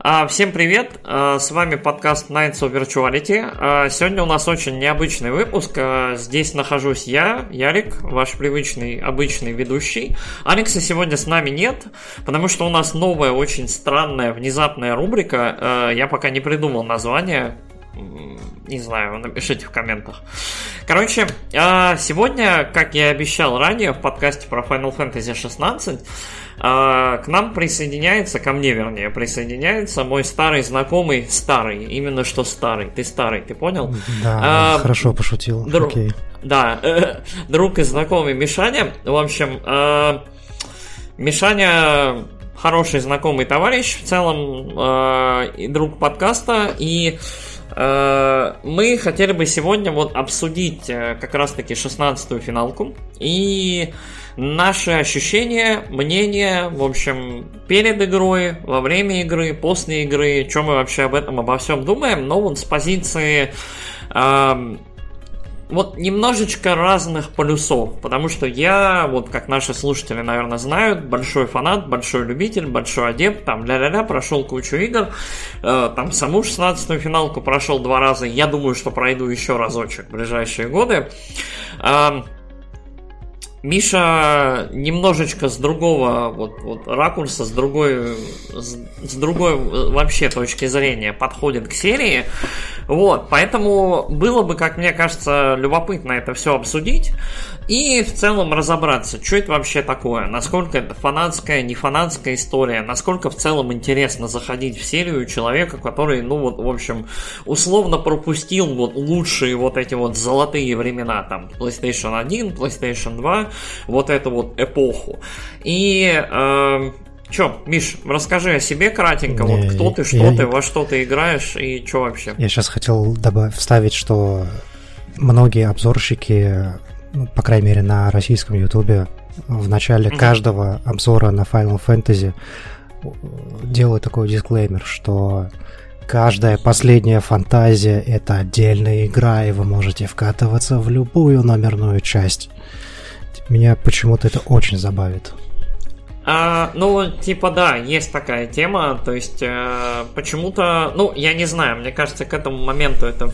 А, всем привет, а, с вами подкаст Nights of Virtuality. А, сегодня у нас очень необычный выпуск. Здесь нахожусь я, Ярик, ваш привычный, обычный ведущий. Алекса сегодня с нами нет, потому что у нас новая, очень странная, внезапная рубрика. Я пока не придумал название, не знаю, напишите в комментах. Короче, сегодня, как я обещал ранее в подкасте про Final Fantasy 16, а, к нам присоединяется, ко мне вернее, присоединяется мой старый знакомый, старый, именно что старый, ты старый, ты понял? Да, а, хорошо пошутил, друг, окей. Да, э, друг и знакомый Мишаня, в общем, э, Мишаня хороший знакомый товарищ в целом э, и друг подкаста, и мы хотели бы сегодня вот обсудить э, как раз-таки 16-ю финалку и наши ощущения, мнения, в общем, перед игрой, во время игры, после игры, что мы вообще об этом, обо всем думаем, но вот с позиции э, вот немножечко разных полюсов, потому что я, вот как наши слушатели, наверное, знают, большой фанат, большой любитель, большой адепт, там ля-ля-ля, прошел кучу игр, э, там саму 16-ю финалку прошел два раза, я думаю, что пройду еще разочек в ближайшие годы. Э, Миша немножечко с другого вот, вот ракурса, с другой, с, с другой вообще точки зрения подходит к серии. Вот, поэтому было бы, как мне кажется, любопытно это все обсудить и в целом разобраться, что это вообще такое, насколько это фанатская, не фанатская история, насколько в целом интересно заходить в серию человека, который, ну вот, в общем, условно пропустил вот лучшие вот эти вот золотые времена, там, PlayStation 1, PlayStation 2, вот эту вот эпоху. И э, Че, Миш, расскажи о себе кратенько, Не, вот кто ты, что я, ты, во что ты играешь и что вообще. Я сейчас хотел добавить, вставить, что многие обзорщики, ну, по крайней мере на российском ютубе, в начале каждого обзора на Final Fantasy делают такой дисклеймер, что каждая последняя фантазия — это отдельная игра, и вы можете вкатываться в любую номерную часть. Меня почему-то это очень забавит. А, ну, типа, да, есть такая тема, то есть э, почему-то, ну, я не знаю, мне кажется, к этому моменту это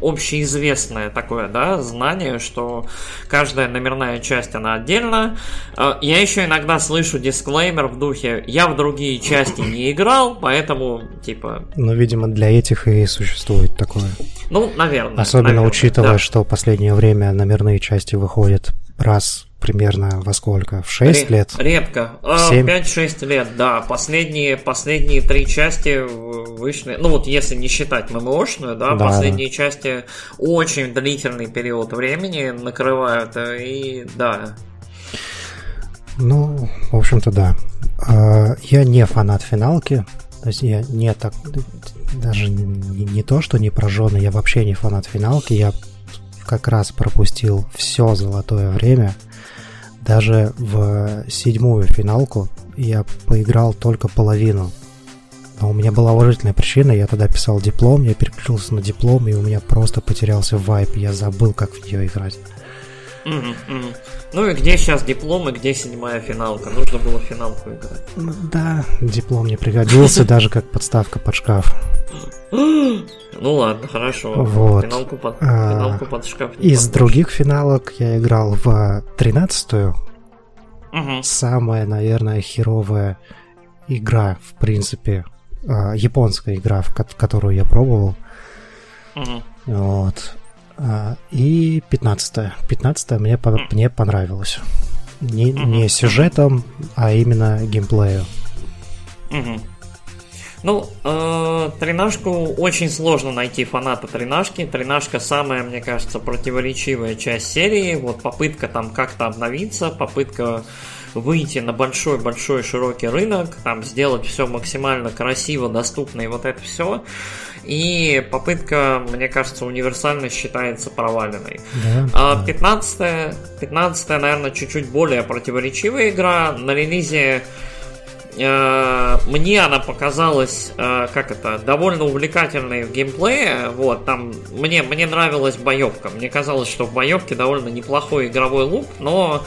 общеизвестное такое, да, знание, что каждая номерная часть, она отдельно. Э, я еще иногда слышу дисклеймер в духе, я в другие части не играл, поэтому, типа... Ну, видимо, для этих и существует такое. Ну, наверное. Особенно наверное, учитывая, да. что в последнее время номерные части выходят раз примерно во сколько? В 6 Ре- лет? Редко. 5-6 а, лет, да. Последние, последние три части вышли, ну вот если не считать ММОшную, да, да, последние части очень длительный период времени накрывают, э, и да. Ну, в общем-то, да. А, я не фанат финалки, то есть я не так, даже не, не то, что не прожженный, я вообще не фанат финалки, я как раз пропустил все золотое время – даже в седьмую финалку я поиграл только половину. Но у меня была уважительная причина, я тогда писал диплом, я переключился на диплом, и у меня просто потерялся вайп, я забыл, как в нее играть. Ну и где сейчас диплом и где седьмая финалка? Нужно было финалку играть. Да, диплом не пригодился даже как подставка под шкаф. Ну ладно, хорошо. Вот. Финалку под, а, финалку под шкаф. Из других финалок я играл в тринадцатую. Угу. Самая, наверное, херовая игра, в принципе, а, японская игра, в которую я пробовал. Угу. Вот. А, и 15 15 мне, мне понравилось. Не, не сюжетом, а именно геймплею. Ну, э, тренажку очень сложно найти фаната тренажки. Тренажка самая, мне кажется, противоречивая часть серии. Вот попытка там как-то обновиться, попытка выйти на большой-большой широкий рынок, там сделать все максимально красиво, доступно и вот это все. И попытка, мне кажется, универсально считается проваленной. Да, 15 а 15 наверное, чуть-чуть более противоречивая игра. На релизе э, мне она показалась, э, как это, довольно увлекательной в геймплее. Вот, там мне, мне нравилась боевка. Мне казалось, что в боевке довольно неплохой игровой лук, но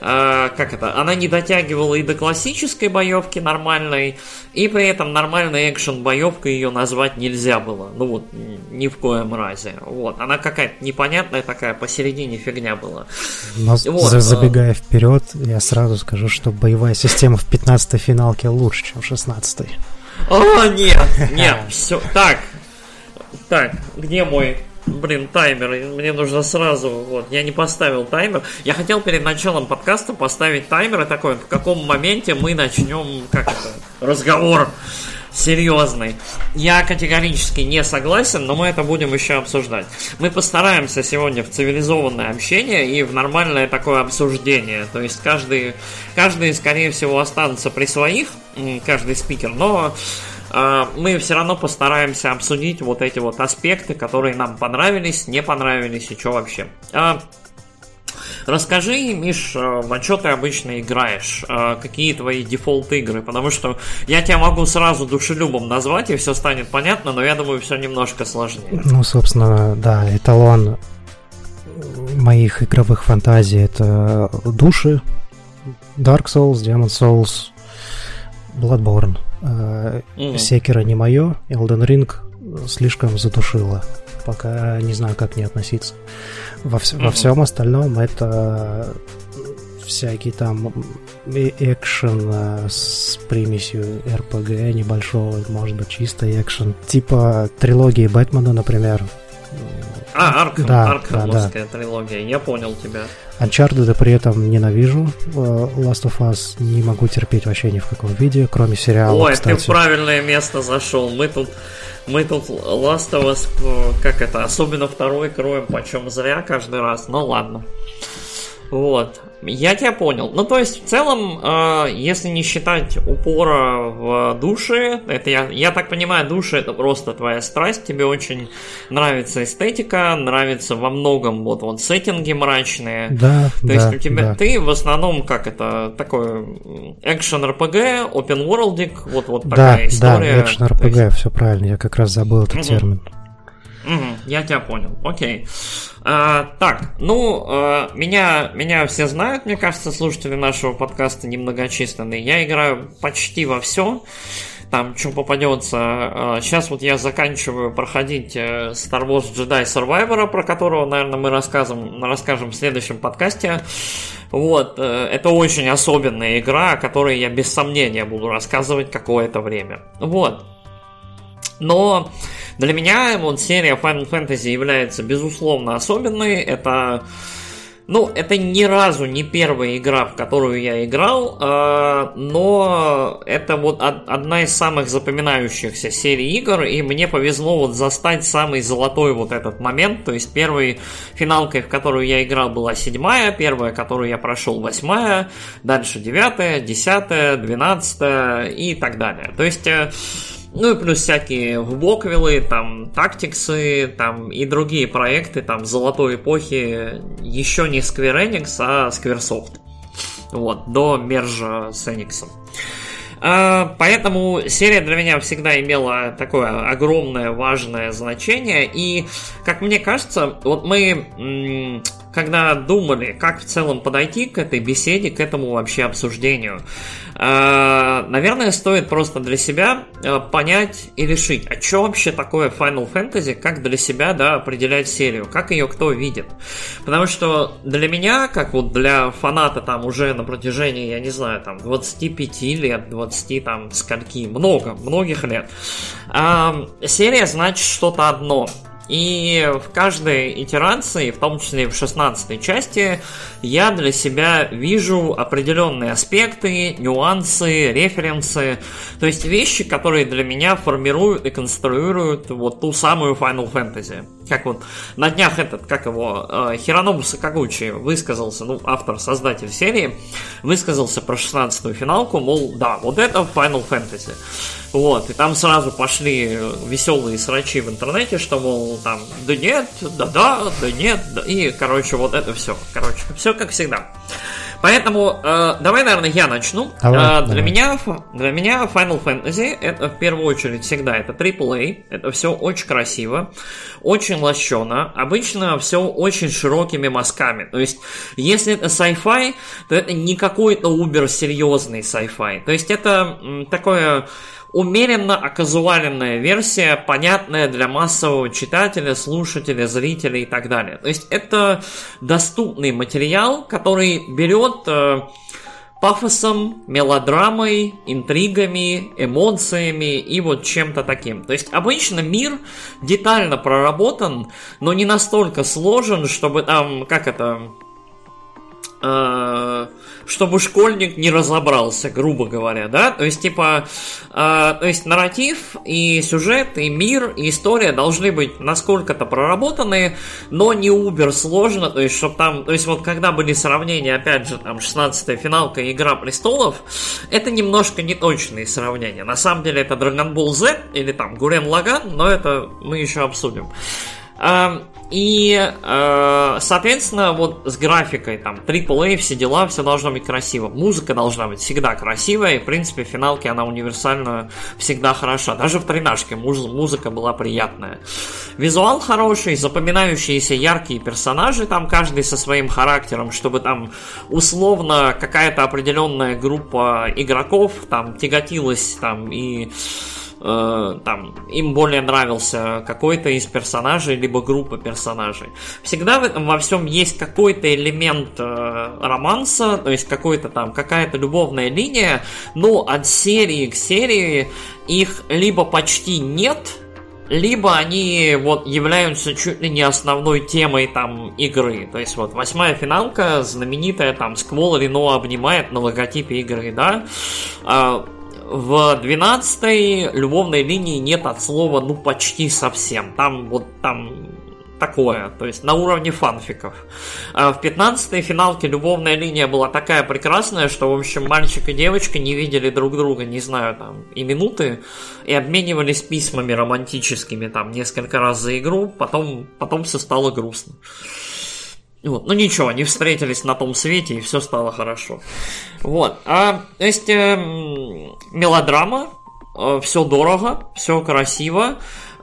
э, как это, она не дотягивала и до классической боевки нормальной, и при этом нормальной экшен боевкой ее назвать нельзя было. Ну вот, ни в коем разе. Вот, она какая-то непонятная такая, посередине фигня была. Но вот, забегая а... вперед, я сразу скажу, что боевая система в 15-й финалке лучше, чем в 16-й. О, нет, нет, все, так, так, где мой Блин, таймер. Мне нужно сразу. Вот, я не поставил таймер. Я хотел перед началом подкаста поставить таймер и такой, в каком моменте мы начнем, как это, разговор серьезный. Я категорически не согласен, но мы это будем еще обсуждать. Мы постараемся сегодня в цивилизованное общение и в нормальное такое обсуждение. То есть каждый, каждый скорее всего, останется при своих, каждый спикер, но мы все равно постараемся обсудить вот эти вот аспекты, которые нам понравились, не понравились и что вообще. А, расскажи, Миш, а, во что ты обычно играешь? Какие твои дефолт игры? Потому что я тебя могу сразу душелюбом назвать, и все станет понятно, но я думаю, все немножко сложнее. Ну, собственно, да, эталон моих игровых фантазий это души, Dark Souls, Demon Souls, Bloodborne. Mm-hmm. Секера не мое, Elden Ring слишком задушило. Пока не знаю, как не относиться. Во, вс- mm-hmm. во всем остальном это всякий там экшен э, с примесью РПГ небольшого, может быть, чисто экшен. Типа трилогии Бэтмена, например. А, Аркхам, да, Аркхамовская да, да. трилогия, я понял тебя. Uncharted при этом ненавижу. Э, Last of Us не могу терпеть вообще ни в каком виде, кроме сериала, Ой, кстати. ты в правильное место зашел. Мы тут, мы тут Last of Us, э, как это, особенно второй кроем, почем зря каждый раз. Ну ладно. Вот. Я тебя понял. Ну, то есть, в целом, э, если не считать упора в душе, это я, я так понимаю, душа это просто твоя страсть, тебе очень нравится эстетика, нравится во многом вот вот сеттинги мрачные. Да. То да, есть у тебя да. ты в основном как это такой экшен RPG, open world, вот вот да, такая история. Да, экшен RPG, есть... все правильно, я как раз забыл этот угу. термин. Угу, я тебя понял, окей. А, так, ну, а, меня, меня все знают, мне кажется, слушатели нашего подкаста немногочисленные. Я играю почти во все, там, что попадется. А, сейчас вот я заканчиваю проходить э, Star Wars Jedi Survivor, про которого, наверное, мы расскажем, расскажем в следующем подкасте. Вот, э, это очень особенная игра, о которой я без сомнения буду рассказывать какое-то время. Вот. Но для меня вот серия Final Fantasy является безусловно особенной. Это ну, это ни разу не первая игра, в которую я играл, э, но это вот одна из самых запоминающихся серий игр, и мне повезло вот застать самый золотой вот этот момент, то есть первой финалкой, в которую я играл, была седьмая, первая, которую я прошел, восьмая, дальше девятая, десятая, двенадцатая и так далее. То есть... Э, ну и плюс всякие вблоквиллы, там, тактиксы, там и другие проекты, там, золотой эпохи, еще не Square Enix, а Squaresoft. Вот, до мержа с Enix. А, поэтому серия для меня всегда имела такое огромное, важное значение. И, как мне кажется, вот мы когда думали, как в целом подойти к этой беседе, к этому вообще обсуждению, э, наверное, стоит просто для себя э, понять и решить, а что вообще такое Final Fantasy, как для себя, да, определять серию, как ее кто видит. Потому что для меня, как вот для фаната там уже на протяжении, я не знаю, там 25 лет, 20 там скольки, много, многих лет, э, серия значит что-то одно. И в каждой итерации, в том числе и в 16 части, я для себя вижу определенные аспекты, нюансы, референсы, то есть вещи, которые для меня формируют и конструируют вот ту самую Final Fantasy. Как вот на днях этот, как его, э, Хиронобу Сакагучи высказался, ну, автор, создатель серии, высказался про 16-ю финалку, мол, да, вот это Final Fantasy. Вот, и там сразу пошли веселые срачи в интернете, что, мол, там, да нет, да-да, да нет, да, и, короче, вот это все. Короче, все как всегда. Поэтому э, давай, наверное, я начну. Давай, э, давай. Для меня для меня Final Fantasy это в первую очередь всегда это AAA. Это все очень красиво, очень лощено. Обычно все очень широкими мазками. То есть, если это sci-fi, то это не какой-то убер серьезный sci-fi. То есть это такое умеренно оказуаленная версия, понятная для массового читателя, слушателя, зрителя и так далее. То есть это доступный материал, который берет э, пафосом, мелодрамой, интригами, эмоциями и вот чем-то таким. То есть обычно мир детально проработан, но не настолько сложен, чтобы там, как это, чтобы школьник не разобрался, грубо говоря, да, то есть типа, э, то есть нарратив и сюжет и мир и история должны быть насколько-то проработаны, но не убер сложно, то есть чтобы там, то есть вот когда были сравнения, опять же, там 16-я финалка и Игра Престолов, это немножко неточные сравнения, на самом деле это Dragon Ball Z или там Гурен Лаган, но это мы еще обсудим. А, И, э, соответственно, вот с графикой, там, AAA, все дела, все должно быть красиво. Музыка должна быть всегда красивая, и, в принципе, в финалке она универсально всегда хороша. Даже в тренажке муз- музыка была приятная. Визуал хороший, запоминающиеся яркие персонажи, там каждый со своим характером, чтобы там условно какая-то определенная группа игроков там тяготилась там и э, там им более нравился какой-то из персонажей, либо группа персонажей. Всегда в этом во всем есть какой-то элемент э, романса, то есть какой-то там какая-то любовная линия, но от серии к серии их либо почти нет, либо они вот являются чуть ли не основной темой там игры. То есть вот восьмая финалка, знаменитая там Сквол Рено обнимает на логотипе игры, да. В 12 любовной линии нет от слова ну почти совсем. Там вот там такое, то есть на уровне фанфиков. А в 15-й финалке любовная линия была такая прекрасная, что, в общем, мальчик и девочка не видели друг друга, не знаю, там, и минуты, и обменивались письмами романтическими, там, несколько раз за игру, потом, потом все стало грустно. Вот. Ну ничего, они встретились на том свете, и все стало хорошо. Вот. А, то есть, эм, мелодрама, все дорого, все красиво.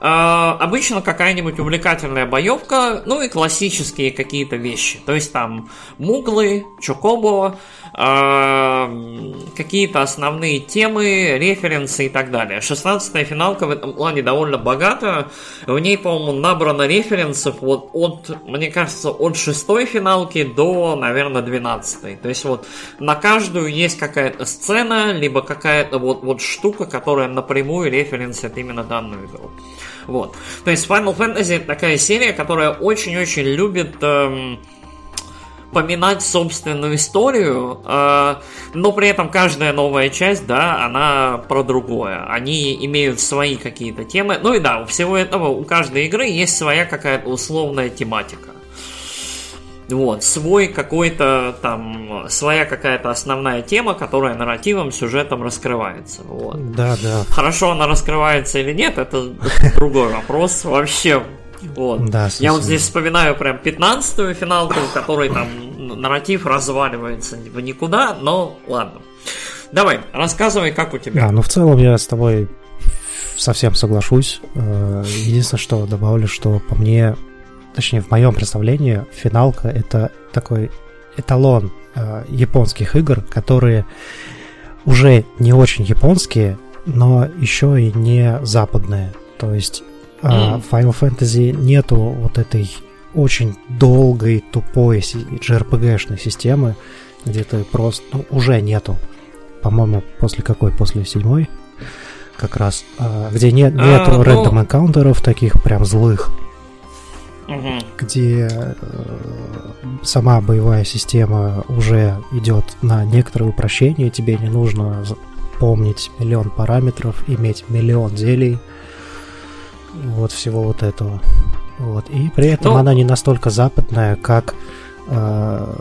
Э, обычно какая-нибудь увлекательная боевка, ну и классические какие-то вещи. То есть там муглы, чокобо, э, какие-то основные темы, референсы и так далее. 16-я финалка в этом плане довольно богата. В ней, по-моему, набрано референсов вот от, мне кажется, от шестой финалки до, наверное, 12 То есть вот на каждую есть какая-то сцена, либо какая-то вот, вот штука, которая напрямую референсит именно данную игру. Вот. То есть Final Fantasy такая серия, которая очень-очень любит эм, поминать собственную историю, э, но при этом каждая новая часть, да, она про другое. Они имеют свои какие-то темы. Ну и да, у всего этого, у каждой игры есть своя какая-то условная тематика. Вот, свой какой-то там, своя какая-то основная тема, которая нарративом, сюжетом раскрывается. Вот. Да, да. Хорошо она раскрывается или нет, это другой вопрос вообще. Вот. Да, Я вот здесь вспоминаю прям 15-ю финалку, в которой там нарратив разваливается в никуда, но ладно. Давай, рассказывай, как у тебя. Да, ну в целом я с тобой совсем соглашусь. Э, Единственное, что добавлю, что по мне, точнее, в моем представлении, финалка это такой эталон э, японских игр, которые уже не очень японские, но еще и не западные. То есть в Final Fantasy нету вот этой очень долгой, тупой JRPG-шной системы, где ты просто, ну, уже нету. По-моему, после какой? После седьмой? Как раз. а, где нет, А, нету ну- рандом энкаунтеров таких прям злых, Мгм. где э, сама боевая система уже идет на некоторые упрощения, тебе не нужно помнить миллион параметров, иметь миллион зелий, вот всего вот этого. Вот. И при этом Ну- она не настолько западная, как э,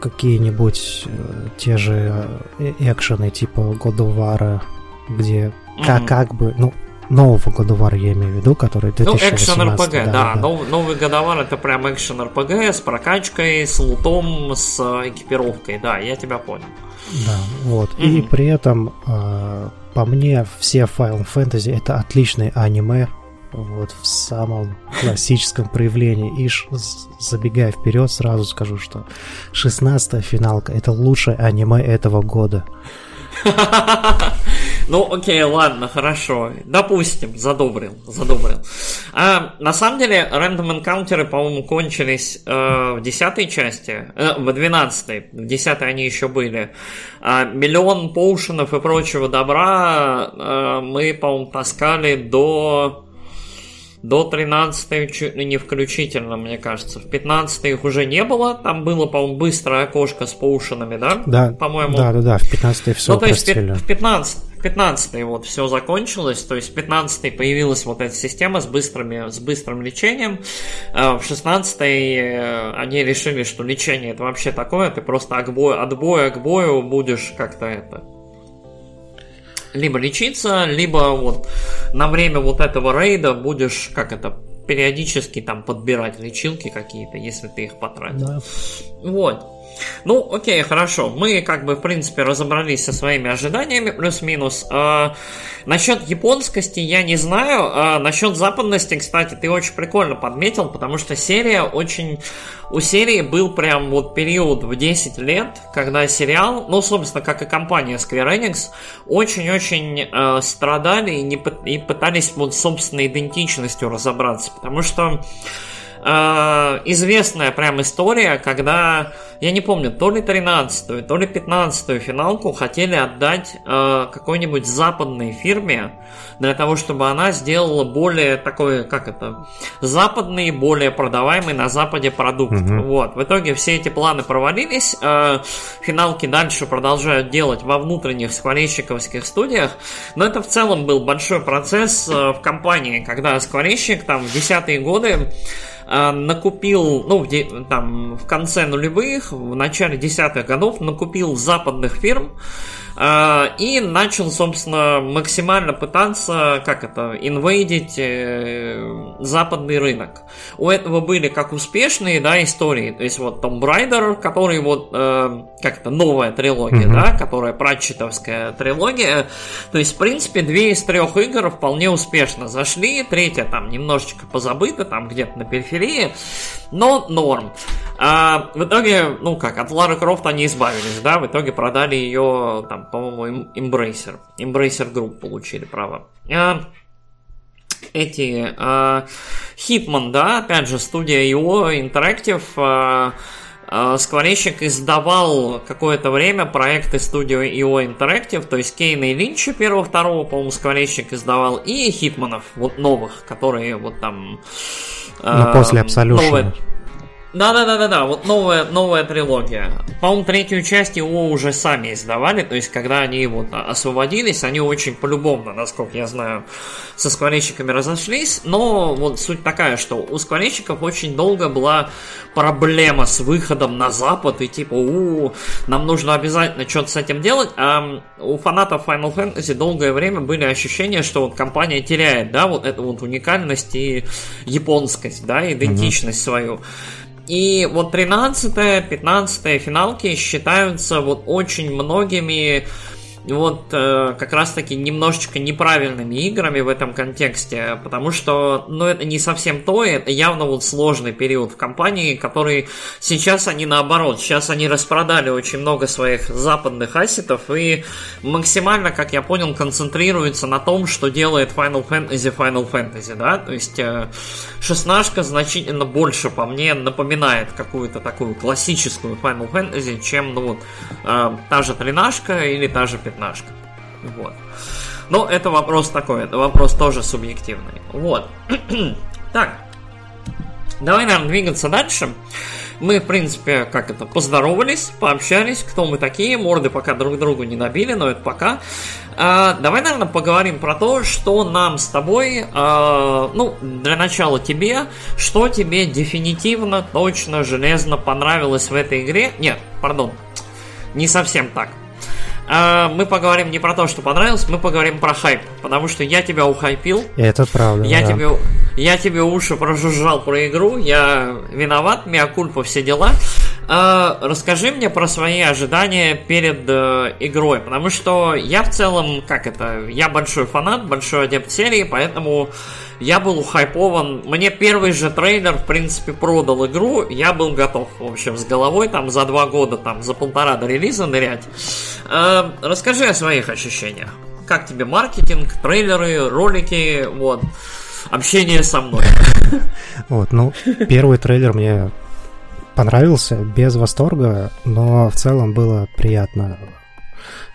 какие-нибудь э, те же э, экшены типа God of War, где как, Мгм. как бы, ну, нового годовара я имею в виду, который 2018. Ну, экшен-РПГ, да, да. да. Нов, новый годовар это прям экшен-РПГ с прокачкой, с лутом, с экипировкой, да, я тебя понял. Да, вот. Mm-hmm. И при этом, э, по мне, все Final Fantasy это отличные аниме, вот в самом классическом проявлении. И забегая вперед, сразу скажу, что 16-я финалка это лучшее аниме этого года. Ну, окей, ладно, хорошо. Допустим, задобрил, задобрил. А, на самом деле, рандом энкаунтеры, по-моему, кончились э, в десятой части, э, в двенадцатой, в десятой они еще были. А, миллион поушенов и прочего добра э, мы, по-моему, таскали до до 13 чуть ли не включительно, мне кажется. В 15 их уже не было. Там было, по-моему, быстрое окошко с поушенами, да? Да. По-моему. Да, да, да. В 15 все Ну, то есть в 15 15 вот все закончилось, то есть в 15 появилась вот эта система с, быстрыми, с быстрым лечением, а в 16 э, они решили, что лечение это вообще такое, ты просто от боя, от боя к бою будешь как-то это либо лечиться, либо вот на время вот этого рейда будешь, как это, периодически там подбирать лечилки какие-то, если ты их потратил. Да. Вот. Ну, окей, хорошо. Мы как бы, в принципе, разобрались со своими ожиданиями, плюс-минус. А, насчет японскости я не знаю. А, насчет западности, кстати, ты очень прикольно подметил, потому что серия очень... У серии был прям вот период в 10 лет, когда сериал, ну, собственно, как и компания Square Enix, очень-очень э, страдали и, не, и пытались вот собственной идентичностью разобраться, потому что э, известная прям история, когда, я не помню, то ли 13-ю, то ли 15-ю финалку хотели отдать э, какой-нибудь западной фирме для того, чтобы она сделала более такой, как это, западный, более продаваемый на Западе продукт. Угу. Вот. В итоге все эти планы провалились. Э, финалки дальше продолжают делать во внутренних скворечниковских студиях, но это в целом был большой процесс э, в компании, когда скворечник там в десятые годы накупил, ну, там, в конце нулевых, в начале десятых годов накупил западных фирм, а, и начал, собственно, максимально пытаться, как это, инвейдить э, западный рынок. У этого были как успешные, да, истории, то есть вот Tomb Raider, который вот, э, как это, новая трилогия, mm-hmm. да, которая пратчетовская трилогия, то есть, в принципе, две из трех игр вполне успешно зашли, третья там немножечко позабыта, там где-то на периферии, но норм. А в итоге, ну как, от Лары Крофт они избавились, да, в итоге продали ее, там, по-моему, Embracer. Embracer Group получили право. А, эти а, Hitman, да, опять же, студия IO Interactive, а, а, Скворечник издавал какое-то время проекты студии IO Interactive, то есть Кейна и Линча первого, второго, по-моему, Скворечник издавал, и Хитманов, вот новых, которые вот там... Ну, после Absolution. Да-да-да-да-да, вот новая, новая трилогия. По-моему, третью часть его уже сами издавали, то есть, когда они вот освободились, они очень полюбовно, насколько я знаю, со скворечниками разошлись, но вот суть такая, что у скворечников очень долго была проблема с выходом на запад, и типа, у, нам нужно обязательно что-то с этим делать, а у фанатов Final Fantasy долгое время были ощущения, что вот компания теряет, да, вот эту вот уникальность и японскость, да, идентичность mm-hmm. свою. И вот 13-15 финалки считаются вот очень многими вот э, как раз-таки немножечко неправильными играми в этом контексте, потому что, ну, это не совсем то, это явно вот сложный период в компании, который сейчас они наоборот, сейчас они распродали очень много своих западных ассетов и максимально, как я понял, концентрируются на том, что делает Final Fantasy Final Fantasy, да, то есть э, шестнашка значительно больше, по мне, напоминает какую-то такую классическую Final Fantasy, чем, ну, вот, э, та же тринашка или та же пятнашка. Вот. Но это вопрос такой, это вопрос тоже субъективный. Вот. так. Давай, наверное, двигаться дальше. Мы, в принципе, как это, поздоровались, пообщались, кто мы такие, морды пока друг другу не набили, но это пока. А, давай, наверное, поговорим про то, что нам с тобой, а, ну, для начала тебе, что тебе дефинитивно, точно, железно понравилось в этой игре. Нет, пардон, не совсем так. Э, мы поговорим не про то, что понравилось, мы поговорим про хайп. Потому что я тебя ухайпил. Это правда. Я да. тебе, я тебе уши прожужжал про игру, я виноват, миакульпа, все дела. Э, расскажи мне про свои ожидания перед э, игрой, потому что я в целом, как это, я большой фанат, большой адепт серии, поэтому я был хайпован. Мне первый же трейлер, в принципе, продал игру, я был готов, в общем, с головой там за два года, там за полтора до релиза нырять. Э, расскажи о своих ощущениях. Как тебе маркетинг, трейлеры, ролики, вот, общение со мной? Вот, ну, первый трейлер мне понравился, без восторга, но в целом было приятно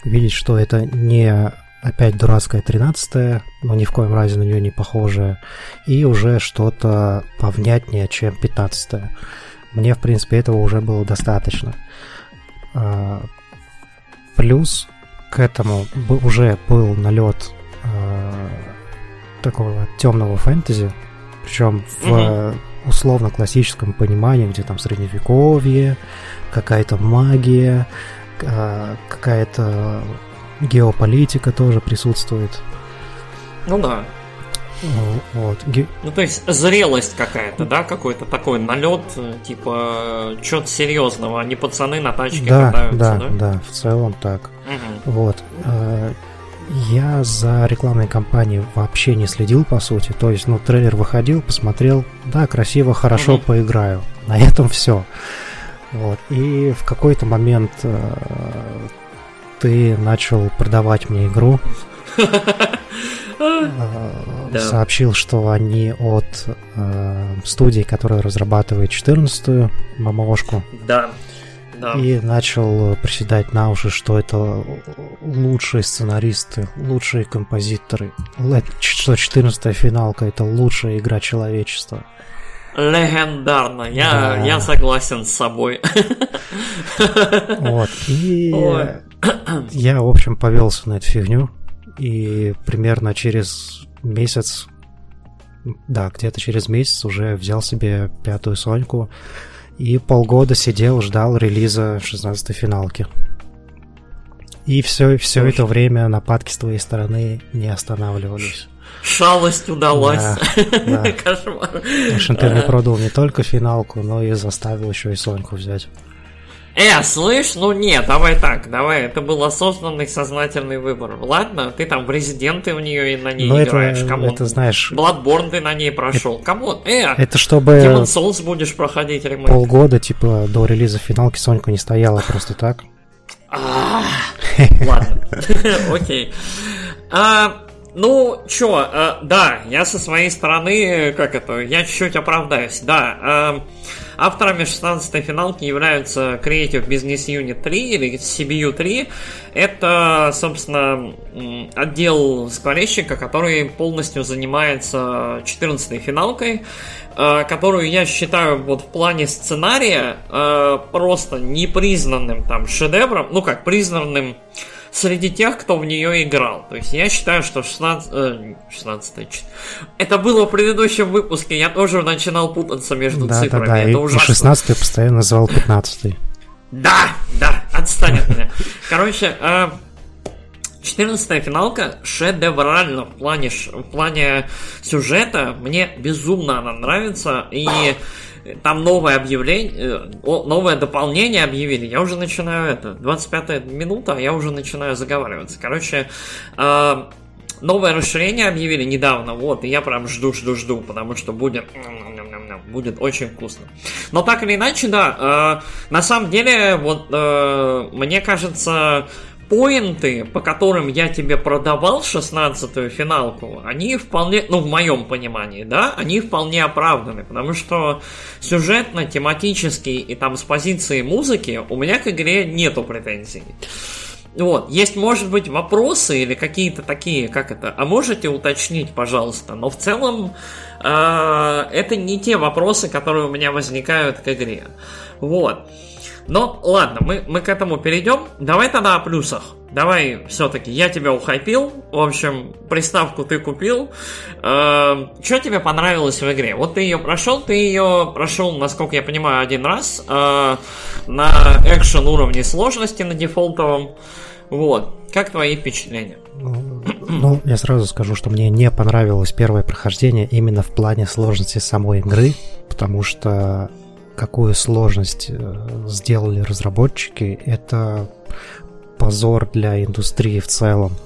видеть, что это не опять дурацкая 13 но ни в коем разе на нее не похожая, и уже что-то повнятнее, чем 15 Мне, в принципе, этого уже было достаточно. А, плюс к этому уже был налет а, такого темного фэнтези, причем в угу. условно классическом понимании, где там средневековье, какая-то магия, а, какая-то геополитика тоже присутствует. Ну да. Вот. Ну, то есть зрелость какая-то, да, какой-то такой налет, типа, что-то серьезного, а не пацаны на тачке да, катаются, да? Да, да, в целом так. Угу. Вот. Я за рекламной кампанией вообще не следил, по сути. То есть, ну, трейлер выходил, посмотрел, да, красиво, хорошо, угу. поиграю. На этом все. Вот. И в какой-то момент э, ты начал продавать мне игру. Да. Сообщил, что они от э, студии, которая разрабатывает 14-ю мамошку. Да. Да. И начал приседать на уши, что это лучшие сценаристы, лучшие композиторы, что 14-я финалка это лучшая игра человечества. Легендарно, я, да. я согласен с собой. Вот, и Ой. я, в общем, повелся на эту фигню, и примерно через месяц, да, где-то через месяц уже взял себе пятую Соньку, и полгода сидел, ждал релиза 16-й финалки. И все, все это время нападки с твоей стороны не останавливались. Шалость удалась. Да, да. Кошмар. В общем, ты мне продал не только финалку, но и заставил еще и Соньку взять. Э, слышь, ну нет, давай так, давай, это был осознанный, сознательный выбор. Ладно, ты там в резиденты в нее и на ней Но играешь, это, кому это знаешь... Bloodborne ты на ней прошел, кому? Э, это чтобы... Demon Souls будешь проходить ремейк. Полгода, типа, до релиза финалки Сонька не стояла просто так. Ладно, окей. А, ну, чё, э, да, я со своей стороны, как это, я чуть-чуть оправдаюсь, да. Авторами 16-й финалки являются Creative Business Unit 3 или CBU 3. Это, собственно, отдел скворечника, который полностью занимается 14-й финалкой, э, которую я считаю вот в плане сценария э, просто непризнанным там шедевром, ну как, признанным среди тех, кто в нее играл. То есть я считаю, что 16... Э, 16 Это было в предыдущем выпуске, я тоже начинал путаться между да, цифрами. Да, да, Это и, ужасно. и 16 постоянно называл 15 Да, да, отстань от меня. Короче, 14 э, финалка шедеврально в плане, в плане сюжета. Мне безумно она нравится. И там новое объявление, э, новое дополнение объявили. Я уже начинаю это, 25 минута, а я уже начинаю заговариваться. Короче, э, новое расширение объявили недавно, вот, и я прям жду, жду, жду, потому что будет будет очень вкусно. Но так или иначе, да, э, на самом деле, вот э, мне кажется, поинты, по которым я тебе продавал 16-ю финалку, они вполне, ну, в моем понимании, да, они вполне оправданы, потому что сюжетно, тематически и там с позиции музыки у меня к игре нету претензий. Вот, есть, может быть, вопросы или какие-то такие, как это, а можете уточнить, пожалуйста, но в целом э, это не те вопросы, которые у меня возникают к игре. Вот. Но ладно, мы, мы к этому перейдем. Давай тогда о плюсах. Давай все-таки, я тебя ухайпил. В общем, приставку ты купил. Э, что тебе понравилось в игре? Вот ты ее прошел, ты ее прошел, насколько я понимаю, один раз. Э, на экшен уровне сложности на дефолтовом. Вот. Как твои впечатления? Ну, я сразу скажу, что мне не понравилось первое прохождение именно в плане сложности самой игры, потому что какую сложность э, сделали разработчики, это позор для индустрии в целом.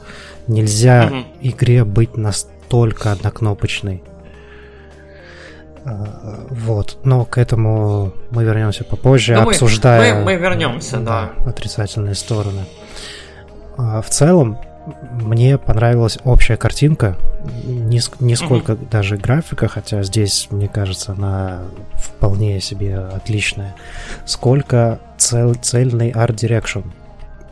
Нельзя угу. игре быть настолько однокнопочной. А, вот, но к этому мы вернемся попозже, да обсуждая мы, мы, мы вернемся, да, да. отрицательные стороны. А, в целом, мне понравилась общая картинка, нисколько угу. даже графика, хотя здесь, мне кажется, она вполне себе отличная, сколько цел, цельный art direction.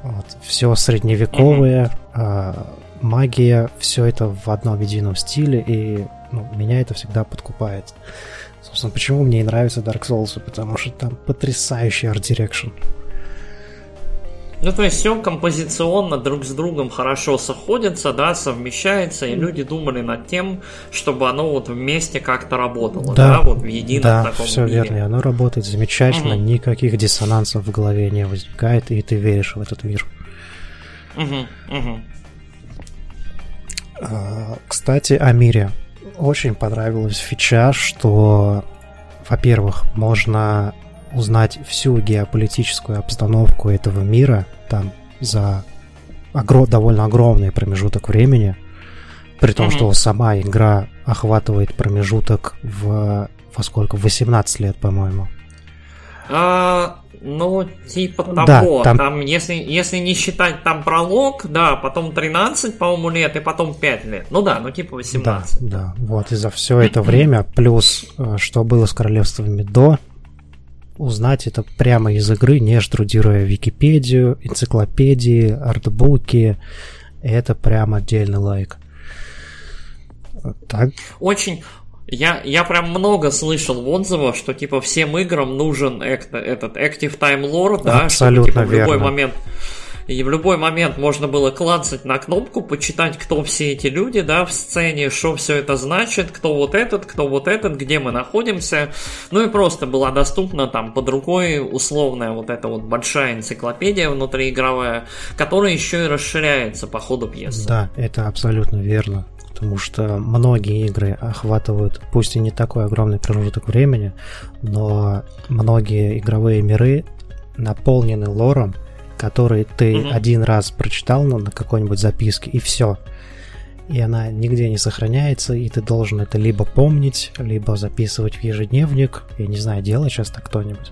Вот. Все средневековое, угу. а, магия, все это в одном едином стиле, и ну, меня это всегда подкупает. Собственно, почему мне и нравятся Dark Souls, потому что там потрясающий art direction. Ну, то есть все композиционно друг с другом хорошо сходится, да, совмещается, и люди думали над тем, чтобы оно вот вместе как-то работало, да, да вот в едином да, таком все мире. верно, и оно работает замечательно, угу. никаких диссонансов в голове не возникает, и ты веришь в этот мир. Угу, угу. Кстати, о мире. Очень понравилась фича, что, во-первых, можно узнать всю геополитическую обстановку этого мира там за огр- довольно огромный промежуток времени, при том, mm-hmm. что сама игра охватывает промежуток в во сколько? 18 лет, по-моему. А, ну, типа того. Да, там... там если, если не считать там пролог, да, потом 13, по-моему, лет, и потом 5 лет. Ну да, ну типа 18. Да, да. Вот, и за все это время, плюс э, что было с королевствами до, узнать это прямо из игры, не штрудируя Википедию, энциклопедии, артбуки. Это прям отдельный лайк. Так. Очень, я, я прям много слышал в отзывах, что типа всем играм нужен этот Active Time Lore, да, Абсолютно чтобы типа, в любой момент и в любой момент можно было клацать на кнопку, почитать, кто все эти люди, да, в сцене, что все это значит, кто вот этот, кто вот этот, где мы находимся. Ну и просто была доступна там под рукой условная вот эта вот большая энциклопедия внутриигровая, которая еще и расширяется по ходу пьесы. Да, это абсолютно верно потому что многие игры охватывают, пусть и не такой огромный промежуток времени, но многие игровые миры наполнены лором, который ты mm-hmm. один раз прочитал на, на какой-нибудь записке, и все. И она нигде не сохраняется, и ты должен это либо помнить, либо записывать в ежедневник, я не знаю, делает сейчас так кто-нибудь.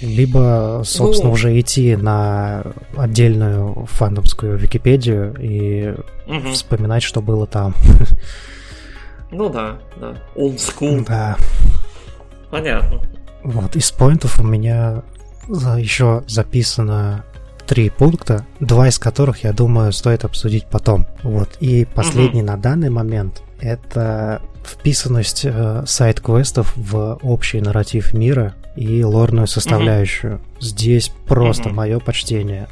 Либо, собственно, ну, уже идти на отдельную фандомскую Википедию и угу. вспоминать, что было там. Ну да, да. Old school. Да. Понятно. Вот, из поинтов у меня еще записано три пункта, два из которых, я думаю, стоит обсудить потом. Вот. И последний угу. на данный момент — это вписанность э, сайт-квестов в общий нарратив мира и лорную составляющую. Угу. Здесь просто угу. мое почтение.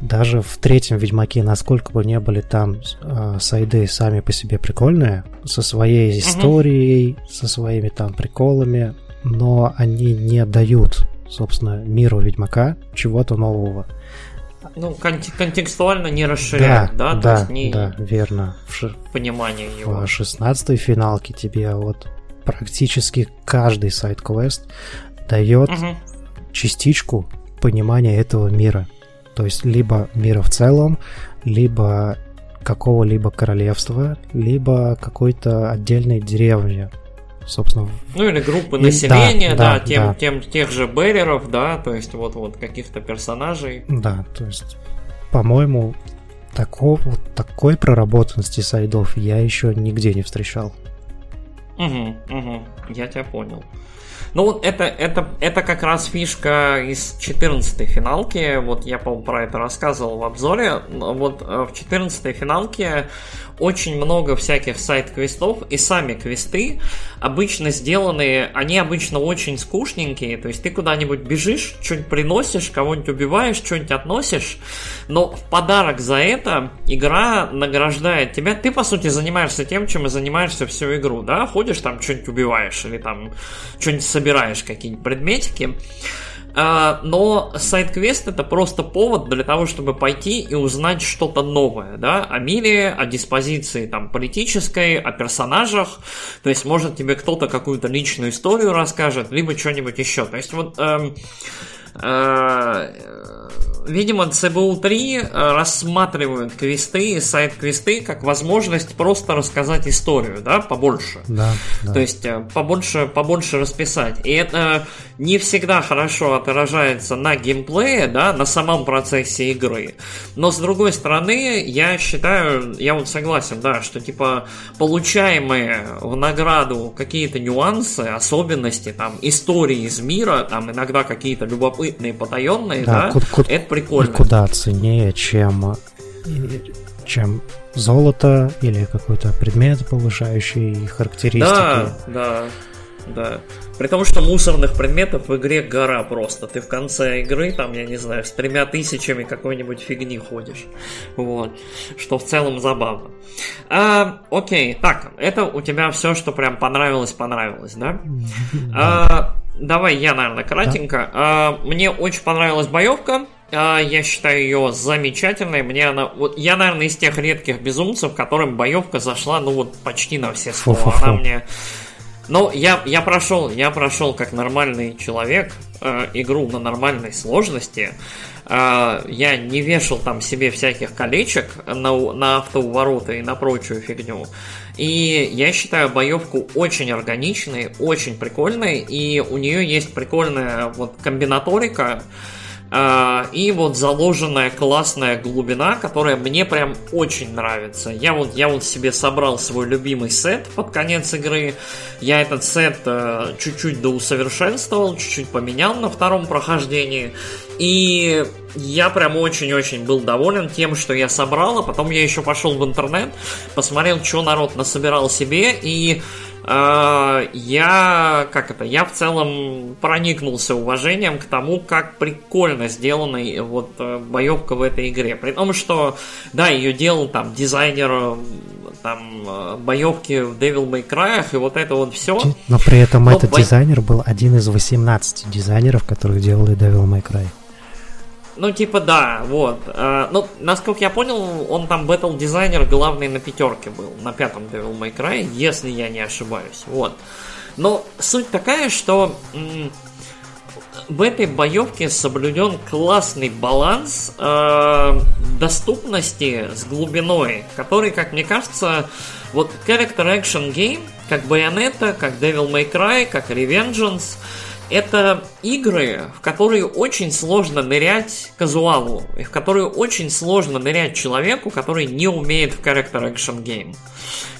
Даже в третьем Ведьмаке, насколько бы не были там э, сайды сами по себе прикольные, со своей историей, со своими там приколами, но они не дают собственно, миру Ведьмака чего-то нового. Ну, кон- контекстуально не расширяют, да? Да, да, есть не... да, верно. В ш... Понимание его. В 16 финалке тебе вот практически каждый сайт-квест дает угу. частичку понимания этого мира. То есть либо мира в целом, либо какого-либо королевства, либо какой-то отдельной деревни собственно. Ну или группы населения, да, да, да, тем, да. Тем, тех же береров, да, то есть вот, вот каких-то персонажей. Да, то есть, по-моему, такого, вот такой проработанности сайдов я еще нигде не встречал. Угу, угу, я тебя понял. Ну, вот это, это, это как раз фишка из 14 финалки. Вот я, по-моему, про это рассказывал в обзоре. Вот э, в 14 финалке очень много всяких сайт-квестов, и сами квесты обычно сделаны, они обычно очень скучненькие, то есть ты куда-нибудь бежишь, что-нибудь приносишь, кого-нибудь убиваешь, что-нибудь относишь, но в подарок за это игра награждает тебя, ты по сути занимаешься тем, чем и занимаешься всю игру, да, ходишь там что-нибудь убиваешь или там что-нибудь собираешь, какие-нибудь предметики, но сайт-квест это просто повод для того, чтобы пойти и узнать что-то новое, да, о мире, о диспозиции там политической, о персонажах. То есть, может, тебе кто-то какую-то личную историю расскажет, либо что-нибудь еще. То есть, вот эм, э, видимо, CBU3 э, рассматривают квесты, сайт-квесты, как возможность просто рассказать историю, да, побольше. Да, да. То есть э, побольше, побольше расписать. И это не всегда хорошо отражается на геймплее, да, на самом процессе игры. Но с другой стороны, я считаю, я вот согласен, да, что типа получаемые в награду какие-то нюансы, особенности, там, истории из мира, там иногда какие-то любопытные, потаенные, да, да куда, это прикольно. Куда ценнее, чем чем золото или какой-то предмет, повышающий характеристики. Да, да, да. При том, что мусорных предметов в игре гора просто. Ты в конце игры, там, я не знаю, с тремя тысячами какой-нибудь фигни ходишь. Вот. Что в целом забавно. А, окей, так, это у тебя все, что прям понравилось, понравилось, да? А, давай я, наверное, кратенько. А, мне очень понравилась боевка. А, я считаю ее замечательной. Мне она. Вот я, наверное, из тех редких безумцев, которым боевка зашла, ну вот почти на все сто. Она мне ну, я, я прошел, я прошел как нормальный человек э, игру на нормальной сложности. Э, я не вешал там себе всяких колечек на, на автоувороты и на прочую фигню. И я считаю боевку очень органичной, очень прикольной, и у нее есть прикольная вот комбинаторика. И вот заложенная классная глубина, которая мне прям очень нравится. Я вот, я вот себе собрал свой любимый сет под конец игры. Я этот сет э, чуть-чуть доусовершенствовал, чуть-чуть поменял на втором прохождении. И я прям очень-очень был доволен тем, что я собрал, а потом я еще пошел в интернет, посмотрел, что народ насобирал себе, и я, как это, я в целом проникнулся уважением к тому, как прикольно сделана вот э, боевка в этой игре. При том, что, да, ее делал там дизайнер там э, боевки в Devil May Cry и вот это вот все. Но при этом Но этот бо... дизайнер был один из 18 дизайнеров, которые делали Devil May Cry. Ну, типа, да, вот. А, ну, насколько я понял, он там батл дизайнер главный на пятерке был, на пятом Devil May Cry, если я не ошибаюсь. Вот. Но суть такая, что в этой боевке соблюден классный баланс э, доступности с глубиной, который, как мне кажется, вот Character Action Game, как Bayonetta, как Devil May Cry, как Revengeance – это игры, в которые очень сложно нырять казуалу, и в которые очень сложно нырять человеку, который не умеет в character action game.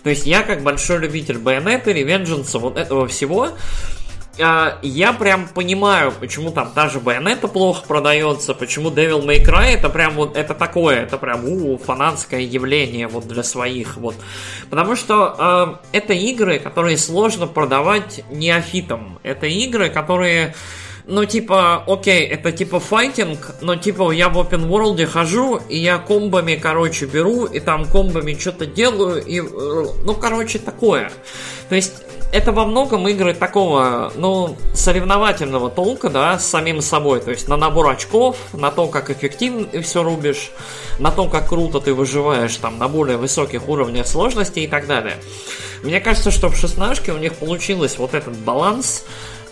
То есть я, как большой любитель Bayonetta, Revengeance, вот этого всего, я прям понимаю, почему там даже Bayonetta плохо продается, почему Devil May Cry это прям вот, это такое, это прям у, фанатское явление вот для своих, вот. Потому что э, это игры, которые сложно продавать неофитам. Это игры, которые ну, типа, окей, это типа файтинг, но типа я в open world хожу, и я комбами, короче, беру, и там комбами что-то делаю, и, э, ну, короче, такое. То есть, это во многом игры такого, ну, соревновательного толка, да, с самим собой. То есть на набор очков, на то, как эффективно ты все рубишь, на то, как круто ты выживаешь там на более высоких уровнях сложности и так далее. Мне кажется, что в шестнашке у них получилось вот этот баланс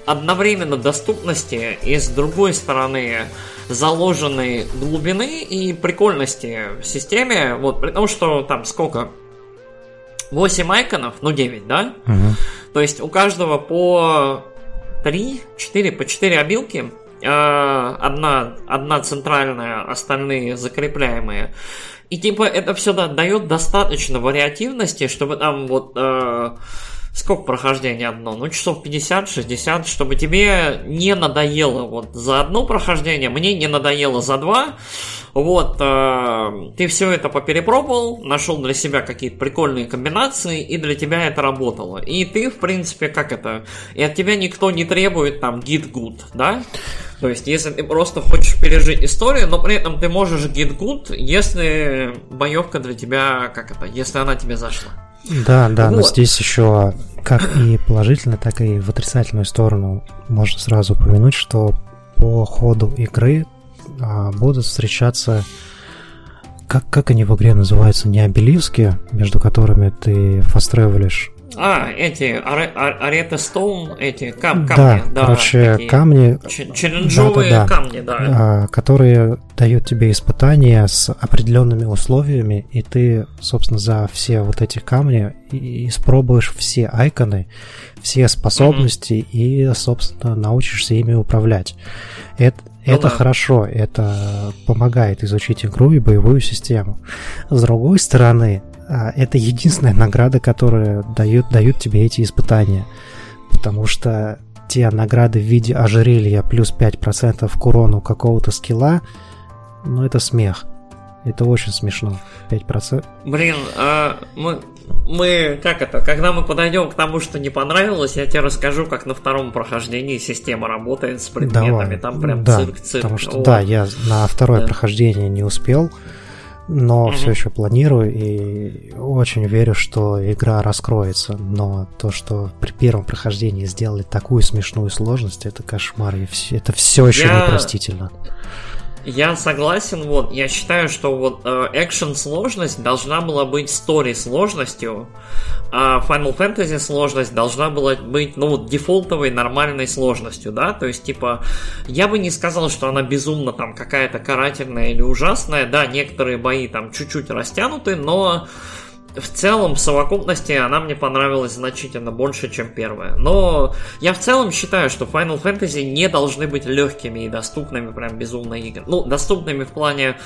одновременно доступности и с другой стороны заложенной глубины и прикольности в системе. Вот при том, что там сколько? 8 айконов, ну 9, да? Угу. То есть у каждого по 3, 4, по 4 обилки. Э, одна, одна центральная, остальные закрепляемые. И типа это все да, дает достаточно вариативности, чтобы там вот э, сколько прохождения одно? Ну, часов 50-60, чтобы тебе не надоело вот за одно прохождение, мне не надоело за два. Вот, э, ты все это поперепробовал, нашел для себя какие-то прикольные комбинации, и для тебя это работало. И ты, в принципе, как это, и от тебя никто не требует там git good, да? То есть, если ты просто хочешь пережить историю, но при этом ты можешь git good, если боевка для тебя, как это, если она тебе зашла. Да, да, вот. но здесь еще как и положительно, так и в отрицательную сторону можно сразу упомянуть, что по ходу игры будут встречаться как, как они в игре называются, не обелиски, между которыми ты фастревелишь а, эти Арета Стоун, эти кам камни. Да, да короче, такие камни. Челленджовые да, да, да. камни, да. А, которые дают тебе испытания с определенными условиями, и ты, собственно, за все вот эти камни испробуешь все айконы, все способности mm-hmm. и, собственно, научишься ими управлять. Это, это да. хорошо, это помогает изучить игру и боевую систему. С другой стороны, а, это единственная награда, которая дают, дают тебе эти испытания. Потому что те награды в виде ожерелья плюс 5% к урону какого-то скилла, ну это смех. Это очень смешно. 5%. Блин, а мы, мы, как это, когда мы подойдем к тому, что не понравилось, я тебе расскажу, как на втором прохождении система работает с предметами. Давай. Там прям да, цирк-цирк. Потому что, О. да, я на второе да. прохождение не успел но mm-hmm. все еще планирую и очень верю, что игра раскроется. Но то, что при первом прохождении сделали такую смешную сложность, это кошмар. И все, это все еще Я... непростительно. Я согласен, вот, я считаю, что вот экшен сложность должна была быть story сложностью, а Final Fantasy сложность должна была быть, ну, вот, дефолтовой нормальной сложностью, да, то есть, типа, я бы не сказал, что она безумно там какая-то карательная или ужасная, да, некоторые бои там чуть-чуть растянуты, но в целом, в совокупности она мне понравилась значительно больше, чем первая. Но я в целом считаю, что Final Fantasy не должны быть легкими и доступными прям безумно игр. Ну, доступными в плане...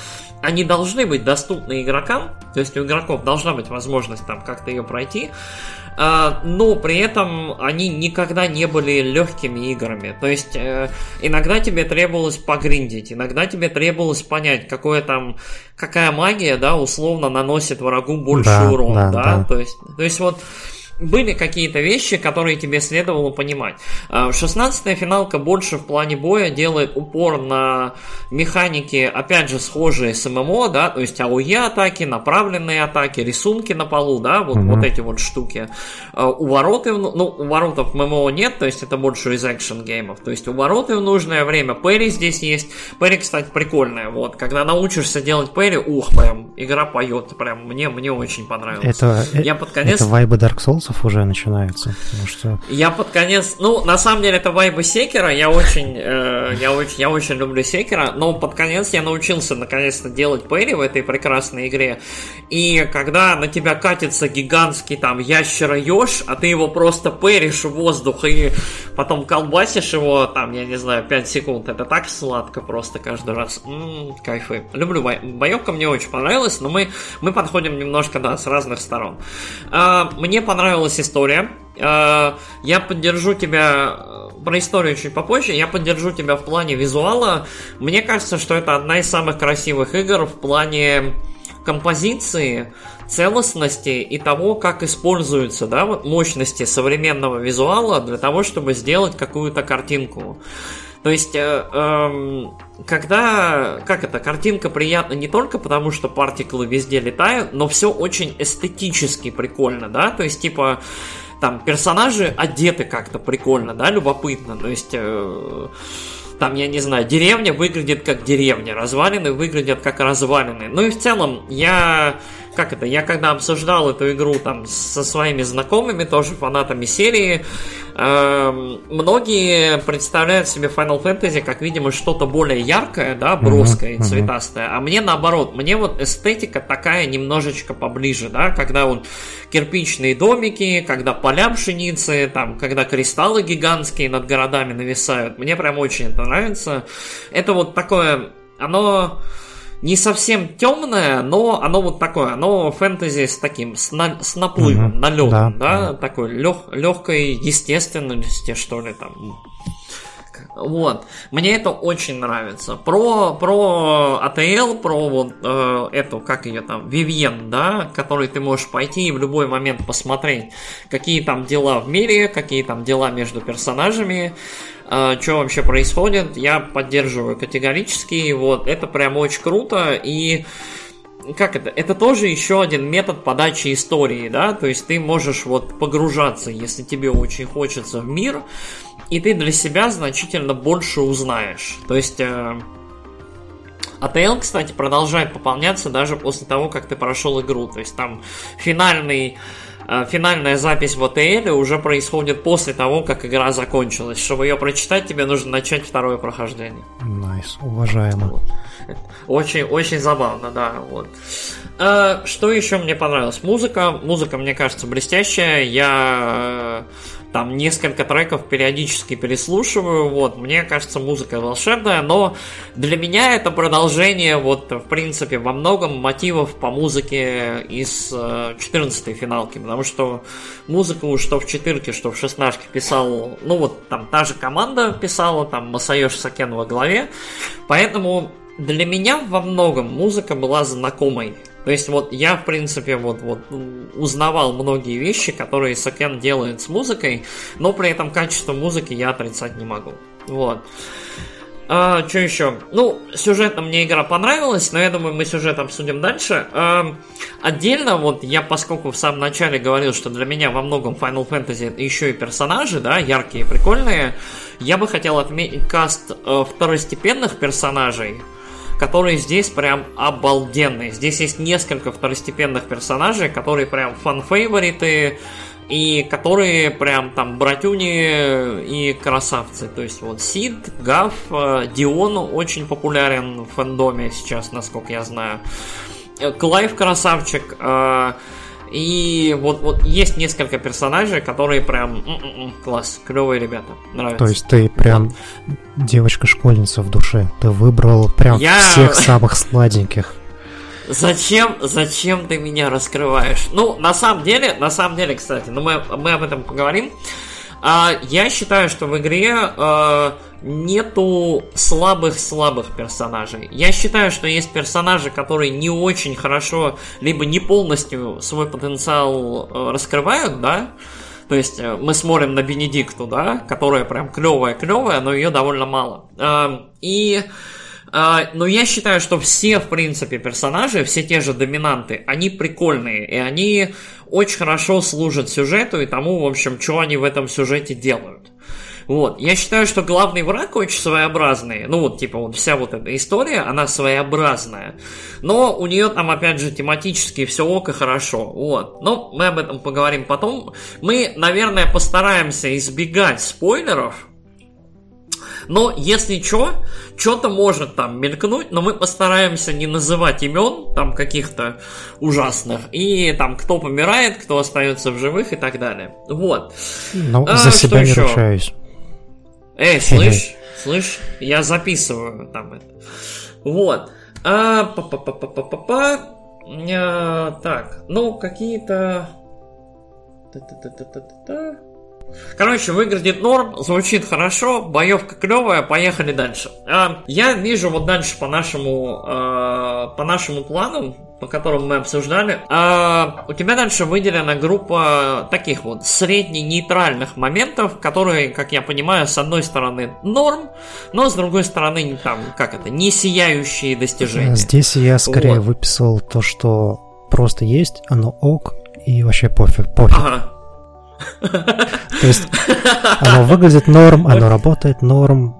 Они должны быть доступны игрокам, то есть у игроков должна быть возможность там как-то ее пройти, но при этом они никогда не были легкими играми. То есть э, иногда тебе требовалось погриндить, иногда тебе требовалось понять, какое там, какая магия, да, условно наносит врагу больше да, урон, да, да? да. То есть, то есть вот были какие-то вещи, которые тебе следовало понимать. 16-я а, финалка больше в плане боя делает упор на механики, опять же, схожие с ММО, да, то есть АОЕ атаки, направленные атаки, рисунки на полу, да, вот, mm-hmm. вот эти вот штуки. А, увороты, ну, уворотов в ММО нет, то есть это больше из экшен геймов, то есть увороты в нужное время, Перри здесь есть. Перри, кстати, прикольная, вот, когда научишься делать Перри, ух, прям, игра поет, прям, мне, мне очень понравилось. Это, Я под конец... это вайбы Dark Souls уже начинаются, потому что... Я под конец... Ну, на самом деле, это вайбы Секера, я очень, э, я очень, я очень люблю Секера, но под конец я научился наконец-то делать Перри в этой прекрасной игре, и когда на тебя катится гигантский там ящера Ёж, а ты его просто перишь в воздух и потом колбасишь его, там, я не знаю, 5 секунд, это так сладко просто каждый раз. М-м, кайфы. Люблю бо... боевка, мне очень понравилась, но мы, мы подходим немножко, да, с разных сторон. А, мне понравилось понравилась история. Э, я поддержу тебя э, про историю чуть попозже. Я поддержу тебя в плане визуала. Мне кажется, что это одна из самых красивых игр в плане композиции, целостности и того, как используются да, вот мощности современного визуала для того, чтобы сделать какую-то картинку. То есть, э, э, когда, как это, картинка приятна не только потому, что партиклы везде летают, но все очень эстетически прикольно, да, то есть, типа, там, персонажи одеты как-то прикольно, да, любопытно, то есть... Э, там, я не знаю, деревня выглядит как деревня, развалины выглядят как развалины. Ну и в целом, я как это, я когда обсуждал эту игру там со своими знакомыми, тоже фанатами серии, э, многие представляют себе Final Fantasy как, видимо, что-то более яркое, да, броское, uh-huh, цветастое, uh-huh. а мне наоборот, мне вот эстетика такая немножечко поближе, да, когда вот кирпичные домики, когда поля пшеницы, там, когда кристаллы гигантские над городами нависают, мне прям очень это нравится. Это вот такое, оно не совсем темное, но оно вот такое, оно фэнтези с таким, с, на, с наплывом, угу, налетом, да, да, да, такой лег, легкой естественности, что ли, там. Вот. Мне это очень нравится. Про, про АТЛ, про вот э, эту, как ее там, Вивьен, да, который ты можешь пойти и в любой момент посмотреть, какие там дела в мире, какие там дела между персонажами, что вообще происходит, я поддерживаю категорически. Вот, это прям очень круто. И как это? Это тоже еще один метод подачи истории, да? То есть ты можешь вот погружаться, если тебе очень хочется в мир, и ты для себя значительно больше узнаешь. То есть... Э, ATL, кстати, продолжает пополняться даже после того, как ты прошел игру. То есть там финальный финальная запись в ATL уже происходит после того, как игра закончилась. Чтобы ее прочитать, тебе нужно начать второе прохождение. Nice, nice, уважаемо. Вот. Очень, очень забавно, да. Вот. А, что еще мне понравилось? Музыка. Музыка, мне кажется, блестящая. Я там несколько треков периодически переслушиваю, вот, мне кажется, музыка волшебная, но для меня это продолжение, вот, в принципе, во многом мотивов по музыке из 14 э, финалки, потому что музыку что в четырке, что в шестнашке писал, ну, вот, там, та же команда писала, там, Масаёши Сакен во главе, поэтому для меня во многом музыка была знакомой. То есть вот я, в принципе, вот, вот узнавал многие вещи, которые Сакен делает с музыкой, но при этом качество музыки я отрицать не могу. Вот. А, что еще? Ну, сюжетно мне игра понравилась, но я думаю, мы сюжет обсудим дальше. А, отдельно, вот я, поскольку в самом начале говорил, что для меня во многом Final Fantasy еще и персонажи, да, яркие, прикольные, я бы хотел отметить каст э, второстепенных персонажей, которые здесь прям обалденные. Здесь есть несколько второстепенных персонажей, которые прям фан-фейвориты, и которые прям там братюни и красавцы. То есть вот Сид, Гэв, э, Дион очень популярен в фэндоме сейчас, насколько я знаю. Э, Клайв красавчик. И вот, вот есть несколько персонажей, которые прям м-м-м, класс, клевые ребята, нравятся. То есть ты прям вот. девочка-школьница в душе. Ты выбрал прям Я... всех самых сладеньких. Зачем, зачем ты меня раскрываешь? Ну, на самом деле, на самом деле, кстати, ну мы, мы об этом поговорим. А, я считаю, что в игре а, нету слабых-слабых персонажей. Я считаю, что есть персонажи, которые не очень хорошо, либо не полностью свой потенциал а, раскрывают, да. То есть э, мы смотрим на Бенедикту, да, которая прям клевая-клевая, но ее довольно мало. А, и а, но я считаю, что все, в принципе, персонажи, все те же доминанты, они прикольные, и они очень хорошо служат сюжету и тому, в общем, что они в этом сюжете делают. Вот. Я считаю, что главный враг очень своеобразный. Ну, вот, типа, вот вся вот эта история, она своеобразная. Но у нее там, опять же, тематически все ок и хорошо. Вот. Но мы об этом поговорим потом. Мы, наверное, постараемся избегать спойлеров, но если что, что-то может там мелькнуть, но мы постараемся не называть имен там каких-то ужасных. И там кто помирает, кто остается в живых и так далее. Вот. Ну, а, за себя не еще? ручаюсь. Эй, слышь, слышь, я записываю там это. Вот. А, па па па па па па па а, Так, ну, какие-то... Та-та-та-та-та-та. Короче, выглядит норм, звучит хорошо, боевка клевая, поехали дальше. А, я вижу вот дальше по нашему, а, по нашему плану, по которому мы обсуждали, а, у тебя дальше выделена группа таких вот средне-нейтральных моментов, которые, как я понимаю, с одной стороны норм, но с другой стороны там, как это, не сияющие достижения. Здесь я скорее вот. выписал то, что просто есть, оно ок, и вообще пофиг, пофиг. Ага. То есть оно выглядит норм, оно работает норм,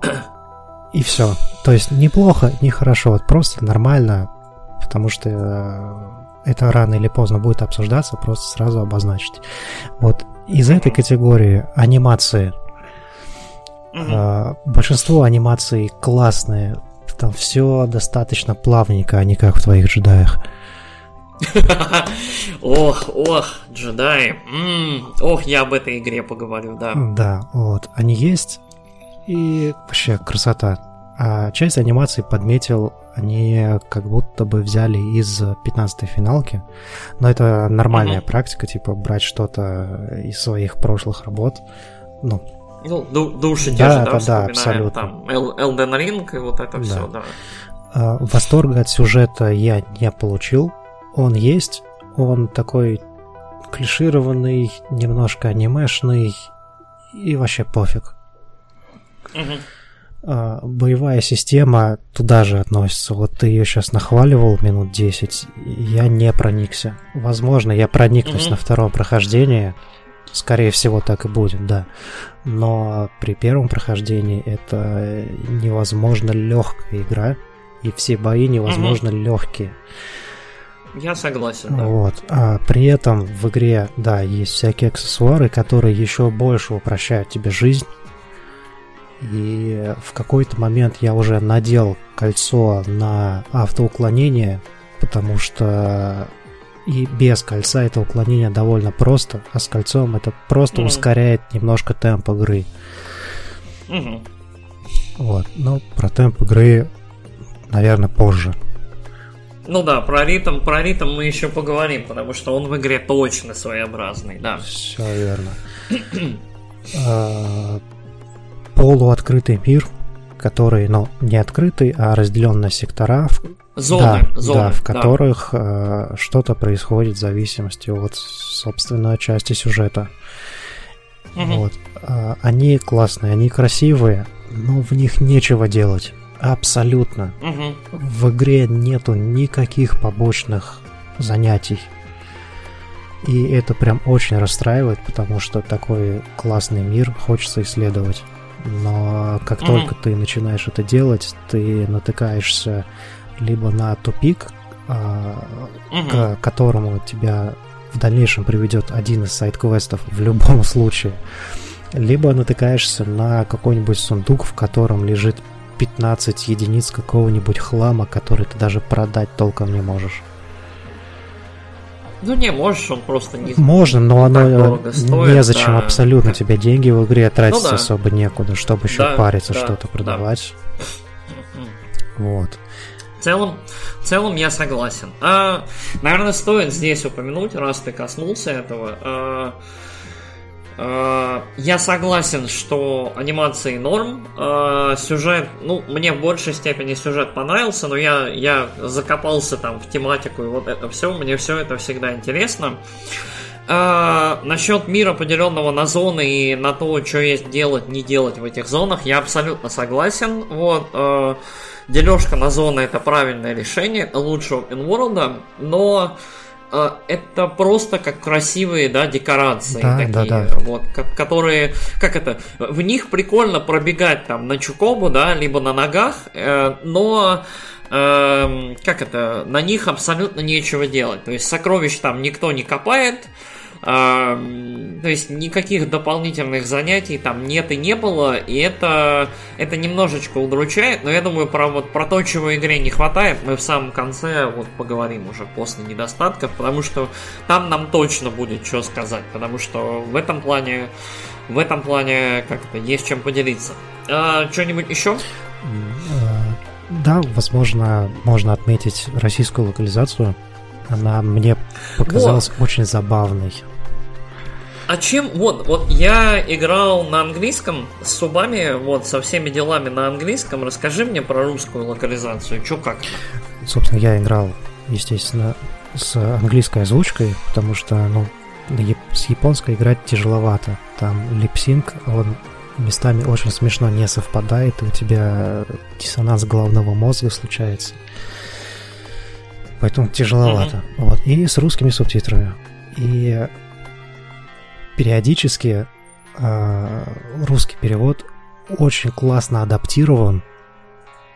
и все. То есть неплохо, не хорошо, вот просто нормально, потому что э, это рано или поздно будет обсуждаться, просто сразу обозначить. Вот из этой категории анимации mm большинство анимаций классные, там все достаточно плавненько, а не как в твоих джедаях. Ох, ох, джедаи. Ох, я об этой игре поговорю, да. Да, вот. Они есть. И вообще красота. А часть анимации подметил, они как будто бы взяли из 15-й финалки. Но это нормальная mm-hmm. практика, типа брать что-то из своих прошлых работ. Ну, ну, души да, те же, да, да, абсолютно. Там Elden Ring и вот это да. все, да. А, восторга от сюжета я не получил, он есть, он такой клишированный, немножко анимешный и вообще пофиг. А, боевая система туда же относится. Вот ты ее сейчас нахваливал минут 10, я не проникся. Возможно, я проникнусь mm-hmm. на втором прохождении. Скорее всего, так и будет, да. Но при первом прохождении это невозможно легкая игра, и все бои невозможно mm-hmm. легкие. Я согласен. Да. Вот. А при этом в игре, да, есть всякие аксессуары, которые еще больше упрощают тебе жизнь. И в какой-то момент я уже надел кольцо на автоуклонение, потому что и без кольца это уклонение довольно просто, а с кольцом это просто mm ускоряет немножко темп игры. Mm-hmm. Вот, ну, про темп игры, наверное, позже. Ну да, про ритм, про ритм мы еще поговорим, потому что он в игре точно своеобразный, да. Все верно. А, полуоткрытый мир, который, ну, не открытый, а разделен на сектора. Зоны, да, зоны, да, в которых да. что-то происходит в зависимости от, собственно, части сюжета. Угу. Вот. А, они классные, они красивые, но в них нечего делать. Абсолютно. Угу. В игре нету никаких побочных занятий. И это прям очень расстраивает, потому что такой классный мир хочется исследовать. Но как угу. только ты начинаешь это делать, ты натыкаешься либо на тупик, угу. к которому тебя в дальнейшем приведет один из сайт-квестов в любом случае, либо натыкаешься на какой-нибудь сундук, в котором лежит 15 единиц какого-нибудь хлама, который ты даже продать толком не можешь. Ну не можешь, он просто не Можно, но оно стоит, незачем да. абсолютно. Тебе деньги в игре тратить ну, да. особо некуда, чтобы еще да, париться, да, что-то продавать. Да. Вот. В целом, в целом я согласен. А, наверное, стоит здесь упомянуть, раз ты коснулся этого. А, а, я согласен, что анимации норм. А, сюжет, ну, мне в большей степени сюжет понравился, но я, я закопался там в тематику и вот это все. Мне все это всегда интересно. А, насчет мира, поделенного на зоны и на то, что есть делать, не делать в этих зонах, я абсолютно согласен. Вот. Дележка на зоны это правильное решение, лучше open world, но это просто как красивые, да, декорации да, такие, да, да. вот, которые, как это, в них прикольно пробегать там на чукобу, да, либо на ногах, э, но э, как это, на них абсолютно нечего делать, то есть сокровищ там никто не копает, то есть никаких дополнительных занятий там нет и не было, и это, это немножечко удручает, но я думаю, про, вот, про то, чего игре не хватает, мы в самом конце вот поговорим уже после недостатков, потому что там нам точно будет что сказать, потому что в этом плане, в этом плане как-то есть чем поделиться. А, что-нибудь еще? Да, возможно, можно отметить российскую локализацию. Она мне показалась вот. очень забавной. А чем, вот, вот я играл на английском с субами, вот, со всеми делами на английском. Расскажи мне про русскую локализацию, чё как? Собственно, я играл, естественно, с английской озвучкой, потому что, ну, с японской играть тяжеловато. Там липсинг, он местами очень смешно не совпадает, и у тебя диссонанс головного мозга случается. Поэтому тяжеловато. Mm-hmm. Вот. И с русскими субтитрами. И периодически э, русский перевод очень классно адаптирован.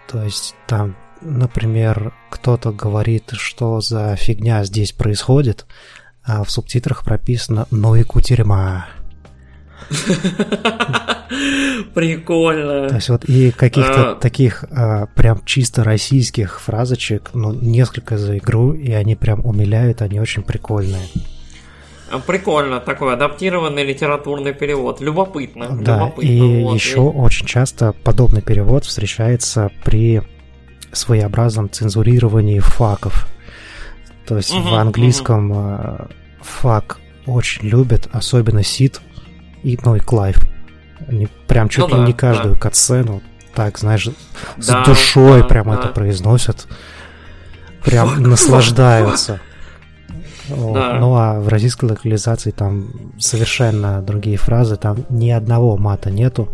То есть там, например, кто-то говорит, что за фигня здесь происходит, а в субтитрах прописано «Ну и кутерьма». Прикольно. То есть вот и каких-то а... таких а, прям чисто российских фразочек, ну, несколько за игру, и они прям умиляют, они очень прикольные. Прикольно, такой адаптированный литературный перевод. Любопытно. Да, любопытно, и вот, еще и... очень часто подобный перевод встречается при своеобразном цензурировании факов. То есть угу, в английском угу. fuck очень любят, особенно Сид и, ну и Клайв. Они прям чуть ну, ли да, не каждую да. катсцену так, знаешь, да, с душой да, прям да. это произносят. Прям фак, наслаждаются. Фак. Да. Ну а в российской локализации там совершенно другие фразы, там ни одного мата нету.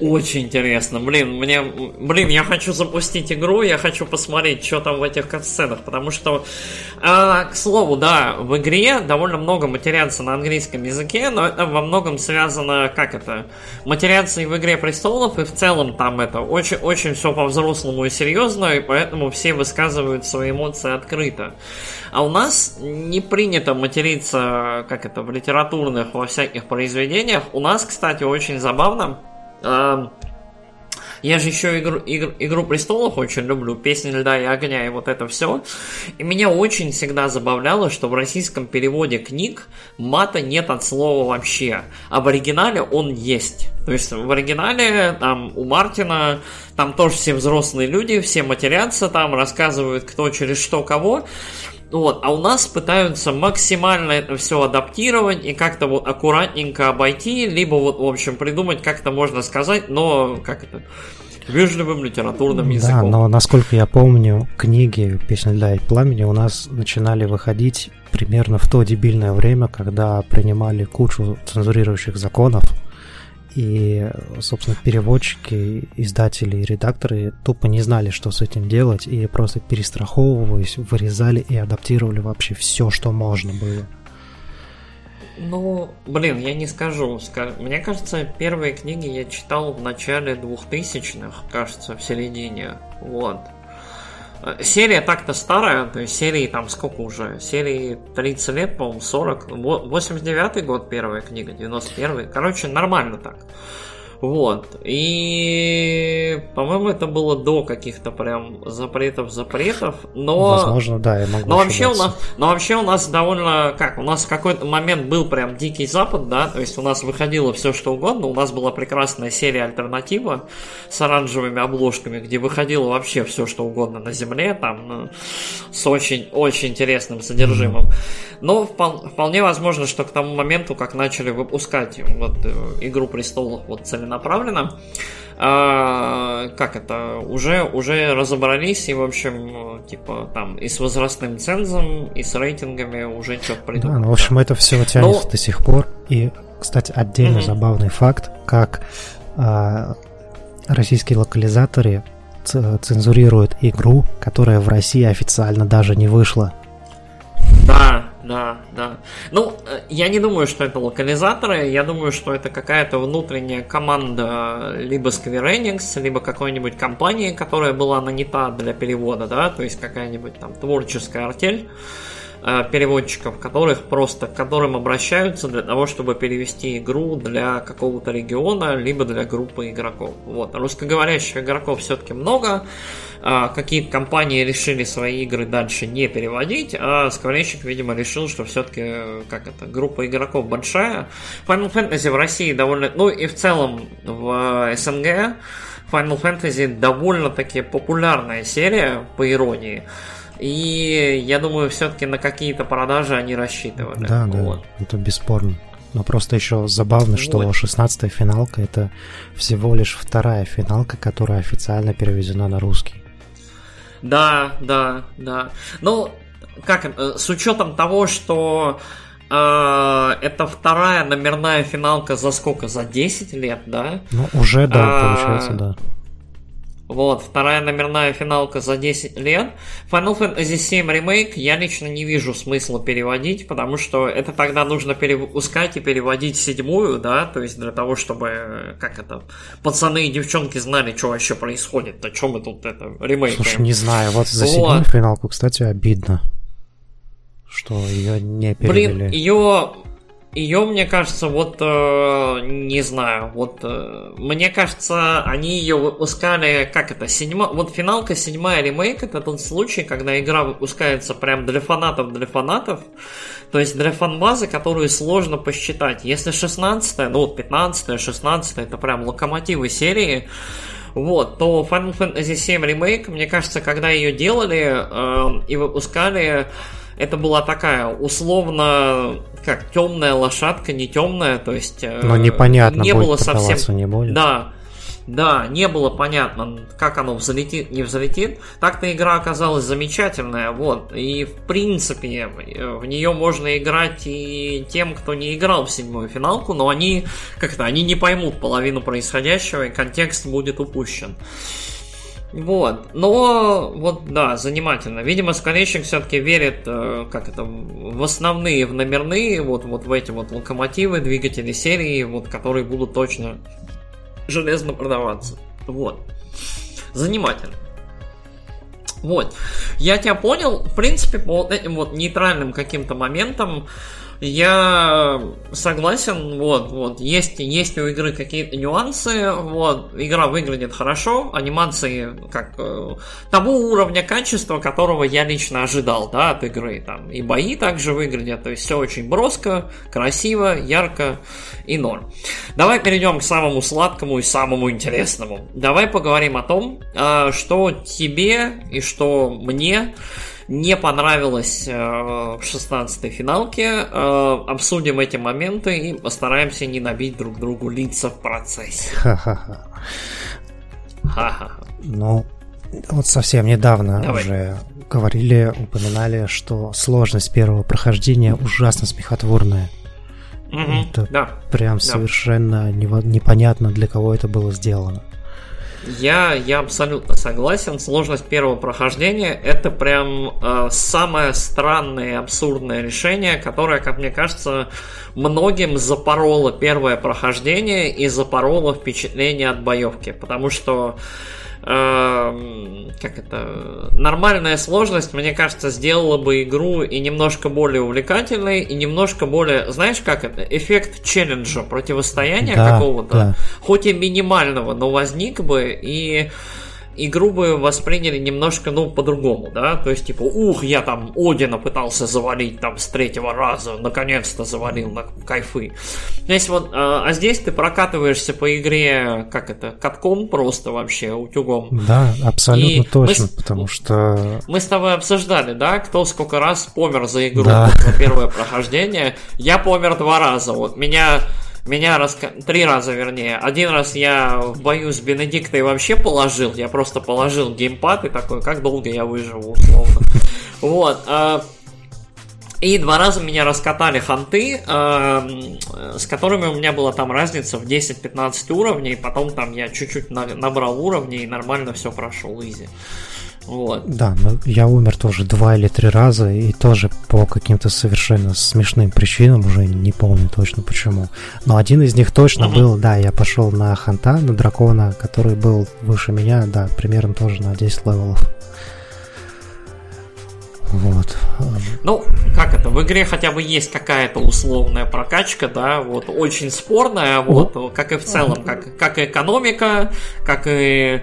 Очень интересно. Блин, мне... Блин, я хочу запустить игру, я хочу посмотреть, что там в этих катсценах, потому что... А, к слову, да, в игре довольно много материанца на английском языке, но это во многом связано, как это, материанцы в «Игре престолов», и в целом там это очень-очень все по-взрослому и серьезно, и поэтому все высказывают свои эмоции открыто. А у нас не принято материться, как это, в литературных, во всяких произведениях. У нас, кстати, очень забавно, я же еще игру, игр, Игру престолов очень люблю, песни льда и огня и вот это все. И меня очень всегда забавляло, что в российском переводе книг мата нет от слова вообще. А в оригинале он есть. То есть в оригинале там у Мартина там тоже все взрослые люди, все матерятся там, рассказывают кто через что кого. Вот, а у нас пытаются максимально это все адаптировать и как-то вот аккуратненько обойти, либо вот, в общем, придумать, как это можно сказать, но как это вежливым литературным языком. Да, но насколько я помню, книги «Песня льда и пламени» у нас начинали выходить примерно в то дебильное время, когда принимали кучу цензурирующих законов, и, собственно, переводчики, издатели и редакторы тупо не знали, что с этим делать, и просто перестраховываясь, вырезали и адаптировали вообще все, что можно было. Ну, блин, я не скажу. Мне кажется, первые книги я читал в начале 2000-х, кажется, в середине. Вот. Серия так-то старая, то есть серии там сколько уже? Серии 30 лет, по-моему, 40. 89 год первая книга, 91 Короче, нормально так. Вот. И, по-моему, это было до каких-то прям запретов-запретов, но... Возможно, да, я могу но вообще, у нас, но вообще у нас довольно... Как? У нас в какой-то момент был прям Дикий Запад, да, то есть у нас выходило все что угодно, у нас была прекрасная серия альтернатива с оранжевыми обложками, где выходило вообще все что угодно на земле, там, ну, с очень-очень интересным содержимым. Но вполне возможно, что к тому моменту, как начали выпускать вот э, Игру Престолов вот целенаправленно направлено. А, как это, уже, уже разобрались и, в общем, типа, там, и с возрастным цензом, и с рейтингами уже что-то придумали. Да, ну, в общем, это все тянется Но... до сих пор. И, кстати, отдельно угу. забавный факт, как а, российские локализаторы цензурируют игру, которая в России официально даже не вышла. Да, да, да. Ну, э, я не думаю, что это локализаторы, я думаю, что это какая-то внутренняя команда либо Square Enix, либо какой-нибудь компании, которая была нанята для перевода, да, то есть какая-нибудь там творческая артель э, переводчиков, которых просто, к которым обращаются для того, чтобы перевести игру для какого-то региона, либо для группы игроков. Вот. Русскоговорящих игроков все-таки много, а, какие-то компании решили свои игры дальше не переводить, а скворечник, видимо, решил, что все-таки, как это, группа игроков большая. Final Fantasy в России довольно, ну и в целом в СНГ Final Fantasy довольно-таки популярная серия, по иронии. И я думаю, все-таки на какие-то продажи они рассчитывали. Да, вот. да, это бесспорно. Но просто еще забавно, вот. что 16-я финалка это всего лишь вторая финалка, которая официально переведена на русский. Да, да, да. Ну, как, э, с учетом того, что э, это вторая номерная финалка за сколько? За 10 лет, да? Ну, уже, да, а, получается, да. Вот, вторая номерная финалка за 10 лет. Final Fantasy VII Remake я лично не вижу смысла переводить, потому что это тогда нужно перепускать и переводить седьмую, да, то есть для того, чтобы, как это, пацаны и девчонки знали, что вообще происходит, о чем мы тут это ремейк. Слушай, не знаю, вот за вот. седьмую финалку, кстати, обидно, что ее не перевели. Блин, ее ее, мне кажется, вот э, не знаю, вот э, мне кажется, они ее выпускали, как это, седьма, вот финалка седьмая ремейк, это тот случай, когда игра выпускается прям для фанатов, для фанатов, то есть для фанбазы, которую сложно посчитать. Если 16 ну вот 15 16 это прям локомотивы серии, вот, то Final Fantasy VII Remake, мне кажется, когда ее делали э, и выпускали, это была такая условно как темная лошадка, не темная, то есть э, Но непонятно, не было совсем. Не будет. Да. Да, не было понятно, как оно взлетит, не взлетит. Так-то игра оказалась замечательная, вот. И в принципе в нее можно играть и тем, кто не играл в седьмую финалку, но они как-то они не поймут половину происходящего, и контекст будет упущен. Вот, но вот да, занимательно. Видимо, скворечник все-таки верит, э, как это, в основные, в номерные, вот, вот в эти вот локомотивы, двигатели серии, вот, которые будут точно железно продаваться. Вот. Занимательно. Вот. Я тебя понял, в принципе, по вот этим вот нейтральным каким-то моментам я согласен, вот, вот, есть, есть у игры какие-то нюансы, вот, игра выглядит хорошо, анимации как э, того уровня качества, которого я лично ожидал, да, от игры, там, и бои также выглядят, то есть все очень броско, красиво, ярко и норм. Давай перейдем к самому сладкому и самому интересному. Давай поговорим о том, э, что тебе и что мне не понравилось э, в 16-й финалке. Э, обсудим эти моменты и постараемся не набить друг другу лица в процессе. Ха-ха-ха. Ха-ха. Ну, вот совсем недавно Давай. уже говорили, упоминали, что сложность первого прохождения ужасно смехотворная. Угу, это да, прям да. совершенно непонятно, для кого это было сделано. Я, я абсолютно согласен. Сложность первого прохождения это прям э, самое странное и абсурдное решение, которое, как мне кажется, многим запороло первое прохождение и запороло впечатление от боевки. Потому что как это, нормальная сложность, мне кажется, сделала бы игру и немножко более увлекательной, и немножко более, знаешь, как это, эффект челленджа, противостояния да, какого-то, да. хоть и минимального, но возник бы, и игру бы восприняли немножко, ну, по-другому, да, то есть, типа, ух, я там Одина пытался завалить там с третьего раза, наконец-то завалил на кайфы. То есть вот, а, а здесь ты прокатываешься по игре, как это, катком просто вообще, утюгом. Да, абсолютно И точно, мы, потому что... Мы с тобой обсуждали, да, кто сколько раз помер за игру да. первое прохождение. Я помер два раза, вот, меня меня раска... три раза, вернее. Один раз я в бою с Бенедиктой вообще положил. Я просто положил геймпад и такой, как долго я выживу, условно. Вот. А, и два раза меня раскатали ханты, с которыми у меня была там разница в 10-15 уровней. Потом там я чуть-чуть набрал уровней и нормально все прошел изи. Вот. Да, но я умер тоже два или три раза, и тоже по каким-то совершенно смешным причинам, уже не помню точно почему. Но один из них точно mm-hmm. был, да, я пошел на ханта, на дракона, который был выше меня, да, примерно тоже на 10 левелов. Вот. Ну, как это, в игре хотя бы есть какая-то условная прокачка, да, вот, очень спорная, вот, вот. как и в целом, как, как и экономика, как и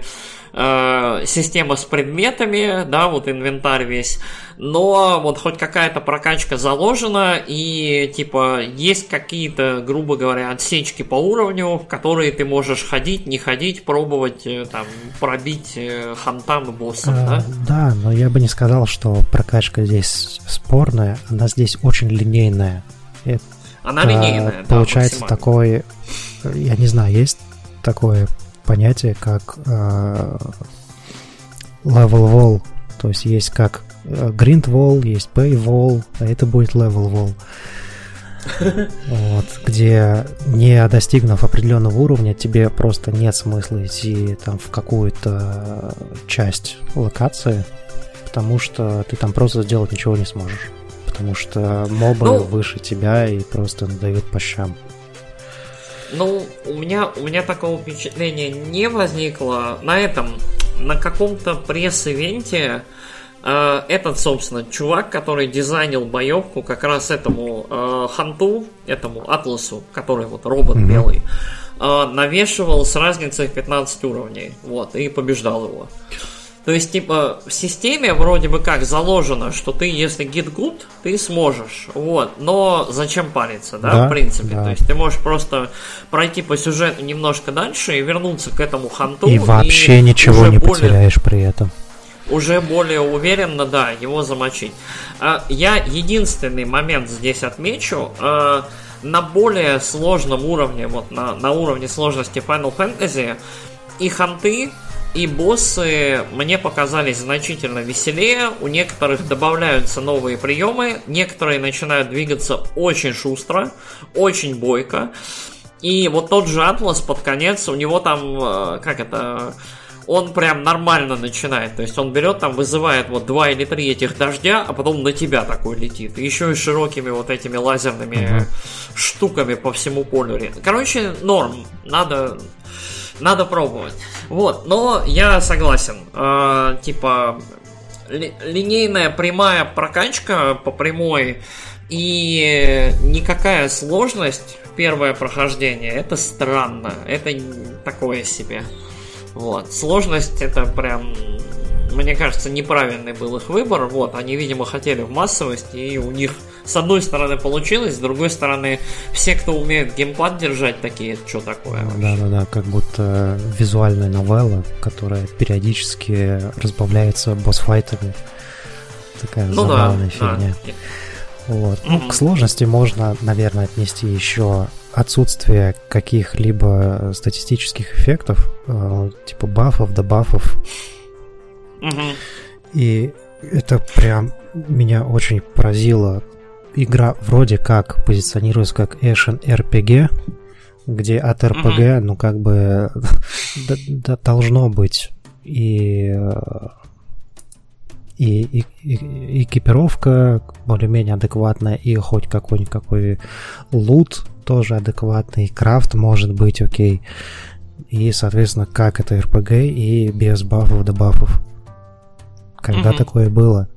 э, система с предметами, да, вот инвентарь весь, но вот хоть какая-то прокачка заложена, и типа есть какие-то, грубо говоря, отсечки по уровню, в которые ты можешь ходить, не ходить, пробовать э, там пробить э, хантам и боссов, да? Да, но я бы не сказал, что прокачка здесь спорная, она здесь очень линейная. Это, она линейная, Получается да, такой, я не знаю, есть такое понятие, как э, level wall. То есть есть как э, grind wall, есть pay wall, а это будет level wall. Вот, где не достигнув определенного уровня, тебе просто нет смысла идти там в какую-то часть локации, потому что ты там просто сделать ничего не сможешь. Потому что мобы ну, выше тебя и просто дают по щам. Ну, у меня, у меня такого впечатления не возникло. На этом, на каком-то пресс-ивенте э, этот, собственно, чувак, который дизайнил боевку как раз этому э, Ханту, этому Атласу, который вот робот mm-hmm. белый, э, навешивал с разницей в 15 уровней. Вот, и побеждал его. То есть, типа, в системе вроде бы как заложено, что ты, если гид good, ты сможешь. Вот. Но зачем париться, да, да в принципе? Да. То есть ты можешь просто пройти по сюжету немножко дальше и вернуться к этому ханту. И вообще и ничего не более... потеряешь при этом уже более уверенно, да, его замочить. А, я единственный момент здесь отмечу. А, на более сложном уровне, вот на, на уровне сложности Final Fantasy, и ханты, и боссы мне показались значительно веселее. У некоторых добавляются новые приемы, некоторые начинают двигаться очень шустро, очень бойко. И вот тот же Атлас под конец, у него там, э, как это, он прям нормально начинает. То есть он берет там, вызывает вот два или три этих дождя, а потом на тебя такой летит. И еще и широкими вот этими лазерными uh-huh. штуками по всему полю. Короче, норм. Надо, надо пробовать. Вот, но я согласен. Э, типа, ли, линейная прямая прокачка по прямой и никакая сложность первое прохождение, это странно. Это такое себе. Вот. Сложность это прям, мне кажется, неправильный был их выбор. Вот, они, видимо, хотели в массовость, и у них с одной стороны получилось, с другой стороны, все, кто умеет геймпад держать, такие, что такое? Да, да, да, как будто визуальная новелла, которая периодически разбавляется босс-файтами. Такая ну, забавная да, фигня. Да. Вот. Ну, к сложности можно, наверное, отнести еще отсутствие каких-либо статистических эффектов, э, типа бафов, дебафов. И это прям меня очень поразило. Игра вроде как позиционируется как Action RPG, где от RPG, ну как бы должно быть и и, и, экипировка более-менее адекватная, и хоть какой-никакой лут тоже адекватный, и крафт может быть окей. И, соответственно, как это RPG и без бафов до бафов. Когда mm-hmm. такое было?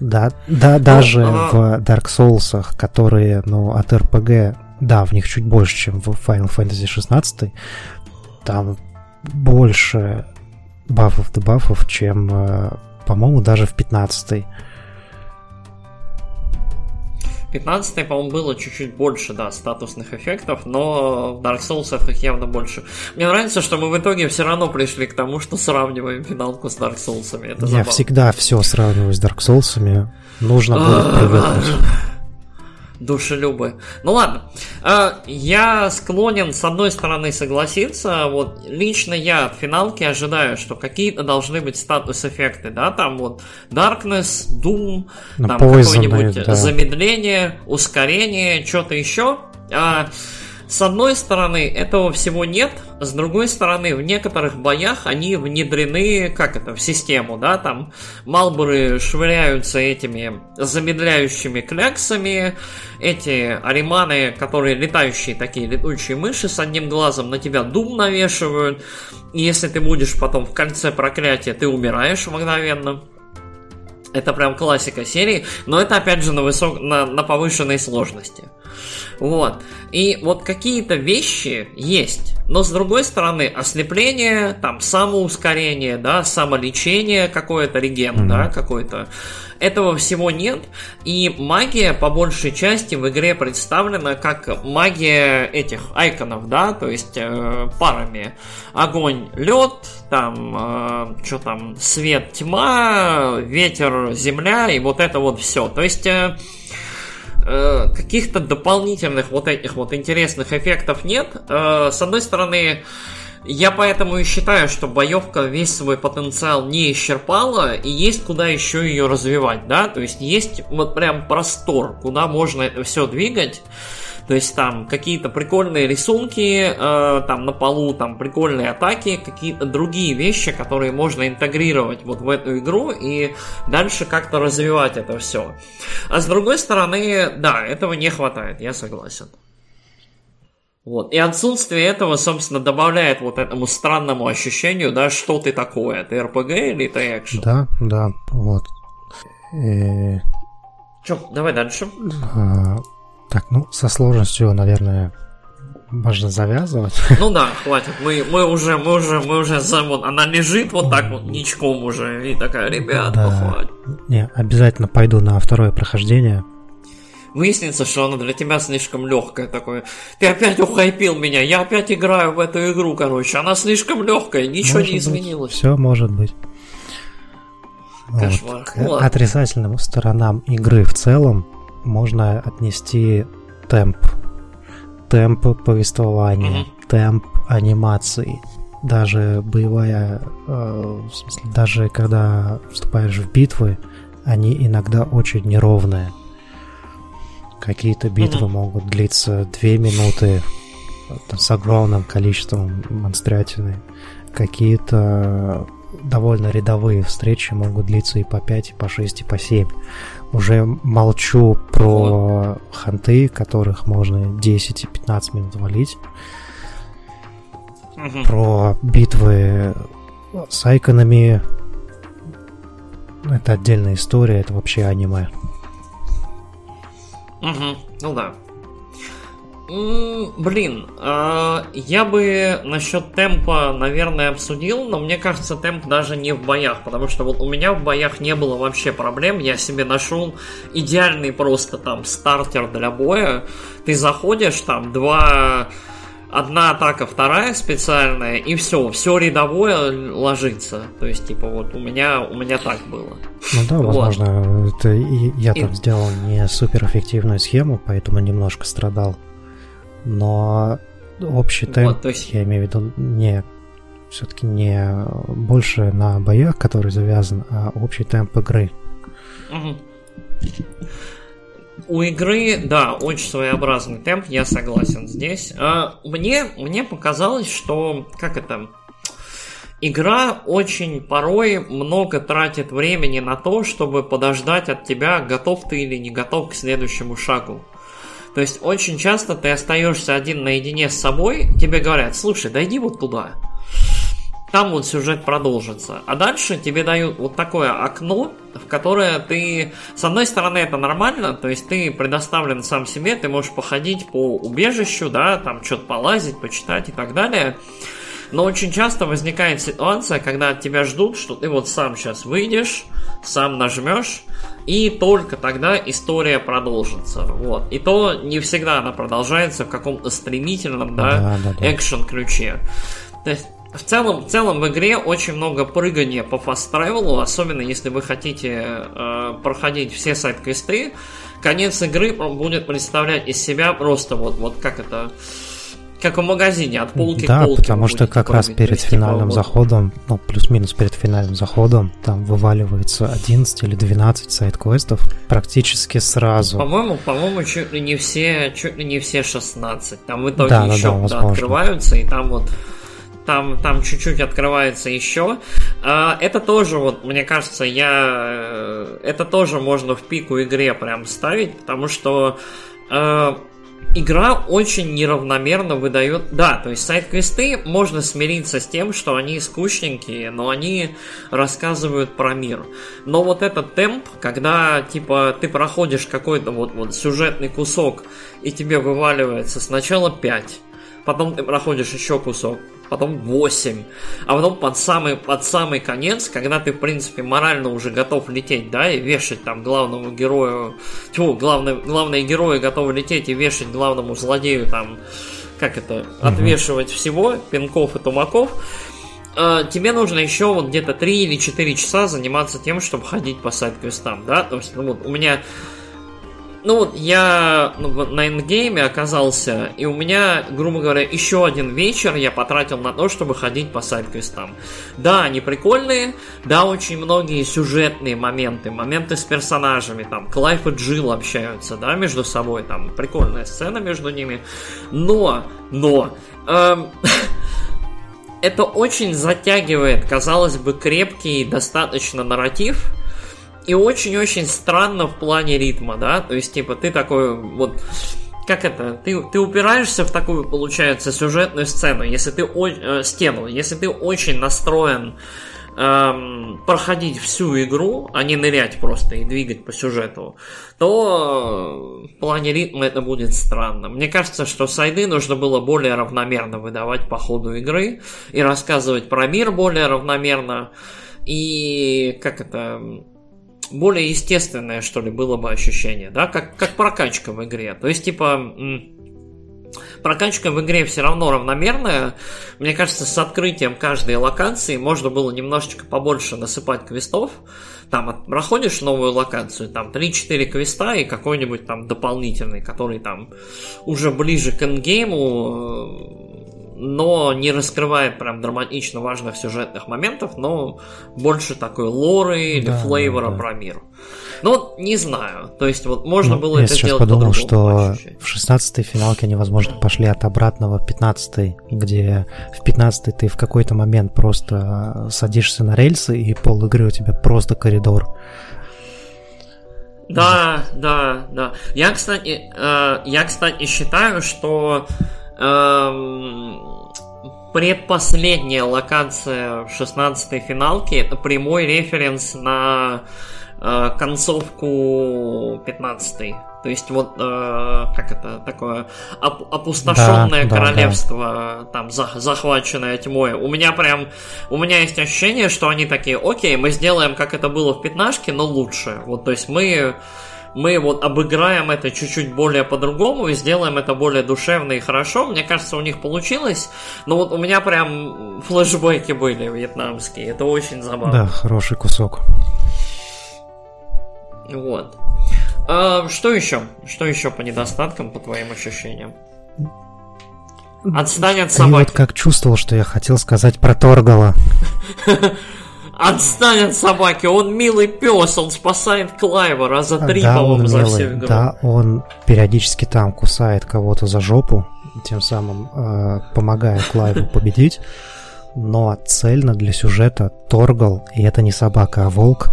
Да, да, даже в Dark Souls, которые, ну, от RPG, да, в них чуть больше, чем в Final Fantasy 16, там больше бафов дебафов, чем, э, по-моему, даже в 15 15 по-моему, было чуть-чуть больше, да, статусных эффектов, но в Dark Souls их явно больше. Мне нравится, что мы в итоге все равно пришли к тому, что сравниваем финалку с Dark Souls. Это Я забавно. всегда все сравниваю с Dark Souls. Нужно будет привыкнуть душелюбы. Ну ладно, а, я склонен с одной стороны согласиться, вот лично я от финалки ожидаю, что какие-то должны быть статус-эффекты, да, там вот Darkness, Doom, На там какое-нибудь да. замедление, ускорение, что-то еще. С одной стороны, этого всего нет, с другой стороны, в некоторых боях они внедрены, как это, в систему, да, там Малборы швыряются этими замедляющими кляксами, эти ариманы, которые летающие такие летучие мыши с одним глазом на тебя дум навешивают, и если ты будешь потом в конце проклятия, ты умираешь мгновенно. Это прям классика серии, но это опять же на, высок... на, на повышенной сложности. Вот. И вот какие-то вещи есть. Но с другой стороны, ослепление, там самоускорение, да, самолечение какое-то, реген, mm-hmm. да, какой-то. Этого всего нет. И магия по большей части в игре представлена как магия этих айконов, да, то есть э, парами. Огонь, лед, там, э, что там, свет, тьма, ветер, земля, и вот это вот все. То есть. Э, Э, каких-то дополнительных вот этих вот интересных эффектов нет. Э, с одной стороны, я поэтому и считаю, что боевка весь свой потенциал не исчерпала, и есть куда еще ее развивать, да, то есть есть вот прям простор, куда можно это все двигать. То есть там какие-то прикольные рисунки, э, там на полу, там прикольные атаки, какие-то другие вещи, которые можно интегрировать вот в эту игру и дальше как-то развивать это все. А с другой стороны, да, этого не хватает, я согласен. Вот. И отсутствие этого, собственно, добавляет вот этому странному ощущению, да, что ты такое, ты РПГ или ты экшен. Да, да, вот. И... Э, Че, давай дальше. А, так, ну, со сложностью, наверное, можно завязывать. Ну да, хватит. Мы, мы уже, мы уже, мы уже за вот она лежит вот так вот ничком уже. И такая, ребят, да. хватит. Не, обязательно пойду на второе прохождение. Выяснится, что она для тебя слишком легкая такое. Ты опять ухайпил меня, я опять играю в эту игру, короче. Она слишком легкая, ничего может не изменилось. Все может быть. Кошмар. Вот. К отрицательным сторонам игры в целом можно отнести темп. Темп повествования, mm-hmm. темп анимации. Даже боевая, э, в смысле, даже когда вступаешь в битвы, они иногда очень неровные. Какие-то битвы mm-hmm. могут длиться две минуты там, с огромным количеством монстрятины. Какие-то довольно рядовые встречи могут длиться и по 5, и по 6, и по 7. Уже молчу про вот. ханты, которых можно 10 и 15 минут валить. Угу. Про битвы с айконами. Это отдельная история, это вообще аниме. Угу, ну да. Блин, а, я бы насчет темпа, наверное, обсудил, но мне кажется, темп даже не в боях, потому что вот у меня в боях не было вообще проблем, я себе нашел идеальный просто там стартер для боя. Ты заходишь, там два одна атака, вторая специальная, и все, все рядовое ложится. То есть, типа, вот у меня, у меня так было. Ну да, возможно, вот. это и я и... там сделал не супер эффективную схему, поэтому немножко страдал но общий темп, вот, то есть... я имею в виду, не все-таки не больше на боях, который завязан, а общий темп игры. Угу. У игры, да, очень своеобразный темп, я согласен здесь. А, мне, мне показалось, что, как это, игра очень порой много тратит времени на то, чтобы подождать от тебя, готов ты или не готов к следующему шагу. То есть очень часто ты остаешься один наедине с собой, тебе говорят, слушай, дойди вот туда. Там вот сюжет продолжится. А дальше тебе дают вот такое окно, в которое ты... С одной стороны, это нормально, то есть ты предоставлен сам себе, ты можешь походить по убежищу, да, там что-то полазить, почитать и так далее. Но очень часто возникает ситуация, когда от тебя ждут, что ты вот сам сейчас выйдешь, сам нажмешь, и только тогда история продолжится. Вот. И то не всегда она продолжается в каком-то стремительном, да, да, да, экшен ключе. То есть в целом, в целом в игре очень много прыгания по фаст travel, особенно если вы хотите э, проходить все сайт-квесты. Конец игры будет представлять из себя просто вот, вот как это как в магазине, от полки да, к полке. Да, потому что как раз перед типа финальным заходом, ну, плюс-минус перед финальным заходом, там вываливается 11 или 12 сайт-квестов практически сразу. По-моему, по-моему, чуть ли не все, чуть ли не все 16. Там в итоге да, еще да, да, открываются, и там вот там, там чуть-чуть открывается еще. А, это тоже, вот, мне кажется, я... Э, это тоже можно в пику игре прям ставить, потому что э, игра очень неравномерно выдает... Да, то есть сайт-квесты можно смириться с тем, что они скучненькие, но они рассказывают про мир. Но вот этот темп, когда, типа, ты проходишь какой-то вот, вот сюжетный кусок, и тебе вываливается сначала 5, потом ты проходишь еще кусок, потом 8, а потом под самый, под самый конец, когда ты, в принципе, морально уже готов лететь, да, и вешать там главному герою, тьфу, главное, главные герои готовы лететь и вешать главному злодею там, как это, отвешивать всего, пинков и тумаков, э, тебе нужно еще вот где-то 3 или 4 часа заниматься тем, чтобы ходить по сайт-квестам, да, то есть, ну вот, у меня ну вот я ну, на эндгейме оказался, и у меня, грубо говоря, еще один вечер я потратил на то, чтобы ходить по сайт-квестам. Да, они прикольные, да, очень многие сюжетные моменты, моменты с персонажами, там, Клайф и Джилл общаются, да, между собой, там, прикольная сцена между ними, но, но, эм, это очень затягивает, казалось бы, крепкий достаточно нарратив, и очень-очень странно в плане ритма, да, то есть, типа, ты такой вот как это, ты, ты упираешься в такую, получается, сюжетную сцену, если ты, э, стену, если ты очень настроен эм, проходить всю игру, а не нырять просто и двигать по сюжету, то в плане ритма это будет странно. Мне кажется, что сайды нужно было более равномерно выдавать по ходу игры и рассказывать про мир более равномерно, и как это более естественное, что ли, было бы ощущение, да, как, как прокачка в игре. То есть, типа, прокачка в игре все равно равномерная. Мне кажется, с открытием каждой локации можно было немножечко побольше насыпать квестов. Там проходишь новую локацию, там 3-4 квеста и какой-нибудь там дополнительный, который там уже ближе к эндгейму но не раскрывает прям драматично важных сюжетных моментов, но больше такой лоры или да, флейвора да, да. про мир. Ну, не знаю. То есть, вот можно ну, было я это сейчас сделать подумал, что в 16-й финалке они, возможно, пошли от обратного 15-й, где в 15-й ты в какой-то момент просто садишься на рельсы, и пол игры у тебя просто коридор. Да, да, да. Я, кстати, э, я, кстати, считаю, что предпоследняя локация 16-й финалки это прямой референс на э, концовку 15-й. То есть вот э, как это такое оп- опустошенное да, королевство, да, да. там за- захваченное тьмой. У меня прям у меня есть ощущение, что они такие, окей, мы сделаем, как это было в пятнашке, но лучше. Вот, то есть мы мы вот обыграем это чуть-чуть более по-другому и сделаем это более душевно и хорошо. Мне кажется, у них получилось. Но вот у меня прям флешбеки были вьетнамские. Это очень забавно. Да, хороший кусок. Вот. А, что еще? Что еще по недостаткам, по твоим ощущениям? Отстань от собаки. Я вот как чувствовал, что я хотел сказать про Торгала. Отстань от собаки, он милый пес, он спасает Клайва раза три, да, по-моему, за милый, всю игру. Да, он периодически там кусает кого-то за жопу, тем самым э, помогая Клайву победить. Но цельно для сюжета Торгал, и это не собака, а волк,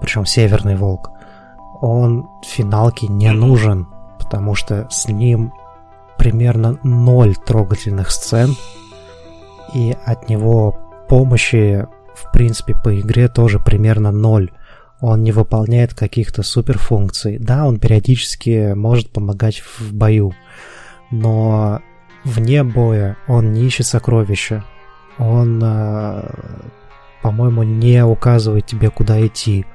причем северный волк, он в финалке не нужен, потому что с ним примерно ноль трогательных сцен, и от него помощи, в принципе, по игре тоже примерно ноль. Он не выполняет каких-то суперфункций. Да, он периодически может помогать в бою, но вне боя он не ищет сокровища. Он, э, по-моему, не указывает тебе, куда идти.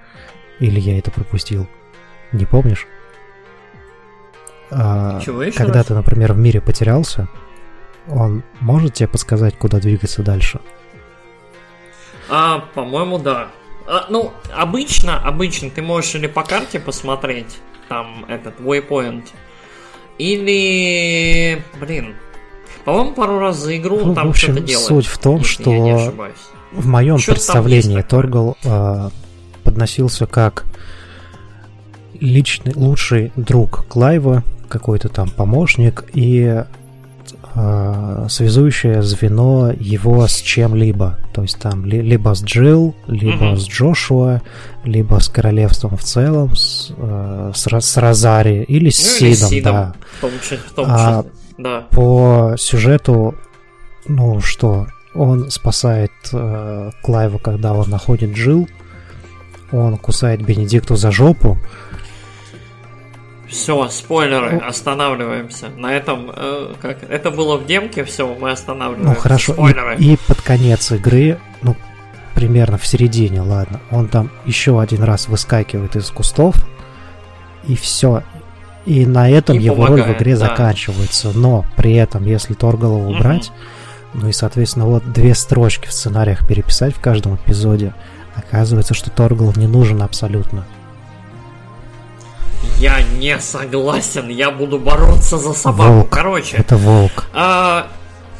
Или я это пропустил? Не помнишь? А, Чего еще Когда раз? ты, например, в мире потерялся, он может тебе подсказать, куда двигаться дальше? А, по-моему, да. А, ну, обычно, обычно ты можешь или по карте посмотреть, там этот waypoint, или, блин, по-моему, пару раз за игру ну, там в общем, что-то делает. Суть в том, что в моем представлении Торгал э, подносился как личный лучший друг Клайва, какой-то там помощник и связующее звено его с чем-либо. То есть там ли, либо с Джилл, либо mm-hmm. с Джошуа, либо с королевством в целом, с, э, с, с Розари или с ну, Сидом, Сидом, да. В том числе, в том числе. А да. По сюжету, ну что, он спасает э, Клайва, когда он находит Джилл, он кусает Бенедикту за жопу. Все, спойлеры, ну, останавливаемся. На этом, э, как это было в демке, все, мы останавливаемся. Ну хорошо, спойлеры. И, и под конец игры, ну примерно в середине, ладно, он там еще один раз выскакивает из кустов, и все. И на этом и его помогает, роль в игре да. заканчивается. Но при этом, если Торголова убрать, угу. ну и, соответственно, вот две строчки в сценариях переписать в каждом эпизоде, Оказывается, что Торгл не нужен абсолютно. Я не согласен, я буду бороться за собаку. Волк. Короче. Это волк. А,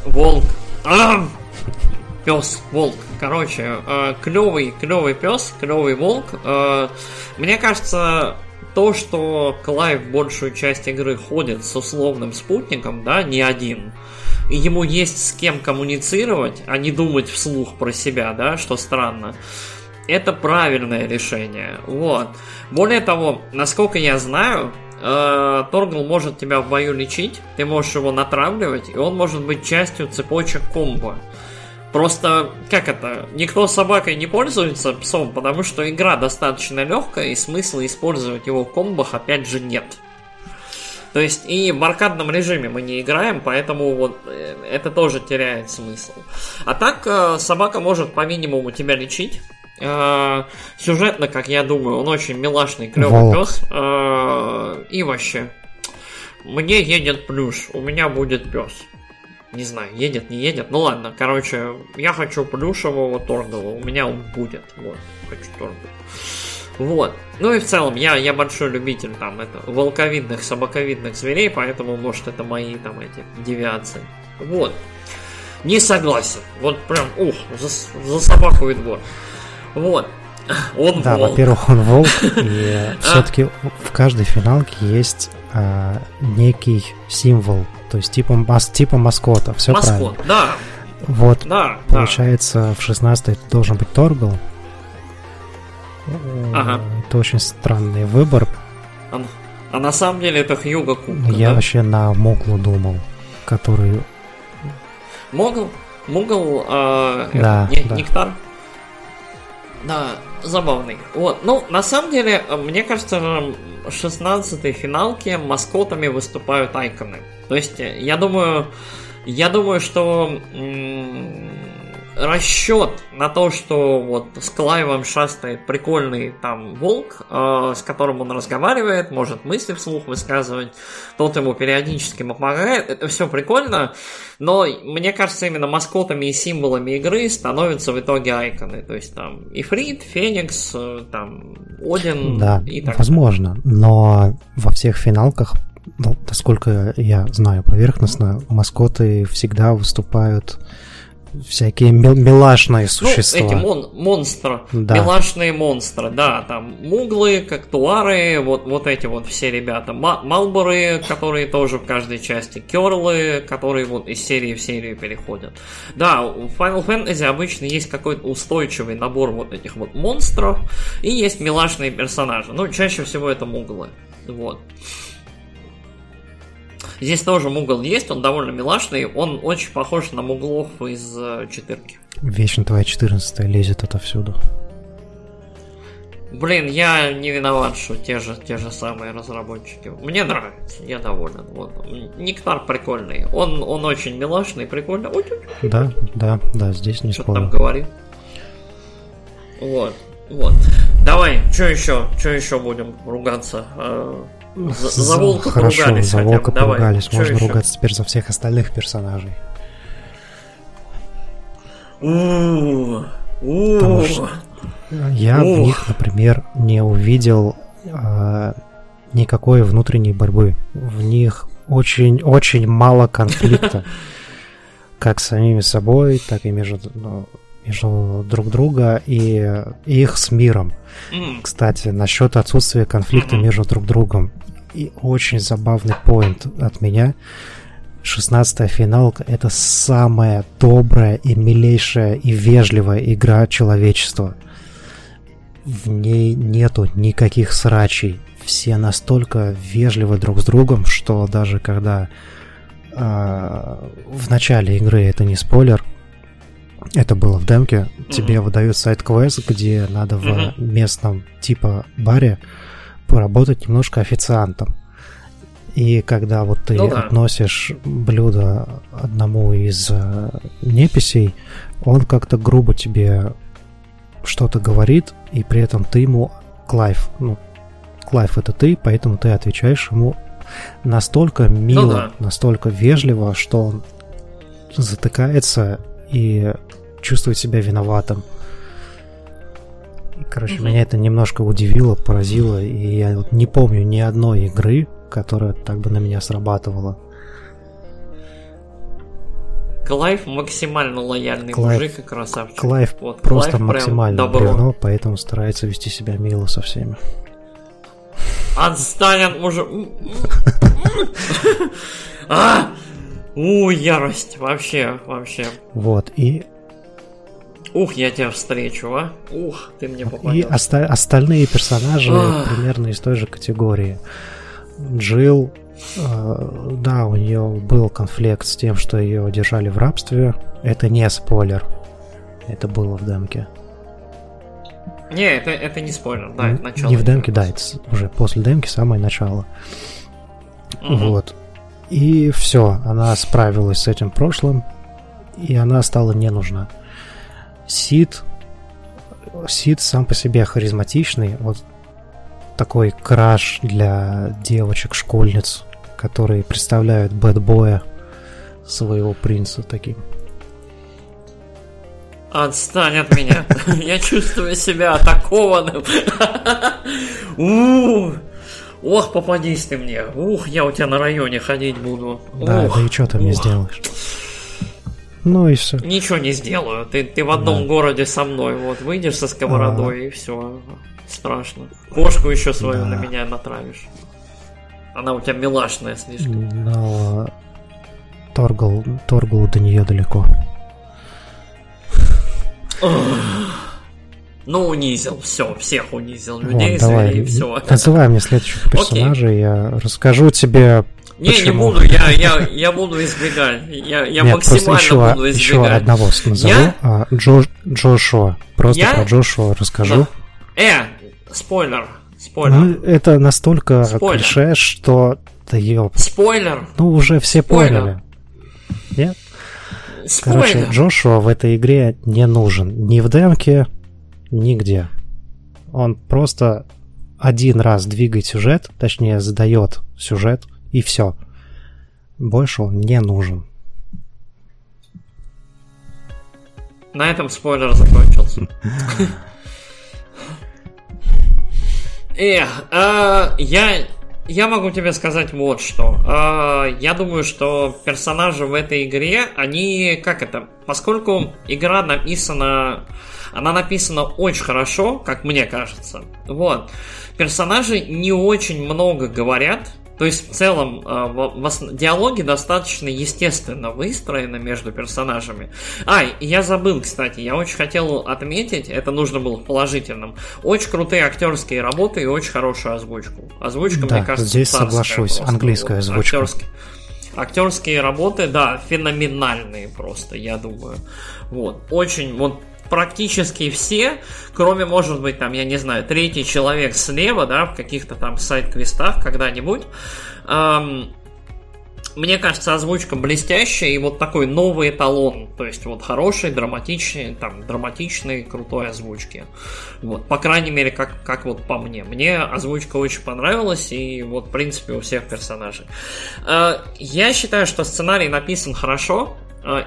волк. А, пес, волк. Короче, а, клевый, клевый пес, клевый волк. А, мне кажется, то, что Клайв большую часть игры ходит с условным спутником, да, не один, и ему есть с кем коммуницировать, а не думать вслух про себя, да, что странно это правильное решение. Вот. Более того, насколько я знаю, э, Торгл может тебя в бою лечить, ты можешь его натравливать, и он может быть частью цепочек комбо. Просто, как это, никто собакой не пользуется псом, потому что игра достаточно легкая, и смысла использовать его в комбах опять же нет. То есть и в аркадном режиме мы не играем, поэтому вот э, это тоже теряет смысл. А так э, собака может по минимуму тебя лечить, сюжетно, как я думаю, он очень милашный, клевый пес. Э, и вообще, мне едет плюш, у меня будет пес. Не знаю, едет, не едет. Ну ладно, короче, я хочу плюшевого торгового, у меня он будет. Вот, хочу торгового. Вот. Ну и в целом, я, я большой любитель там это, волковидных, собаковидных зверей, поэтому, может, это мои там эти девиации. Вот. Не согласен. Вот прям, ух, за, за собаку Видбор. Вот. Он да, волк. во-первых, он волк, и все-таки в каждой финалке есть а, некий символ, то есть типа, мас, типа маскота, все Маскот, правильно. да. Вот, да, получается, да. в 16 должен быть Торгл. Ага. Это очень странный выбор. А, а на самом деле это Хьюга Кубка, Я да? вообще на Моглу думал, который... Могл? Мугл, э, да, это, да. Нектар? Да, забавный. Вот, ну, на самом деле, мне кажется, в 16-й финалке маскотами выступают айконы. То есть, я думаю, я думаю, что расчет на то, что вот с Клайвом шастает прикольный там волк, э, с которым он разговаривает, может мысли вслух высказывать, тот ему периодически помогает, это все прикольно, но мне кажется, именно маскотами и символами игры становятся в итоге айконы, то есть там Ифрит, Феникс, э, там Один да, и так возможно, но во всех финалках ну, насколько я знаю поверхностно, маскоты всегда выступают всякие мил- милашные существа. Ну, эти мон- монстры, да. милашные монстры, да, там муглы, коктуары, вот, вот эти вот все ребята. Малборы, которые тоже в каждой части, керлы, которые вот из серии в серию переходят. Да, в Final Fantasy обычно есть какой-то устойчивый набор вот этих вот монстров, и есть милашные персонажи. Ну, чаще всего это муглы. Вот. Здесь тоже мугл есть, он довольно милашный, он очень похож на муглов из э, четырки. Вечно твоя 14 лезет отовсюду. Блин, я не виноват, что те же, те же самые разработчики. Мне нравится, я доволен. Вот. Нектар прикольный. Он, он очень милашный, прикольный. Ой, да, да, да, здесь не что спорю. там говорит. Вот, вот. Давай, что еще? Что еще будем ругаться? За, за волка Хорошо, поругались за волка хотя бы. поругались. Давай. Можно ругаться теперь за всех остальных персонажей. Потому что я в них, например, не увидел э, никакой внутренней борьбы. В них очень-очень мало конфликта. Как с самими собой, так и между, ну, между друг друга и их с миром. Кстати, насчет отсутствия конфликта между друг другом. И очень забавный поинт от меня. 16 финалка — это самая добрая и милейшая и вежливая игра человечества. В ней нету никаких срачей. Все настолько вежливы друг с другом, что даже когда э, в начале игры, это не спойлер, это было в демке, mm-hmm. тебе выдают сайт-квест, где надо mm-hmm. в местном типа баре поработать немножко официантом. И когда вот ты ну, да. относишь блюдо одному из э, неписей, он как-то грубо тебе что-то говорит, и при этом ты ему Клайв, ну, Клайв это ты, поэтому ты отвечаешь ему настолько мило, ну, да. настолько вежливо, что он затыкается и чувствует себя виноватым. Короче, угу. меня это немножко удивило, поразило, и я вот не помню ни одной игры, которая так бы на меня срабатывала. Клайв максимально лояльный Клайв, мужик и красавчик. Клайв вот, просто Клайв максимально бревно, поэтому старается вести себя мило со всеми. Отстань от мужа... а! У, ярость, вообще, вообще. Вот, и Ух, я тебя встречу, а? Ух, ты мне попадешь. И оста- остальные персонажи примерно из той же категории. Джилл, э, да, у нее был конфликт с тем, что ее держали в рабстве. Это не спойлер. Это было в демке. Не, это, это не спойлер, да, это начало. Не в демке, да, это уже после демки самое начало. Угу. Вот. И все, она справилась с этим прошлым, и она стала не нужна. Сид, Сид сам по себе харизматичный, вот такой краш для девочек-школьниц, которые представляют бэтбоя своего принца таким. Отстань от меня. Я чувствую себя атакованным. Ох, попадись ты мне. Ух, я у тебя на районе ходить буду. Да, Ух, да и что ты мне ух. сделаешь? Ну и все. Ничего не сделаю. Ты, ты в одном Да. городе со мной. Вот, выйдешь со сковородой и все. Страшно. Кошку еще свою Да. на меня натравишь. Она у тебя милашная слишком. Но Торгал, Торгал до нее далеко. Ну, унизил, все, всех унизил. Вот, Людей давай, зверей, все. называй мне следующего персонажа, я расскажу тебе Не, не почему. буду, я, я, я буду избегать. Я, я Нет, максимально еще, буду еще избегать. одного назову. Я? А, Джо, Джошуа. Просто Я? про Джошуа расскажу. Э, спойлер, спойлер. Ну, это настолько Спойлер. клише, что да ёп. Спойлер, Ну, уже все Спойлер. поняли. Нет? Короче, спойлер. Джошуа в этой игре не нужен. Ни в демке, нигде. Он просто один раз двигает сюжет, точнее, задает сюжет, и все. Больше он не нужен. На этом спойлер закончился. Эх, а, я, я могу тебе сказать вот что. А, Я думаю, что персонажи в этой игре, они, как это, поскольку игра написана, она написана очень хорошо, как мне кажется, вот, персонажи не очень много говорят, то есть в целом э, диалоги достаточно естественно выстроены между персонажами. А, я забыл, кстати, я очень хотел отметить, это нужно было в положительном, очень крутые актерские работы и очень хорошую озвучку. Озвучка, Да, мне кажется, здесь соглашусь, просто. английская озвучка. актерские- Актерские работы, да, феноменальные просто, я думаю. Вот, очень, вот практически все, кроме, может быть, там, я не знаю, третий человек слева, да, в каких-то там сайт-квестах когда-нибудь, ам, мне кажется, озвучка блестящая и вот такой новый эталон. То есть вот хороший, драматичный, там, драматичной, крутой озвучки. Вот, по крайней мере, как, как вот по мне. Мне озвучка очень понравилась, и вот, в принципе, у всех персонажей. Э, Я считаю, что сценарий написан хорошо,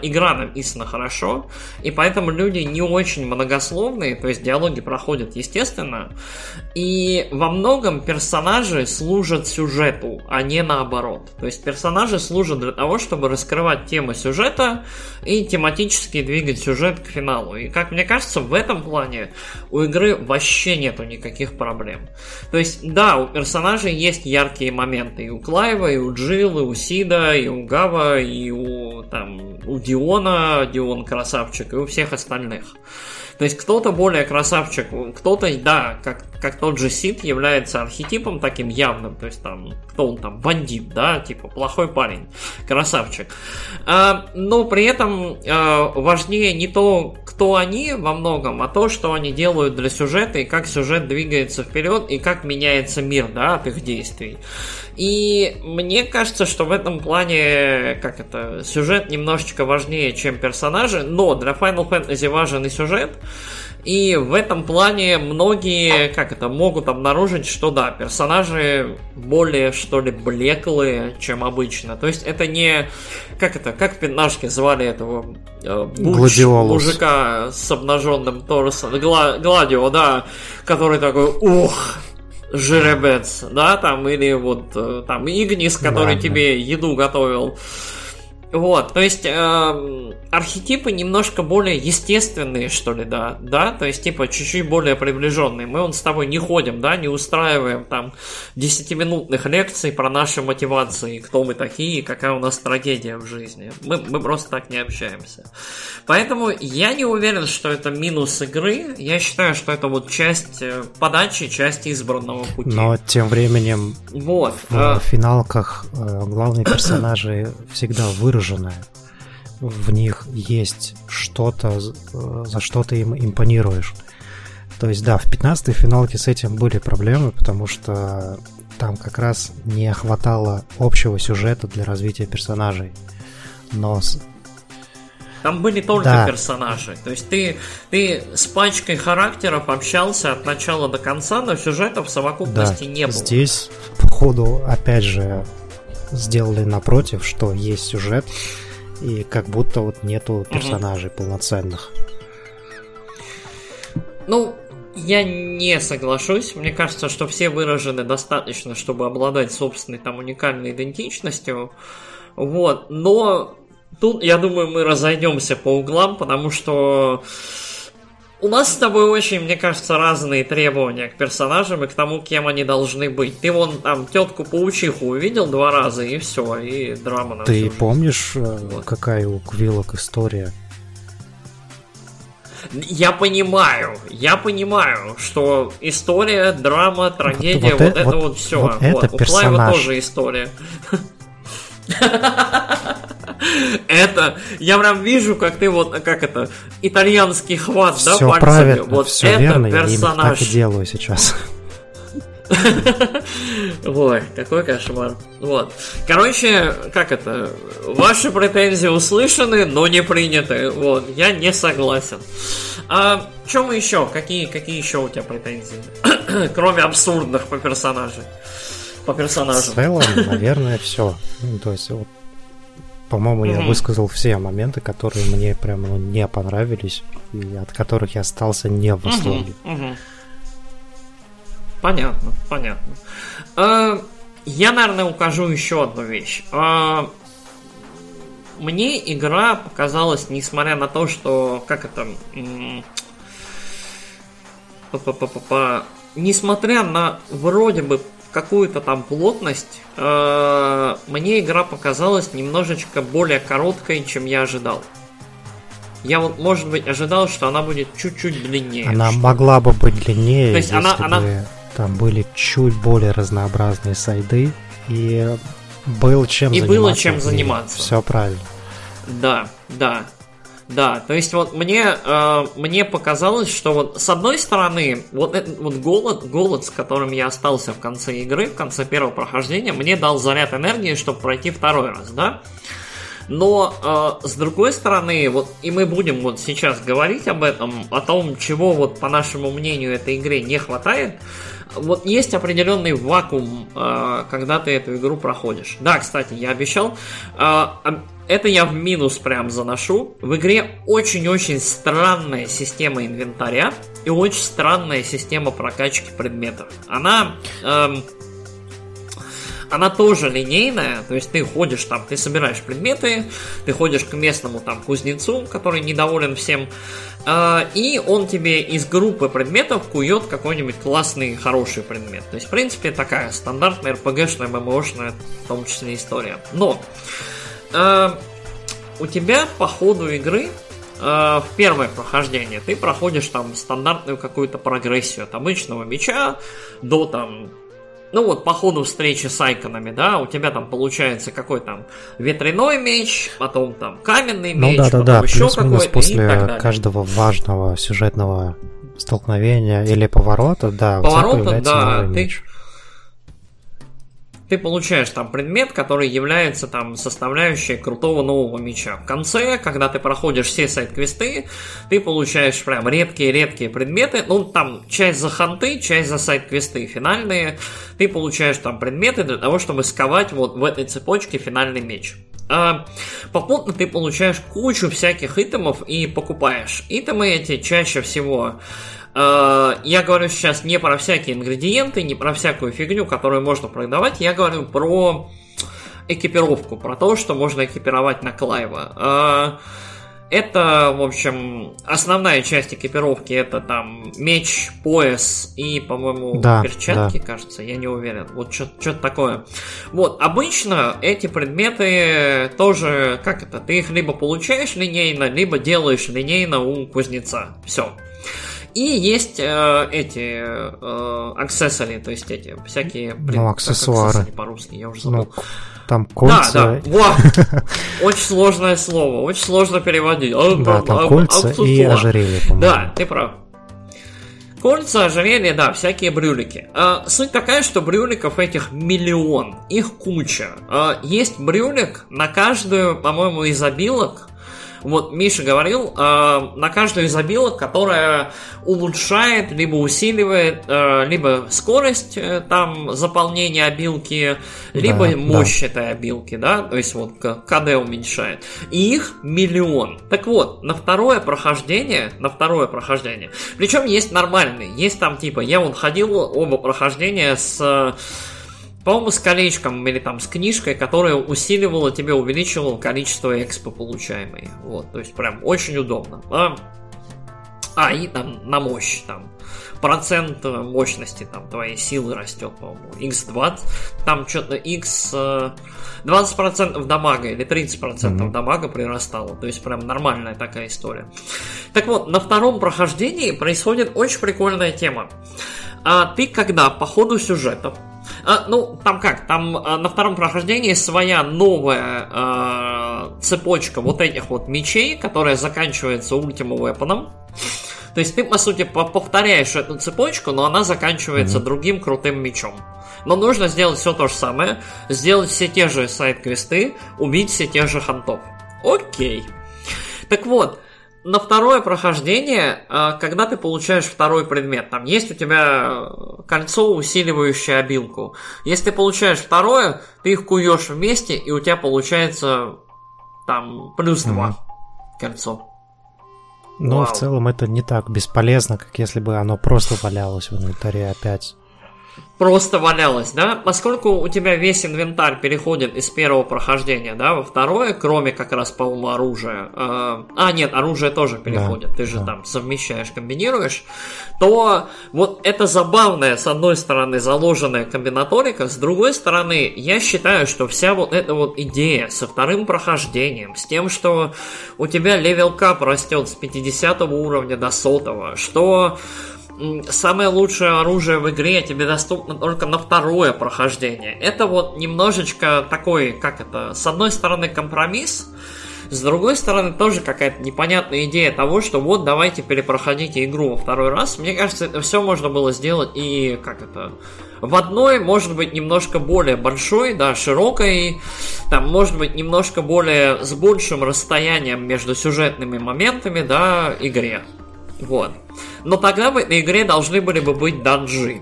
игра написана хорошо, и поэтому люди не очень многословные, то есть диалоги проходят естественно, и во многом персонажи служат сюжету, а не наоборот. То есть персонажи служат для того, чтобы раскрывать темы сюжета и тематически двигать сюжет к финалу. И как мне кажется, в этом плане у игры вообще нету никаких проблем. То есть, да, у персонажей есть яркие моменты. И у Клайва, и у Джилл, и у Сида, и у Гава, и у, там, у Диона, Дион красавчик, и у всех остальных. То есть кто-то более красавчик, кто-то, да, как, как тот же Сид является архетипом таким явным, то есть там, кто он там, бандит, да, типа плохой парень, красавчик. А, но при этом а, важнее не то, кто они во многом, а то, что они делают для сюжета, и как сюжет двигается вперед, и как меняется мир, да, от их действий. И мне кажется, что в этом плане, как это, сюжет немножечко важнее, чем персонажи, но для Final Fantasy важен и сюжет, и в этом плане многие, как это, могут обнаружить, что да, персонажи более, что ли, блеклые, чем обычно. То есть это не, как это, как в пятнашке звали этого э, буч мужика с обнаженным торсом, Гла- Гладио, да, который такой, ух, жеребец, да, там, или вот э, там Игнис, который Да, тебе еду готовил. Вот, то есть эм, архетипы немножко более естественные, что ли, да, да, то есть типа чуть-чуть более приближенные. Мы он с тобой не ходим, да, не устраиваем там 10-минутных лекций про наши мотивации, кто мы такие, какая у нас трагедия в жизни. Мы, мы просто так не общаемся. Поэтому я не уверен, что это минус игры. Я считаю, что это вот часть э, подачи, часть избранного пути. Но тем временем Вот. в э, финалках э, главные персонажи всегда выражены. В них есть что-то, э, за что ты им импонируешь. То есть, да, в 15-й финалке с этим были проблемы, потому что там как раз не хватало общего сюжета для развития персонажей. Но Там были только Да. персонажи. То есть ты, ты с пачкой характеров общался от начала до конца, но сюжета в да, совокупности не было. здесь, походу, опять же, сделали напротив, что есть сюжет, и как будто вот нету персонажей полноценных. Ну, я не соглашусь. Мне кажется, что все выражены достаточно, чтобы обладать собственной там уникальной идентичностью. Вот. Но тут, я думаю, мы разойдемся по углам, потому что у нас с тобой очень, мне кажется, разные требования к персонажам и к тому, кем они должны быть. Ты вон там тетку паучиху увидел два раза, и все, и драма на Ты помнишь, э, вот. какая у Квилок история? Я понимаю, я понимаю, что история, драма, трагедия, вот, вот, вот это вот, вот все. Вот, вот это у персонаж. Клайва тоже история. Это, я прям вижу, как ты вот, как это, итальянский хват, все да, пальцами. Правильно, вот все это верно, персонаж. я так и делаю сейчас. Ой, какой кошмар. Вот. Короче, как это? Ваши претензии услышаны, но не приняты. Вот, я не согласен. А мы еще? Какие, какие еще у тебя претензии? Кроме абсурдных по персонажу. По персонажу. В целом, наверное, все. Ну, то есть, вот, по-моему, я высказал все моменты, которые мне прям ну, не понравились и от которых я остался не в восторге. Понятно, понятно. А, я, наверное, укажу еще одну вещь. А, мне игра показалась, несмотря на то, что как это, несмотря на вроде бы какую-то там плотность, э, мне игра показалась немножечко более короткой, чем я ожидал. Я вот, может быть, ожидал, что она будет чуть-чуть длиннее. Она что... могла бы быть длиннее, То есть если она, бы она... там были чуть более разнообразные сайды и был чем и заниматься. И было чем заниматься. Все правильно. Да, да. Да, то есть вот мне, э, мне показалось, что вот с одной стороны, вот этот вот голод, голод, с которым я остался в конце игры, в конце первого прохождения, мне дал заряд энергии, чтобы пройти второй раз, да? Но э, с другой стороны, вот и мы будем вот сейчас говорить об этом, о том, чего вот по нашему мнению этой игре не хватает. Вот есть определенный вакуум, э, когда ты эту игру проходишь. Да, кстати, я обещал. Э, это я в минус прям заношу. В игре очень-очень странная система инвентаря и очень странная система прокачки предметов. Она... Эм, она тоже линейная, то есть ты ходишь там, ты собираешь предметы, ты ходишь к местному там кузнецу, который недоволен всем, э, и он тебе из группы предметов кует какой-нибудь классный, хороший предмет. То есть, в принципе, такая стандартная RPG-шная, ММОшная, в том числе история. Но э, у тебя по ходу игры э, в первое прохождение ты проходишь там стандартную какую-то прогрессию от обычного меча до там ну вот по ходу встречи с айконами, да, у тебя там получается какой там ветряной меч, потом там каменный ну, меч, да, да, да. еще какой-то после каждого важного сюжетного столкновения или поворота, да, поворота, да, ты, меч ты получаешь там предмет, который является там составляющей крутого нового меча. В конце, когда ты проходишь все сайт-квесты, ты получаешь прям редкие-редкие предметы. Ну, там часть за ханты, часть за сайт-квесты финальные. Ты получаешь там предметы для того, чтобы сковать вот в этой цепочке финальный меч. А, попутно ты получаешь кучу всяких итемов и покупаешь. Итемы эти чаще всего я говорю сейчас не про всякие ингредиенты, не про всякую фигню, которую можно продавать, я говорю про экипировку, про то, что можно экипировать на Клайва. Э, это, в общем, основная часть экипировки это там меч, пояс и, по-моему, да, перчатки, да. кажется, я не уверен. Вот что-то такое. Вот, обычно эти предметы тоже, как это, ты их либо получаешь линейно, либо делаешь линейно у кузнеца. Все. И есть э, эти э, аксессори, то есть эти всякие... Блин, ну, аксессуары. по-русски, я уже забыл. Ну, там кольца. Да, да, вот. Очень сложное слово, очень сложно переводить. Да, там а, кольца и ожерелье, по-моему. Да, ты прав. Кольца, ожерелья, да, всякие брюлики. Суть такая, что брюликов этих миллион, их куча. Есть брюлик на каждую, по-моему, из обилок вот Миша говорил, э, на каждую из обилок, которая улучшает, либо усиливает, э, либо скорость э, там заполнения обилки, либо да, мощь да. этой обилки, да, то есть вот КД уменьшает. И их миллион. Так вот, на второе прохождение, на второе прохождение, причем есть нормальные, есть там типа, я вон ходил оба прохождения с по-моему, с колечком или там с книжкой, которая усиливала тебе, увеличивала количество экспо получаемой. Вот, то есть прям очень удобно. А, а и там на мощь там процент мощности там твоей силы растет, по-моему, x20, там что-то x 20% дамага или 30% mm-hmm. дамага прирастало, то есть прям нормальная такая история. Так вот, на втором прохождении происходит очень прикольная тема. А ты когда по ходу сюжета а, ну, там как, там а, на втором прохождении своя новая а, цепочка вот этих вот мечей, которая заканчивается ультиму вепоном. То есть ты, по сути, повторяешь эту цепочку, но она заканчивается mm-hmm. другим крутым мечом. Но нужно сделать все то же самое, сделать все те же сайт-квесты, убить все те же хантов. Окей. Так вот, на второе прохождение, а, когда ты получаешь второй предмет, там есть у тебя кольцо, усиливающее обилку. Если ты получаешь второе, ты их куешь вместе, и у тебя получается там плюс два mm-hmm. кольцо. Но Вау. в целом это не так бесполезно, как если бы оно просто валялось в инвентаре опять просто валялась, да, поскольку у тебя весь инвентарь переходит из первого прохождения, да, во второе, кроме как раз, по-моему, оружия, э, а, нет, оружие тоже переходит, да, ты же да. там совмещаешь, комбинируешь, то вот это забавная, с одной стороны, заложенная комбинаторика, с другой стороны, я считаю, что вся вот эта вот идея со вторым прохождением, с тем, что у тебя level cap растет с 50 уровня до 100, что самое лучшее оружие в игре тебе доступно только на второе прохождение. Это вот немножечко такой, как это, с одной стороны компромисс, с другой стороны, тоже какая-то непонятная идея того, что вот давайте перепроходите игру во второй раз. Мне кажется, это все можно было сделать и как это в одной, может быть, немножко более большой, да, широкой, там, может быть, немножко более с большим расстоянием между сюжетными моментами, да, игре. Вот. Но тогда в этой игре должны были бы быть данжи.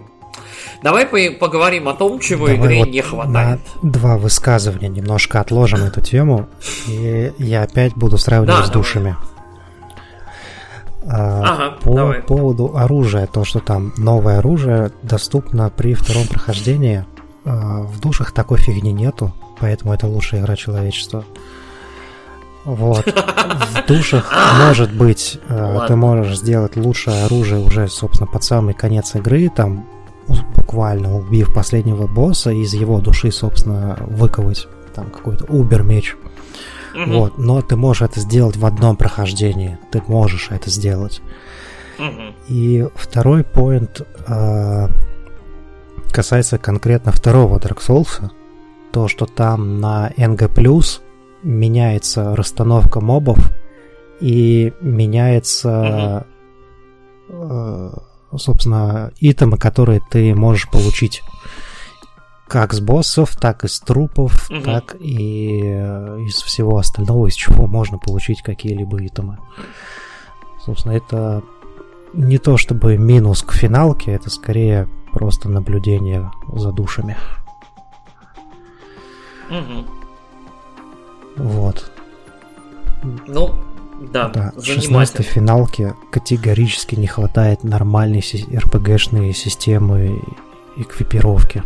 Давай поговорим о том, чего Давай игре вот не хватает. два высказывания немножко отложим эту тему, и я опять буду сравнивать да, с душами. А, ага, по давай. поводу оружия, то, что там новое оружие доступно при втором прохождении, а, в душах такой фигни нету, поэтому это лучшая игра человечества. Вот. В душах, может быть, э, ты можешь сделать лучшее оружие уже, собственно, под самый конец игры, там, буквально убив последнего босса, из его души, собственно, выковать там какой-то убер-меч. Угу. Вот, но ты можешь это сделать в одном прохождении. Ты можешь это сделать. Угу. И второй поинт э, касается конкретно второго Dark Souls. То, что там на NG+, меняется расстановка мобов и меняется, uh собственно, итемы, которые ты можешь получить как с боссов, так и с трупов, uh так и э, из всего остального, из чего можно получить какие-либо итемы. Собственно, это не то чтобы минус к финалке, это скорее просто наблюдение за душами. Угу. Вот. Ну, да, да. 16 финалке категорически не хватает нормальной РПГшной системы эквипировки.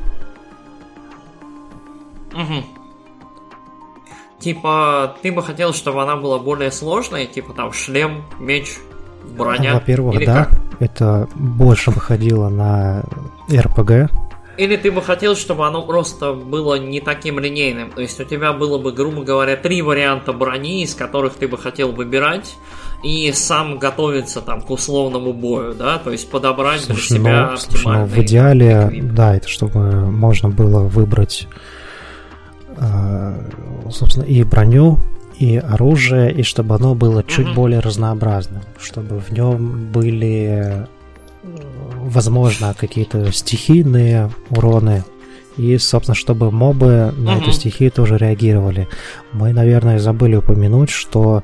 Угу. Типа, ты бы хотел, чтобы она была более сложной, типа там шлем, меч, броня. Во-первых, да, как? это больше выходило на РПГ, или ты бы хотел, чтобы оно просто было не таким линейным? То есть у тебя было бы, грубо говоря, три варианта брони, из которых ты бы хотел выбирать, и сам готовиться там к условному бою, да? То есть подобрать слушай, для себя ну. Слушай, ну, в идеале, эквип. да, это чтобы можно было выбрать, э, собственно, и броню, и оружие, и чтобы оно было чуть mm-hmm. более разнообразным, чтобы в нем были возможно, какие-то стихийные уроны. И, собственно, чтобы мобы на mm-hmm. эту стихию тоже реагировали. Мы, наверное, забыли упомянуть, что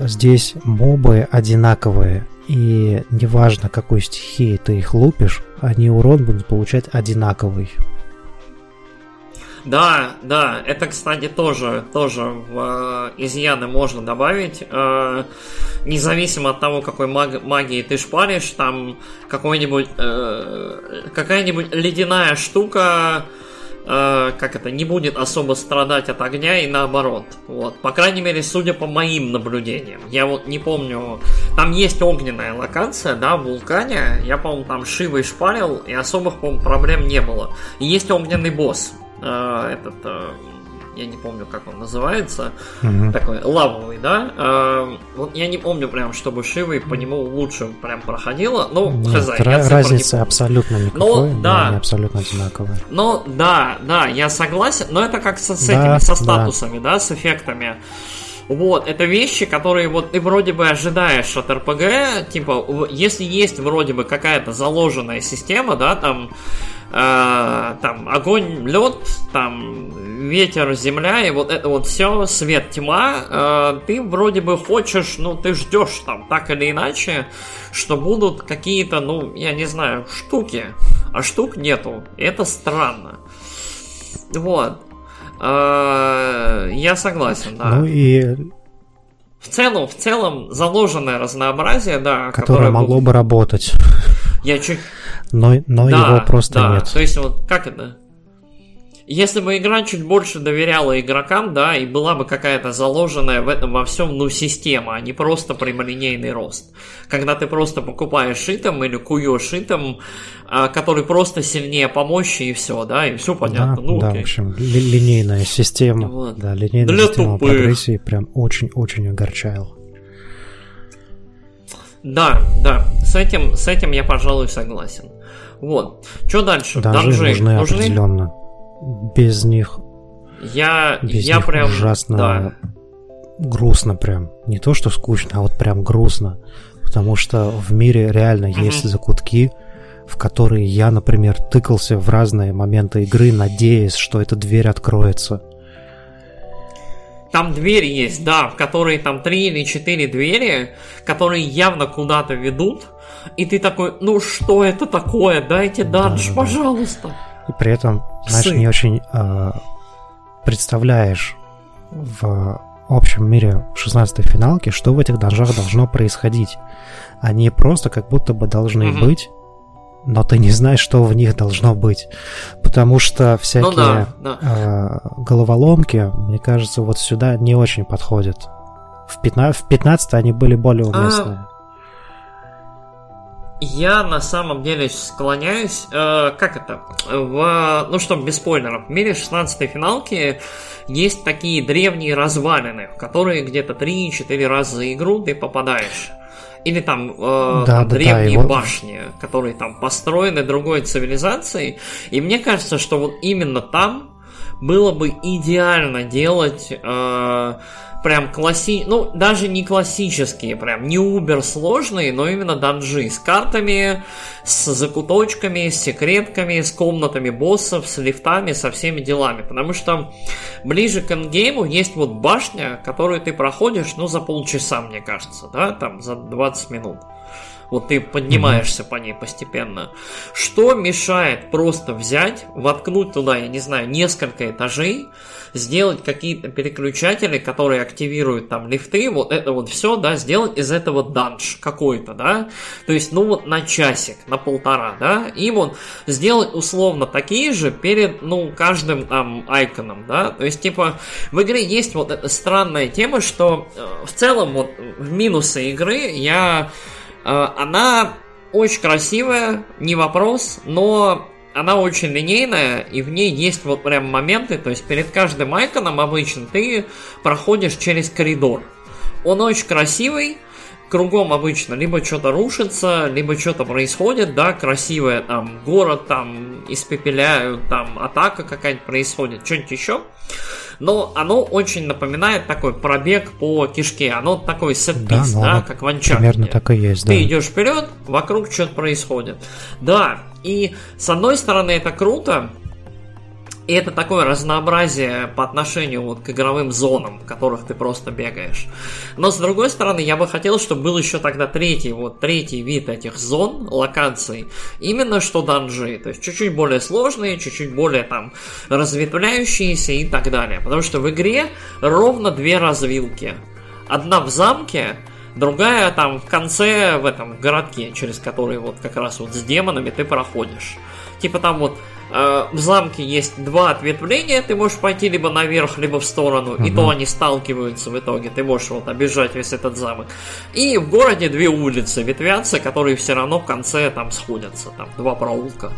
здесь мобы одинаковые, и неважно, какой стихии ты их лупишь, они урон будут получать одинаковый. Да, да, это, кстати, тоже, тоже в э, изъяны можно добавить. Э, независимо от того, какой маг, магией ты шпаришь, там какой-нибудь, э, какая-нибудь ледяная штука э, как это, не будет особо страдать от огня и наоборот. Вот. По крайней мере, судя по моим наблюдениям. Я вот не помню. Там есть огненная локация, да, в вулкане. Я, по-моему, там Шивой шпарил, и особых, по-моему, проблем не было. И есть огненный босс. Э, этот э, я не помню, как он называется, угу. такой лавовый, да. Э, вот я не помню прям, чтобы Шивой по нему лучше прям проходило. Ну, Нет, хз, ra- разница абсолютно никакой, но, да, они абсолютно одинаковые. Ну, да, да, я согласен, но это как со, с да, этими, со статусами, да. да, с эффектами. Вот, это вещи, которые вот ты вроде бы ожидаешь от РПГ, типа, если есть вроде бы какая-то заложенная система, да, там э, там огонь, лед, там ветер, земля, и вот это вот все, свет, тьма, э, ты вроде бы хочешь, ну, ты ждешь там так или иначе, что будут какие-то, ну, я не знаю, штуки, а штук нету. Это странно. Вот. Э, я согласен, да. Ну и в целом, в целом заложенное разнообразие, да, которое, которое могло бы работать. Я чуть но, но да, его просто да. нет. То есть вот как это? Если бы игра чуть больше доверяла игрокам, да, и была бы какая-то заложенная в этом во всем, ну, система, а не просто прямолинейный рост. Когда ты просто покупаешь шитом или куешь шитом, а, который просто сильнее по мощи и все, да, и все понятно. Да, ну, да окей. в общем, ли, линейная система, вот. да, линейная Для система тупых. прогрессии прям очень-очень огорчала. Да, да, с этим, с этим я, пожалуй, согласен. Вот. Что дальше? Даже Данжи нужны, нужны определенно. Без них. Я, без я них прям. Ужасно да. грустно прям. Не то, что скучно, а вот прям грустно. Потому что в мире реально mm-hmm. есть закутки, в которые я, например, тыкался в разные моменты игры, надеясь, что эта дверь откроется. Там двери есть, да, в которые там три или четыре двери, которые явно куда-то ведут, и ты такой, ну что это такое, дайте данж, да, да, пожалуйста. И при этом, знаешь, Псы. не очень э, представляешь в общем мире 16-й финалки, что в этих данжах должно происходить. Они просто как будто бы должны mm-hmm. быть но ты не знаешь, что в них должно быть. Потому что всякие ну, да, да. Э, головоломки, мне кажется, вот сюда не очень подходят. В 15, в 15 они были более а, уместные. А... Я на самом деле склоняюсь, э, как это, в, ну что, без спойлеров, в мире 16-й финалки есть такие древние развалины, в которые где-то 3-4 раза за игру ты попадаешь. Или там, э, да, там да, древние да, башни, вот... которые там построены другой цивилизацией. И мне кажется, что вот именно там было бы идеально делать э, прям класси... Ну, даже не классические, прям не убер сложные, но именно данжи с картами, с закуточками, с секретками, с комнатами боссов, с лифтами, со всеми делами. Потому что ближе к эндгейму есть вот башня, которую ты проходишь, ну, за полчаса, мне кажется, да, там, за 20 минут. Вот ты поднимаешься по ней постепенно. Что мешает просто взять, воткнуть туда, я не знаю, несколько этажей, сделать какие-то переключатели, которые активируют там лифты, вот это вот все, да, сделать из этого данж какой-то, да, то есть, ну вот на часик, на полтора, да, и вот сделать условно такие же перед, ну, каждым там айконом, да, то есть, типа, в игре есть вот эта странная тема, что э, в целом вот в минусы игры я, она очень красивая, не вопрос, но она очень линейная, и в ней есть вот прям моменты, то есть перед каждым айконом обычно ты проходишь через коридор. Он очень красивый, кругом обычно либо что-то рушится, либо что-то происходит, да, красивое, там, город там испепеляют, там, атака какая-нибудь происходит, что-нибудь еще. Но оно очень напоминает такой пробег по кишке. Оно такой сетпис, да, да как в Uncharted. Примерно так и есть, да. Ты идешь вперед, вокруг что-то происходит. Да, и с одной стороны это круто, И это такое разнообразие по отношению вот к игровым зонам, в которых ты просто бегаешь. Но с другой стороны, я бы хотел, чтобы был еще тогда третий, вот третий вид этих зон, локаций, именно что данжи, то есть чуть-чуть более сложные, чуть-чуть более там разветвляющиеся и так далее. Потому что в игре ровно две развилки. Одна в замке, другая там в конце в этом городке, через который вот как раз вот с демонами ты проходишь. Типа там вот в замке есть два ответвления, ты можешь пойти либо наверх, либо в сторону, угу. и то они сталкиваются в итоге, ты можешь вот обижать весь этот замок. И в городе две улицы ветвятся, которые все равно в конце там сходятся, там два проулка.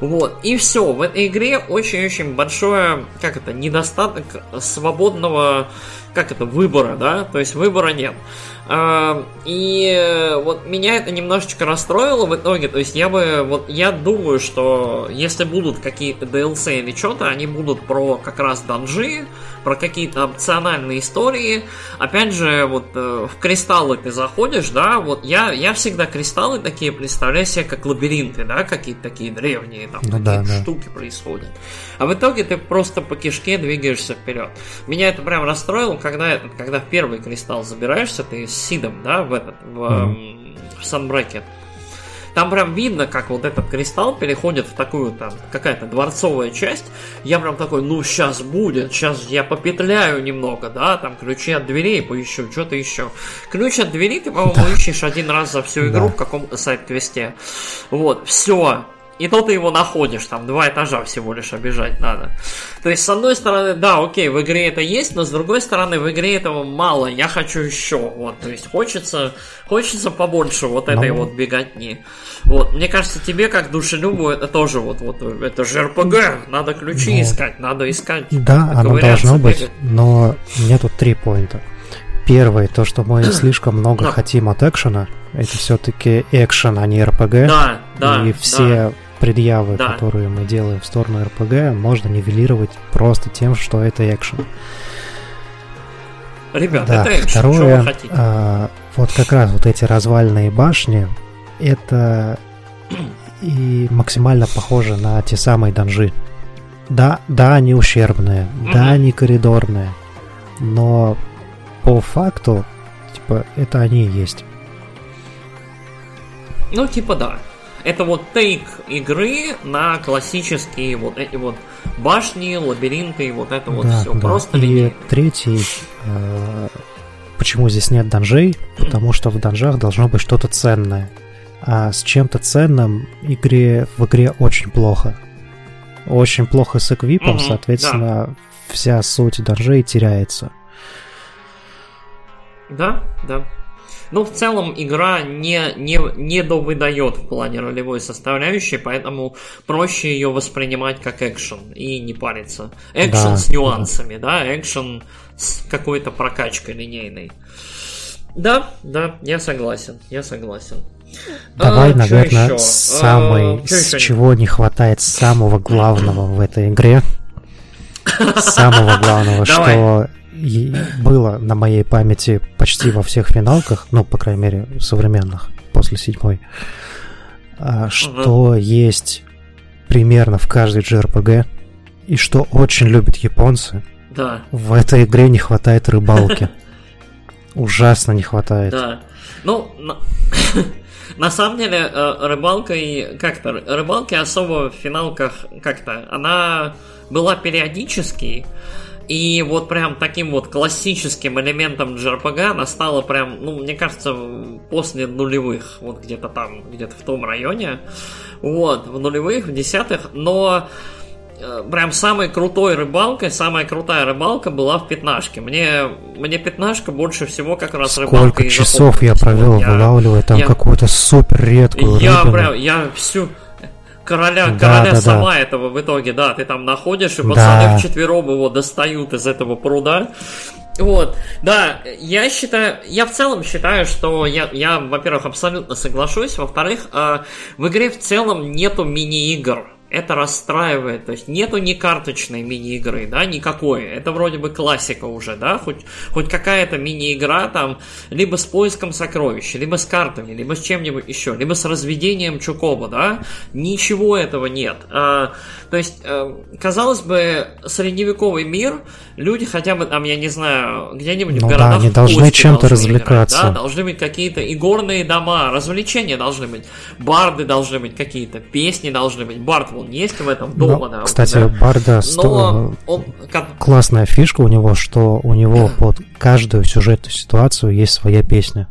Вот, и все, в этой игре очень-очень большое, как это, недостаток свободного, как это, выбора, да, то есть выбора нет. И вот меня это немножечко расстроило в итоге. То есть я бы, вот я думаю, что если будут какие-то DLC или что-то, они будут про как раз данжи, про какие-то опциональные истории. Опять же, вот э, в кристаллы ты заходишь, да, вот я, я всегда кристаллы такие представляю себе как лабиринты, да, какие-то такие древние, там ну, какие-то да, штуки да. происходят. А в итоге ты просто по кишке двигаешься вперед. Меня это прям расстроило, когда, когда в первый кристалл забираешься, ты Сидом, да, в этот, в, mm-hmm. в Sunbracket. Там прям видно, как вот этот кристалл переходит в такую там какая-то дворцовая часть. Я прям такой, ну сейчас будет, сейчас я попетляю немного, да, там ключи от дверей поищу, что-то еще. Ключ от двери ты, по-моему, ищешь один раз за всю игру да. в каком-то сайт-квесте. Вот, все, и то ты его находишь, там два этажа всего лишь обижать надо. То есть, с одной стороны, да, окей, в игре это есть, но с другой стороны, в игре этого мало, я хочу еще. Вот, то есть хочется, хочется побольше вот этой но... вот беготни. Вот, мне кажется, тебе как душелюбу это тоже вот, вот это же РПГ, надо ключи но... искать, надо искать. Да, оно должно бегать. быть, но меня тут три поинта. Первый, то, что мы слишком много да. хотим от экшена, это все-таки экшен, а не РПГ. Да, да. И все да предъявы, да. которые мы делаем в сторону РПГ, можно нивелировать просто тем, что это экшен. Ребят, да, это экшен, второе, что вы хотите? А, вот как раз вот эти развальные башни, это и максимально похоже на те самые данжи. Да, да, они ущербные, mm-hmm. да, они коридорные, но по факту, типа, это они и есть. Ну, типа, да. Это вот тейк игры на классические вот эти вот башни, лабиринты, вот это вот да, все. Да. Просто И линейно. третий, э, почему здесь нет данжей? Потому что в данжах должно быть что-то ценное. А с чем-то ценным игре, в игре очень плохо. Очень плохо с эквипом, угу, соответственно, да. вся суть данжей теряется. Да, да. Ну, в целом, игра не, не, не довыдает в плане ролевой составляющей, поэтому проще ее воспринимать как экшен и не париться. Экшен да, с нюансами, да, да экшен с какой-то прокачкой линейной. Да, да, я согласен, я согласен. Давай, а, наверное, самый, а, с чего не хватает самого главного в этой игре. Самого главного, что было на моей памяти почти во всех финалках, ну, по крайней мере, современных, после седьмой, а, что есть примерно в каждой JRPG, и что очень любят японцы. Да. В этой игре не хватает рыбалки. Ужасно не хватает. Да. Ну, на, самом деле, э, рыбалкой как-то, рыбалки особо в финалках как-то, она была периодически, и вот прям таким вот классическим элементом JRPG она стала прям, ну, мне кажется, после нулевых, вот где-то там, где-то в том районе, вот, в нулевых, в десятых, но э, прям самой крутой рыбалкой, самая крутая рыбалка была в пятнашке. Мне, мне пятнашка больше всего как раз Сколько рыбалка Сколько часов я провел, я, вылавливая там я, какую-то супер редкую Я рыбину. прям, я всю, короля, да, короля да, сама да. этого в итоге, да, ты там находишь, и пацаны да. вчетвером его достают из этого пруда. Вот, да, я считаю, я в целом считаю, что я, я во-первых, абсолютно соглашусь, во-вторых, э, в игре в целом нету мини-игр. Это расстраивает. То есть нету ни карточной мини-игры, да, никакой. Это вроде бы классика уже, да, хоть, хоть какая-то мини-игра там, либо с поиском сокровищ, либо с картами, либо с чем-нибудь еще, либо с разведением Чукоба, да. Ничего этого нет. А, то есть, а, казалось бы, средневековый мир, люди хотя бы там, я не знаю, где-нибудь ну, в городах да, они должны чем-то развлекаться. Играть, да, должны быть какие-то игорные дома, развлечения должны быть, барды должны быть какие-то, песни должны быть. Бард он есть в этом дома, да. Кстати, да. Барда Но сто... он... классная фишка у него, что у него под каждую сюжетную ситуацию есть своя песня.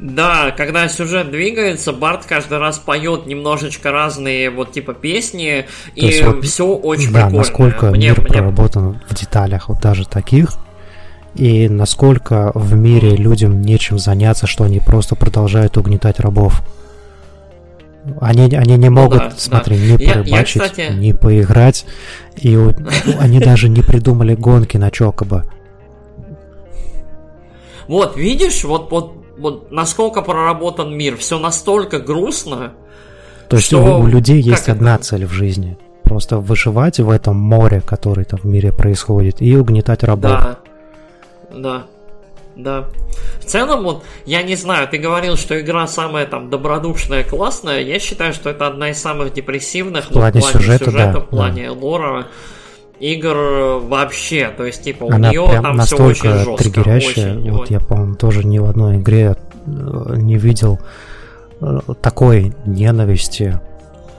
Да, когда сюжет двигается, Барт каждый раз поет немножечко разные вот типа песни, То и вот, все очень да, прикольно. насколько мне, мир мне... проработан в деталях, вот даже таких, и насколько в мире людям нечем заняться, что они просто продолжают угнетать рабов. Они, они не могут, ну, да, смотри, да. не порыбачить, я, я, кстати... не поиграть, и они даже не придумали гонки на Чокоба. Вот, видишь, вот, вот, вот насколько проработан мир, все настолько грустно. То есть что... у, у людей есть как одна это? цель в жизни. Просто выживать в этом море, которое там в мире происходит, и угнетать рабов. Да, да. Да. В целом, вот, я не знаю, ты говорил, что игра самая там добродушная, классная. Я считаю, что это одна из самых депрессивных в плане, вот, в плане сюжета, сюжета да, в плане да. лора игр вообще. То есть, типа, Она у нее там все очень жестко. триггерящая. Очень, вот я, по-моему, тоже ни в одной игре э, не видел э, такой ненависти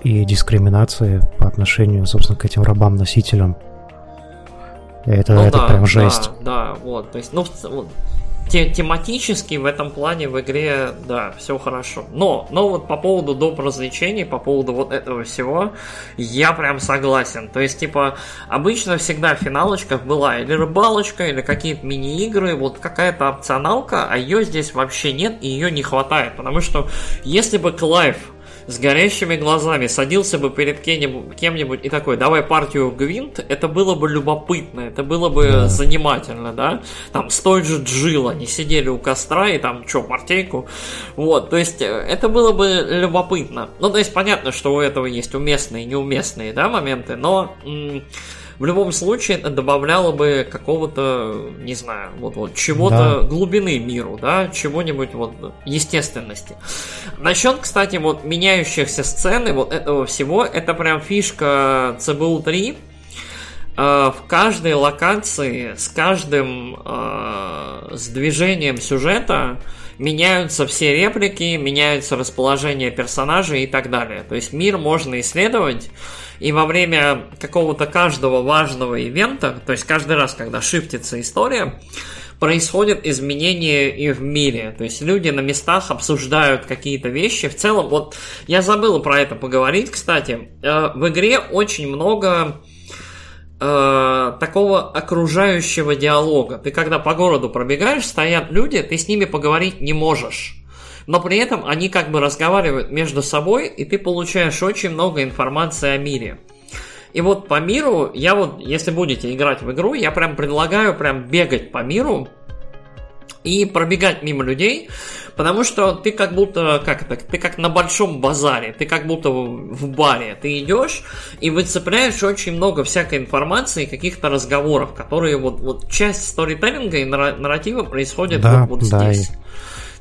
и дискриминации по отношению, собственно, к этим рабам-носителям. Это, ну, это да, прям жесть. Да, да, вот. То есть, ну, вот, тематически в этом плане в игре, да, все хорошо. Но, но вот по поводу доп. развлечений, по поводу вот этого всего, я прям согласен. То есть, типа, обычно всегда в финалочках была или рыбалочка, или какие-то мини-игры, вот какая-то опционалка, а ее здесь вообще нет, и ее не хватает. Потому что если бы Клайв с горящими глазами садился бы перед кем-нибудь и такой, давай партию Гвинт, это было бы любопытно, это было бы да. занимательно, да? Там с той же Джила не сидели у костра и там, что, партейку? Вот, то есть, э, это было бы любопытно. Ну, то есть, понятно, что у этого есть уместные и неуместные, да, моменты, но... М- в любом случае это добавляло бы какого-то, не знаю, вот, вот чего-то да. глубины миру, да, чего-нибудь вот естественности. Насчет, кстати, вот меняющихся сцены, вот этого всего, это прям фишка CBU 3. Э, в каждой локации с каждым э, с движением сюжета меняются все реплики, меняются расположение персонажей и так далее. То есть мир можно исследовать и во время какого-то каждого важного ивента, то есть каждый раз, когда шифтится история, происходят изменения и в мире. То есть люди на местах обсуждают какие-то вещи. В целом, вот я забыл про это поговорить, кстати. Э, в игре очень много э, такого окружающего диалога. Ты когда по городу пробегаешь, стоят люди, ты с ними поговорить не можешь но при этом они как бы разговаривают между собой, и ты получаешь очень много информации о мире. И вот по миру, я вот, если будете играть в игру, я прям предлагаю прям бегать по миру и пробегать мимо людей, потому что ты как будто, как это, ты как на большом базаре, ты как будто в баре, ты идешь и выцепляешь очень много всякой информации, каких-то разговоров, которые вот, вот часть сторителлинга и нарратива происходит да, вот, вот да, здесь.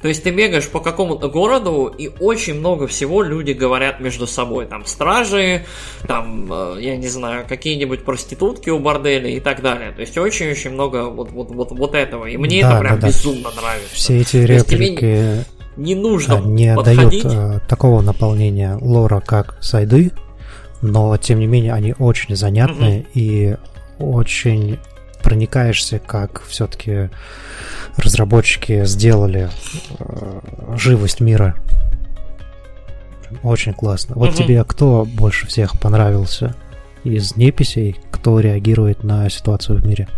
То есть ты бегаешь по какому-то городу, и очень много всего люди говорят между собой. Там стражи, там, э, я не знаю, какие-нибудь проститутки у борделя и так далее. То есть очень-очень много вот, вот, вот, вот этого. И мне да, это прям да, безумно да. нравится. Все эти реплики не нужно не подходить. дают э, такого наполнения лора, как сайды, но тем не менее они очень занятные угу. и очень проникаешься, как все-таки разработчики сделали э, живость мира. Очень классно. Вот угу. тебе кто больше всех понравился из неписей, кто реагирует на ситуацию в мире?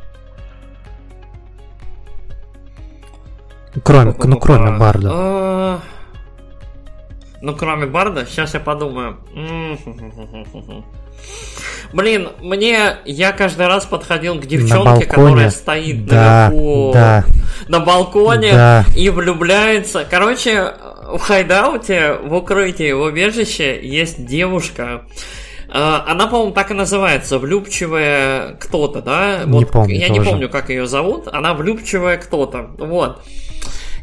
Кроме, ну, кроме Барда. Ну, кроме Барда, сейчас я подумаю. Блин, мне я каждый раз подходил к девчонке, которая стоит да, наверху да, на балконе да. и влюбляется. Короче, в хайдауте, в укрытии, в убежище есть девушка. А, она, по-моему, так и называется, влюбчивая кто-то, да? Не вот, помню Я тоже. не помню, как ее зовут. Она влюбчивая кто-то. Вот.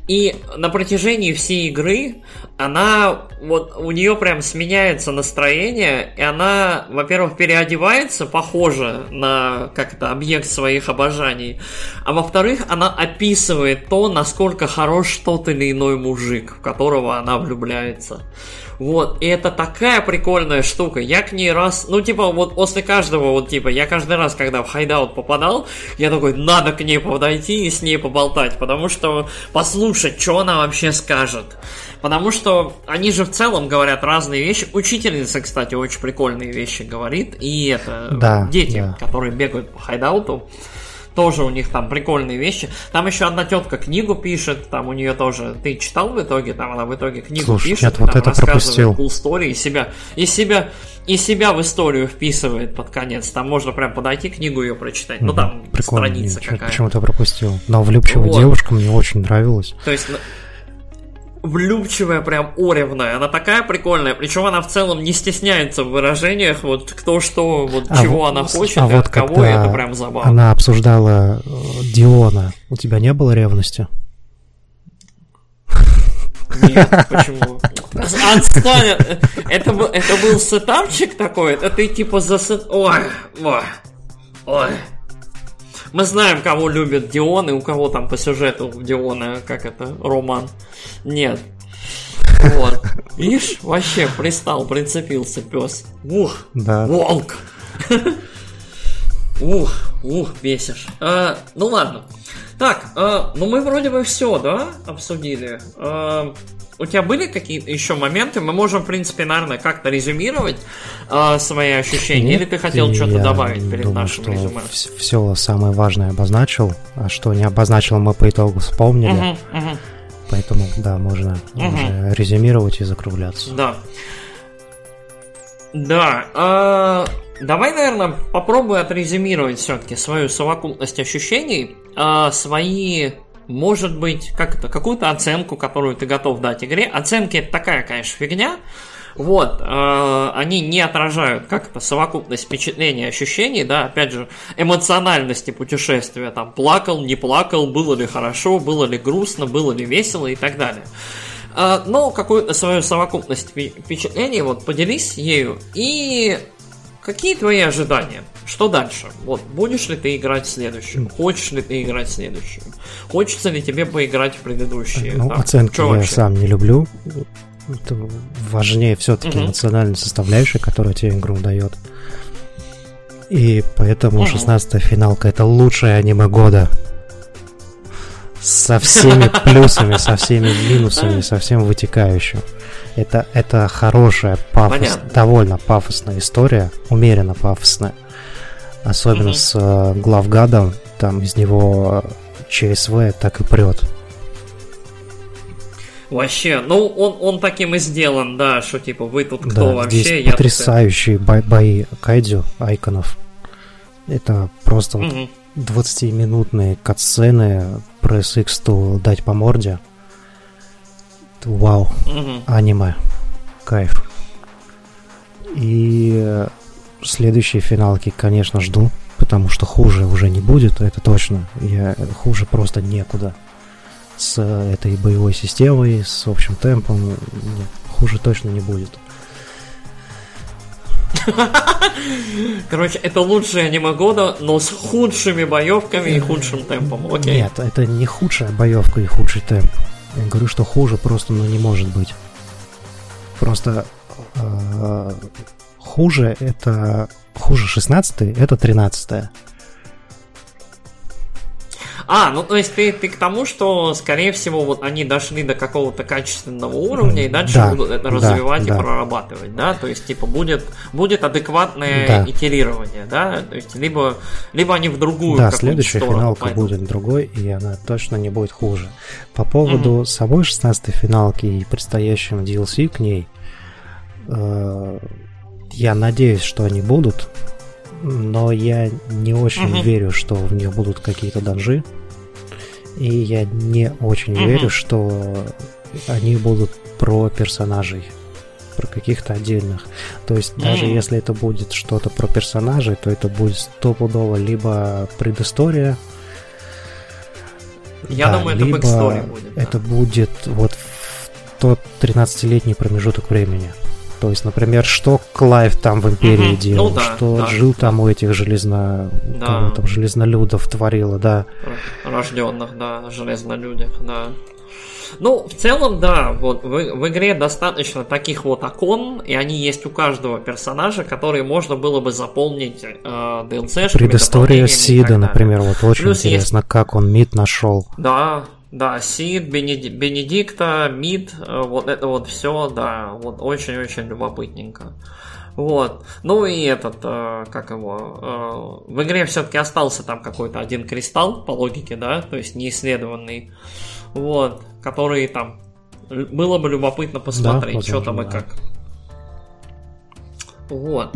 И на протяжении всей игры она, вот у нее прям сменяется настроение, и она, во-первых, переодевается, похожа на как-то объект своих обожаний, а во-вторых, она описывает то, насколько хорош тот или иной мужик, в которого она влюбляется. Вот, и это такая прикольная штука. Я к ней раз, ну, типа, вот после каждого, вот, типа, я каждый раз, когда в hideaway попадал, я такой, надо к ней подойти и с ней поболтать, потому что послушать, что она вообще скажет. Потому что они же в целом говорят разные вещи. Учительница, кстати, очень прикольные вещи говорит. И это Да, дети, да. которые бегают по хайдауту. Тоже у них там прикольные вещи. Там еще одна тетка книгу пишет, там у нее тоже. Ты читал в итоге? Там она в итоге книгу Слушай, пишет, нет, вот там это рассказывает пропустил. cool и себя, и себя, и себя в историю вписывает под конец. Там можно прям подойти, книгу ее прочитать. Ну там Прикольно, страница какая. почему-то пропустил. Но влюбчивая Вот. девушка мне очень нравилась. То есть ну, влюбчивая, прям оревная. Она такая прикольная. Причем она в целом не стесняется в выражениях, вот кто что, вот А чего вот- она хочет, а и вот от кого, это прям забавно. Она обсуждала э, Диона. У тебя не было ревности? Нет, почему? Отстань! Это, был- это был сетапчик такой? Это ты типа за сет... Ой, ой, ой. Мы знаем, кого любит Дион, и у кого там по сюжету Диона, как это, роман. Нет. Вот. Видишь, вообще пристал, прицепился пес. Ух, Да. волк. Ух, ух, бесишь. А, ну ладно. Так, а, ну мы вроде бы все, да, обсудили. А, у тебя были какие-то еще моменты? Мы можем, в принципе, наверное, как-то резюмировать а, свои ощущения. Или ты хотел что-то добавить перед думаю, нашим что резюме? все самое важное обозначил, а что не обозначил, мы по итогу вспомнили. Мгм, мгм. Поэтому, да, можно Мгм. уже резюмировать и закругляться. Да. Да. а, давай, наверное, попробуй отрезюмировать все-таки свою совокупность ощущений, а, свои, может быть, как это, какую-то оценку, которую ты готов дать игре. Оценки это такая, конечно, фигня. Вот, а, они не отражают как это совокупность впечатлений, ощущений, да, опять же, эмоциональности путешествия, там, плакал, не плакал, было ли хорошо, было ли грустно, было ли весело и так далее. А, но какую-то свою совокупность впе- впечатлений, вот поделись ею. И какие твои ожидания? Что дальше? Вот, будешь ли ты играть следующую? Хочешь ли ты играть следующую? Хочется ли тебе поиграть в предыдущие? Ну, Там, оценки я вообще? сам не люблю. Это важнее все-таки Мгм. эмоциональная составляющая, которая тебе игру дает. И поэтому Мгм. 16 финалка это лучшее аниме года. Со всеми плюсами, со всеми минусами, со всем вытекающим. Это, это хорошая, пафос, Понятно. довольно пафосная история, умеренно пафосная. Особенно Мгм. с э, главгадом, там из него э, ЧСВ так и прет. Вообще, ну он, он таким и сделан, да, что типа вы тут кто Да, вообще? здесь Я тут потрясающие бо- бои кайдзю, айконов. Это просто вот Мгм. 20-минутные катсцены, пресс X то дать по морде. Вау, Мгм. аниме. Кайф. И э, следующие финалки, конечно, жду, потому что хуже уже не будет, это точно. Я хуже просто некуда. С э, этой боевой системой, с общим темпом, нет, хуже точно не будет. Короче, это лучшее аниме года, но с худшими боевками и худшим темпом. Окей. Нет, это не худшая боевка и худший темп. Я говорю, что хуже просто ну, не может быть. Просто э, хуже это хуже 16 это 13 А, ну то есть ты, ты к тому, что, скорее всего, вот они дошли до какого-то качественного уровня и дальше Да, будут это да, развивать да. и прорабатывать, да? То есть, типа, будет, будет адекватное Да. итерирование, да? То есть, либо, либо они в другую Да, следующая сторону финалка пойдут. будет другой, и она точно не будет хуже. По поводу самой 16 финалки и предстоящем DLC к ней, э, я надеюсь, что они будут, но я не очень Мгм. верю, что в них будут какие-то данжи. И я не очень mm-hmm. верю, что они будут про персонажей про каких-то отдельных. То есть даже mm. если это будет что-то про персонажей, то это будет стопудово либо предыстория. Я да, думаю, либо это будет. Да. Это будет вот в тот 13-летний промежуток времени. То есть, например, что Клайв там в Империи mm-hmm. делал, ну, да, что да, жил там у этих железно... Да. Кого там железнолюдов творило, да. Рожденных, да, железнолюдях, да. Ну, в целом, да, вот в, в игре достаточно таких вот окон, и они есть у каждого персонажа, которые можно было бы заполнить э, DLC. Предыстория Сида, например, вот очень Плюс интересно, есть... как он Мид нашел. Да, да, Сид, Бенедикта, Мид, э, вот это вот все, да, вот очень-очень любопытненько. Вот. Ну и этот, э, как его, э, в игре все-таки остался там какой-то один кристалл, по логике, да, то есть неисследованный. Вот которые там было бы любопытно посмотреть, да, что там и как. Вот.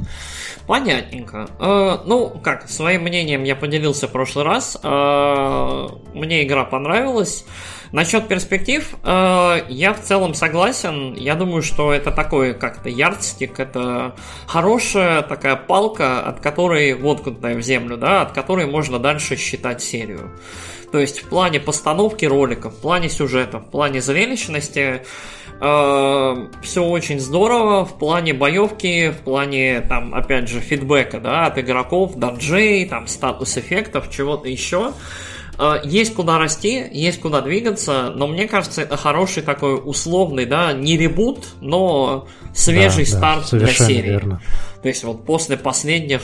Понятненько. Э, ну, как, своим мнением я поделился в прошлый раз. Э, мне игра понравилась. Насчет перспектив, э, я в целом согласен. Я думаю, что это такой как-то ярдстик, это хорошая такая палка, от которой воткнутая в землю, да, от которой можно дальше считать серию. То есть в плане постановки роликов, в плане сюжета, в плане зрелищности э, все очень здорово. В плане боевки, в плане, там, опять же, фидбэка, да, от игроков, данжей, там, статус эффектов, чего-то еще. Есть куда расти, есть куда двигаться, но мне кажется, это хороший такой условный, да, не ребут, но свежий да, старт да, для серии. Верно. То есть вот после последних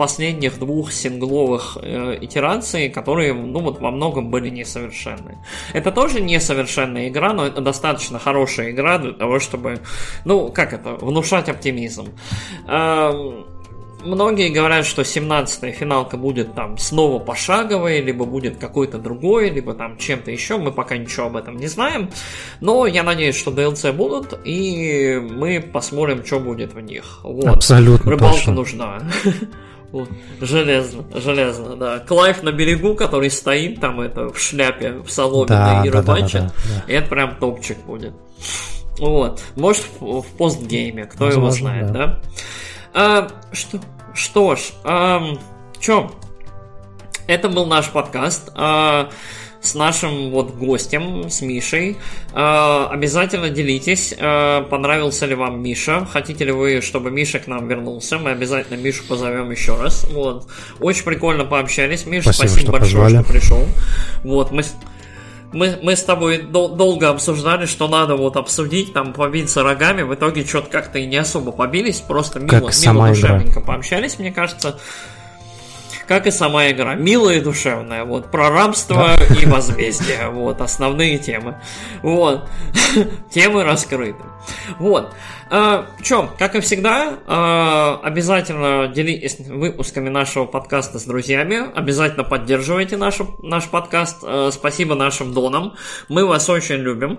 последних двух сингловых э, итераций, которые, ну вот, во многом были несовершенны. Это тоже несовершенная игра, но это достаточно хорошая игра для того, чтобы, ну, как это, внушать оптимизм. Э, многие говорят, что 17-я финалка будет там снова пошаговой, либо будет какой-то другой, либо там чем-то еще. Мы пока ничего об этом не знаем. Но я надеюсь, что DLC будут, и мы посмотрим, что будет в них. Вот. Абсолютно Рыбалка точно. нужна. Железно, железно, да. Клайв на берегу, который стоит там это в шляпе, в соломе да, и рыбачит. Да, да, да, да. Это прям топчик будет. Вот. Может, в, в постгейме, кто Возможно, его знает, да? да? А, что, что ж, а, чё? Это был наш подкаст. А, с нашим вот гостем, с Мишей. Э, обязательно делитесь, э, понравился ли вам Миша. Хотите ли вы, чтобы Миша к нам вернулся? Мы обязательно Мишу позовем еще раз. Вот. Очень прикольно пообщались. Миша, спасибо, спасибо что большое, позвали. что пришел. Вот, мы мы, мы с тобой дол- долго обсуждали, что надо вот обсудить, там, побиться рогами. В итоге что-то как-то и не особо побились, просто мило, мило душевненько пообщались, мне кажется как и сама игра. Милая и душевная. Вот, про рабство да. и возмездие. Вот, основные темы. Вот. темы раскрыты. Вот. А, Чем, как и всегда, а, обязательно делитесь выпусками нашего подкаста с друзьями. Обязательно поддерживайте наш, наш подкаст. А, спасибо нашим донам. Мы вас очень любим.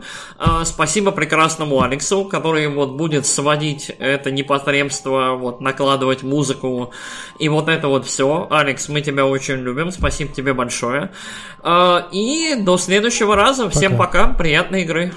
Спасибо прекрасному Алексу, который вот будет сводить это непотребство, вот накладывать музыку и вот это вот все. Алекс, мы тебя очень любим. Спасибо тебе большое. И до следующего раза. Всем пока. пока. Приятной игры.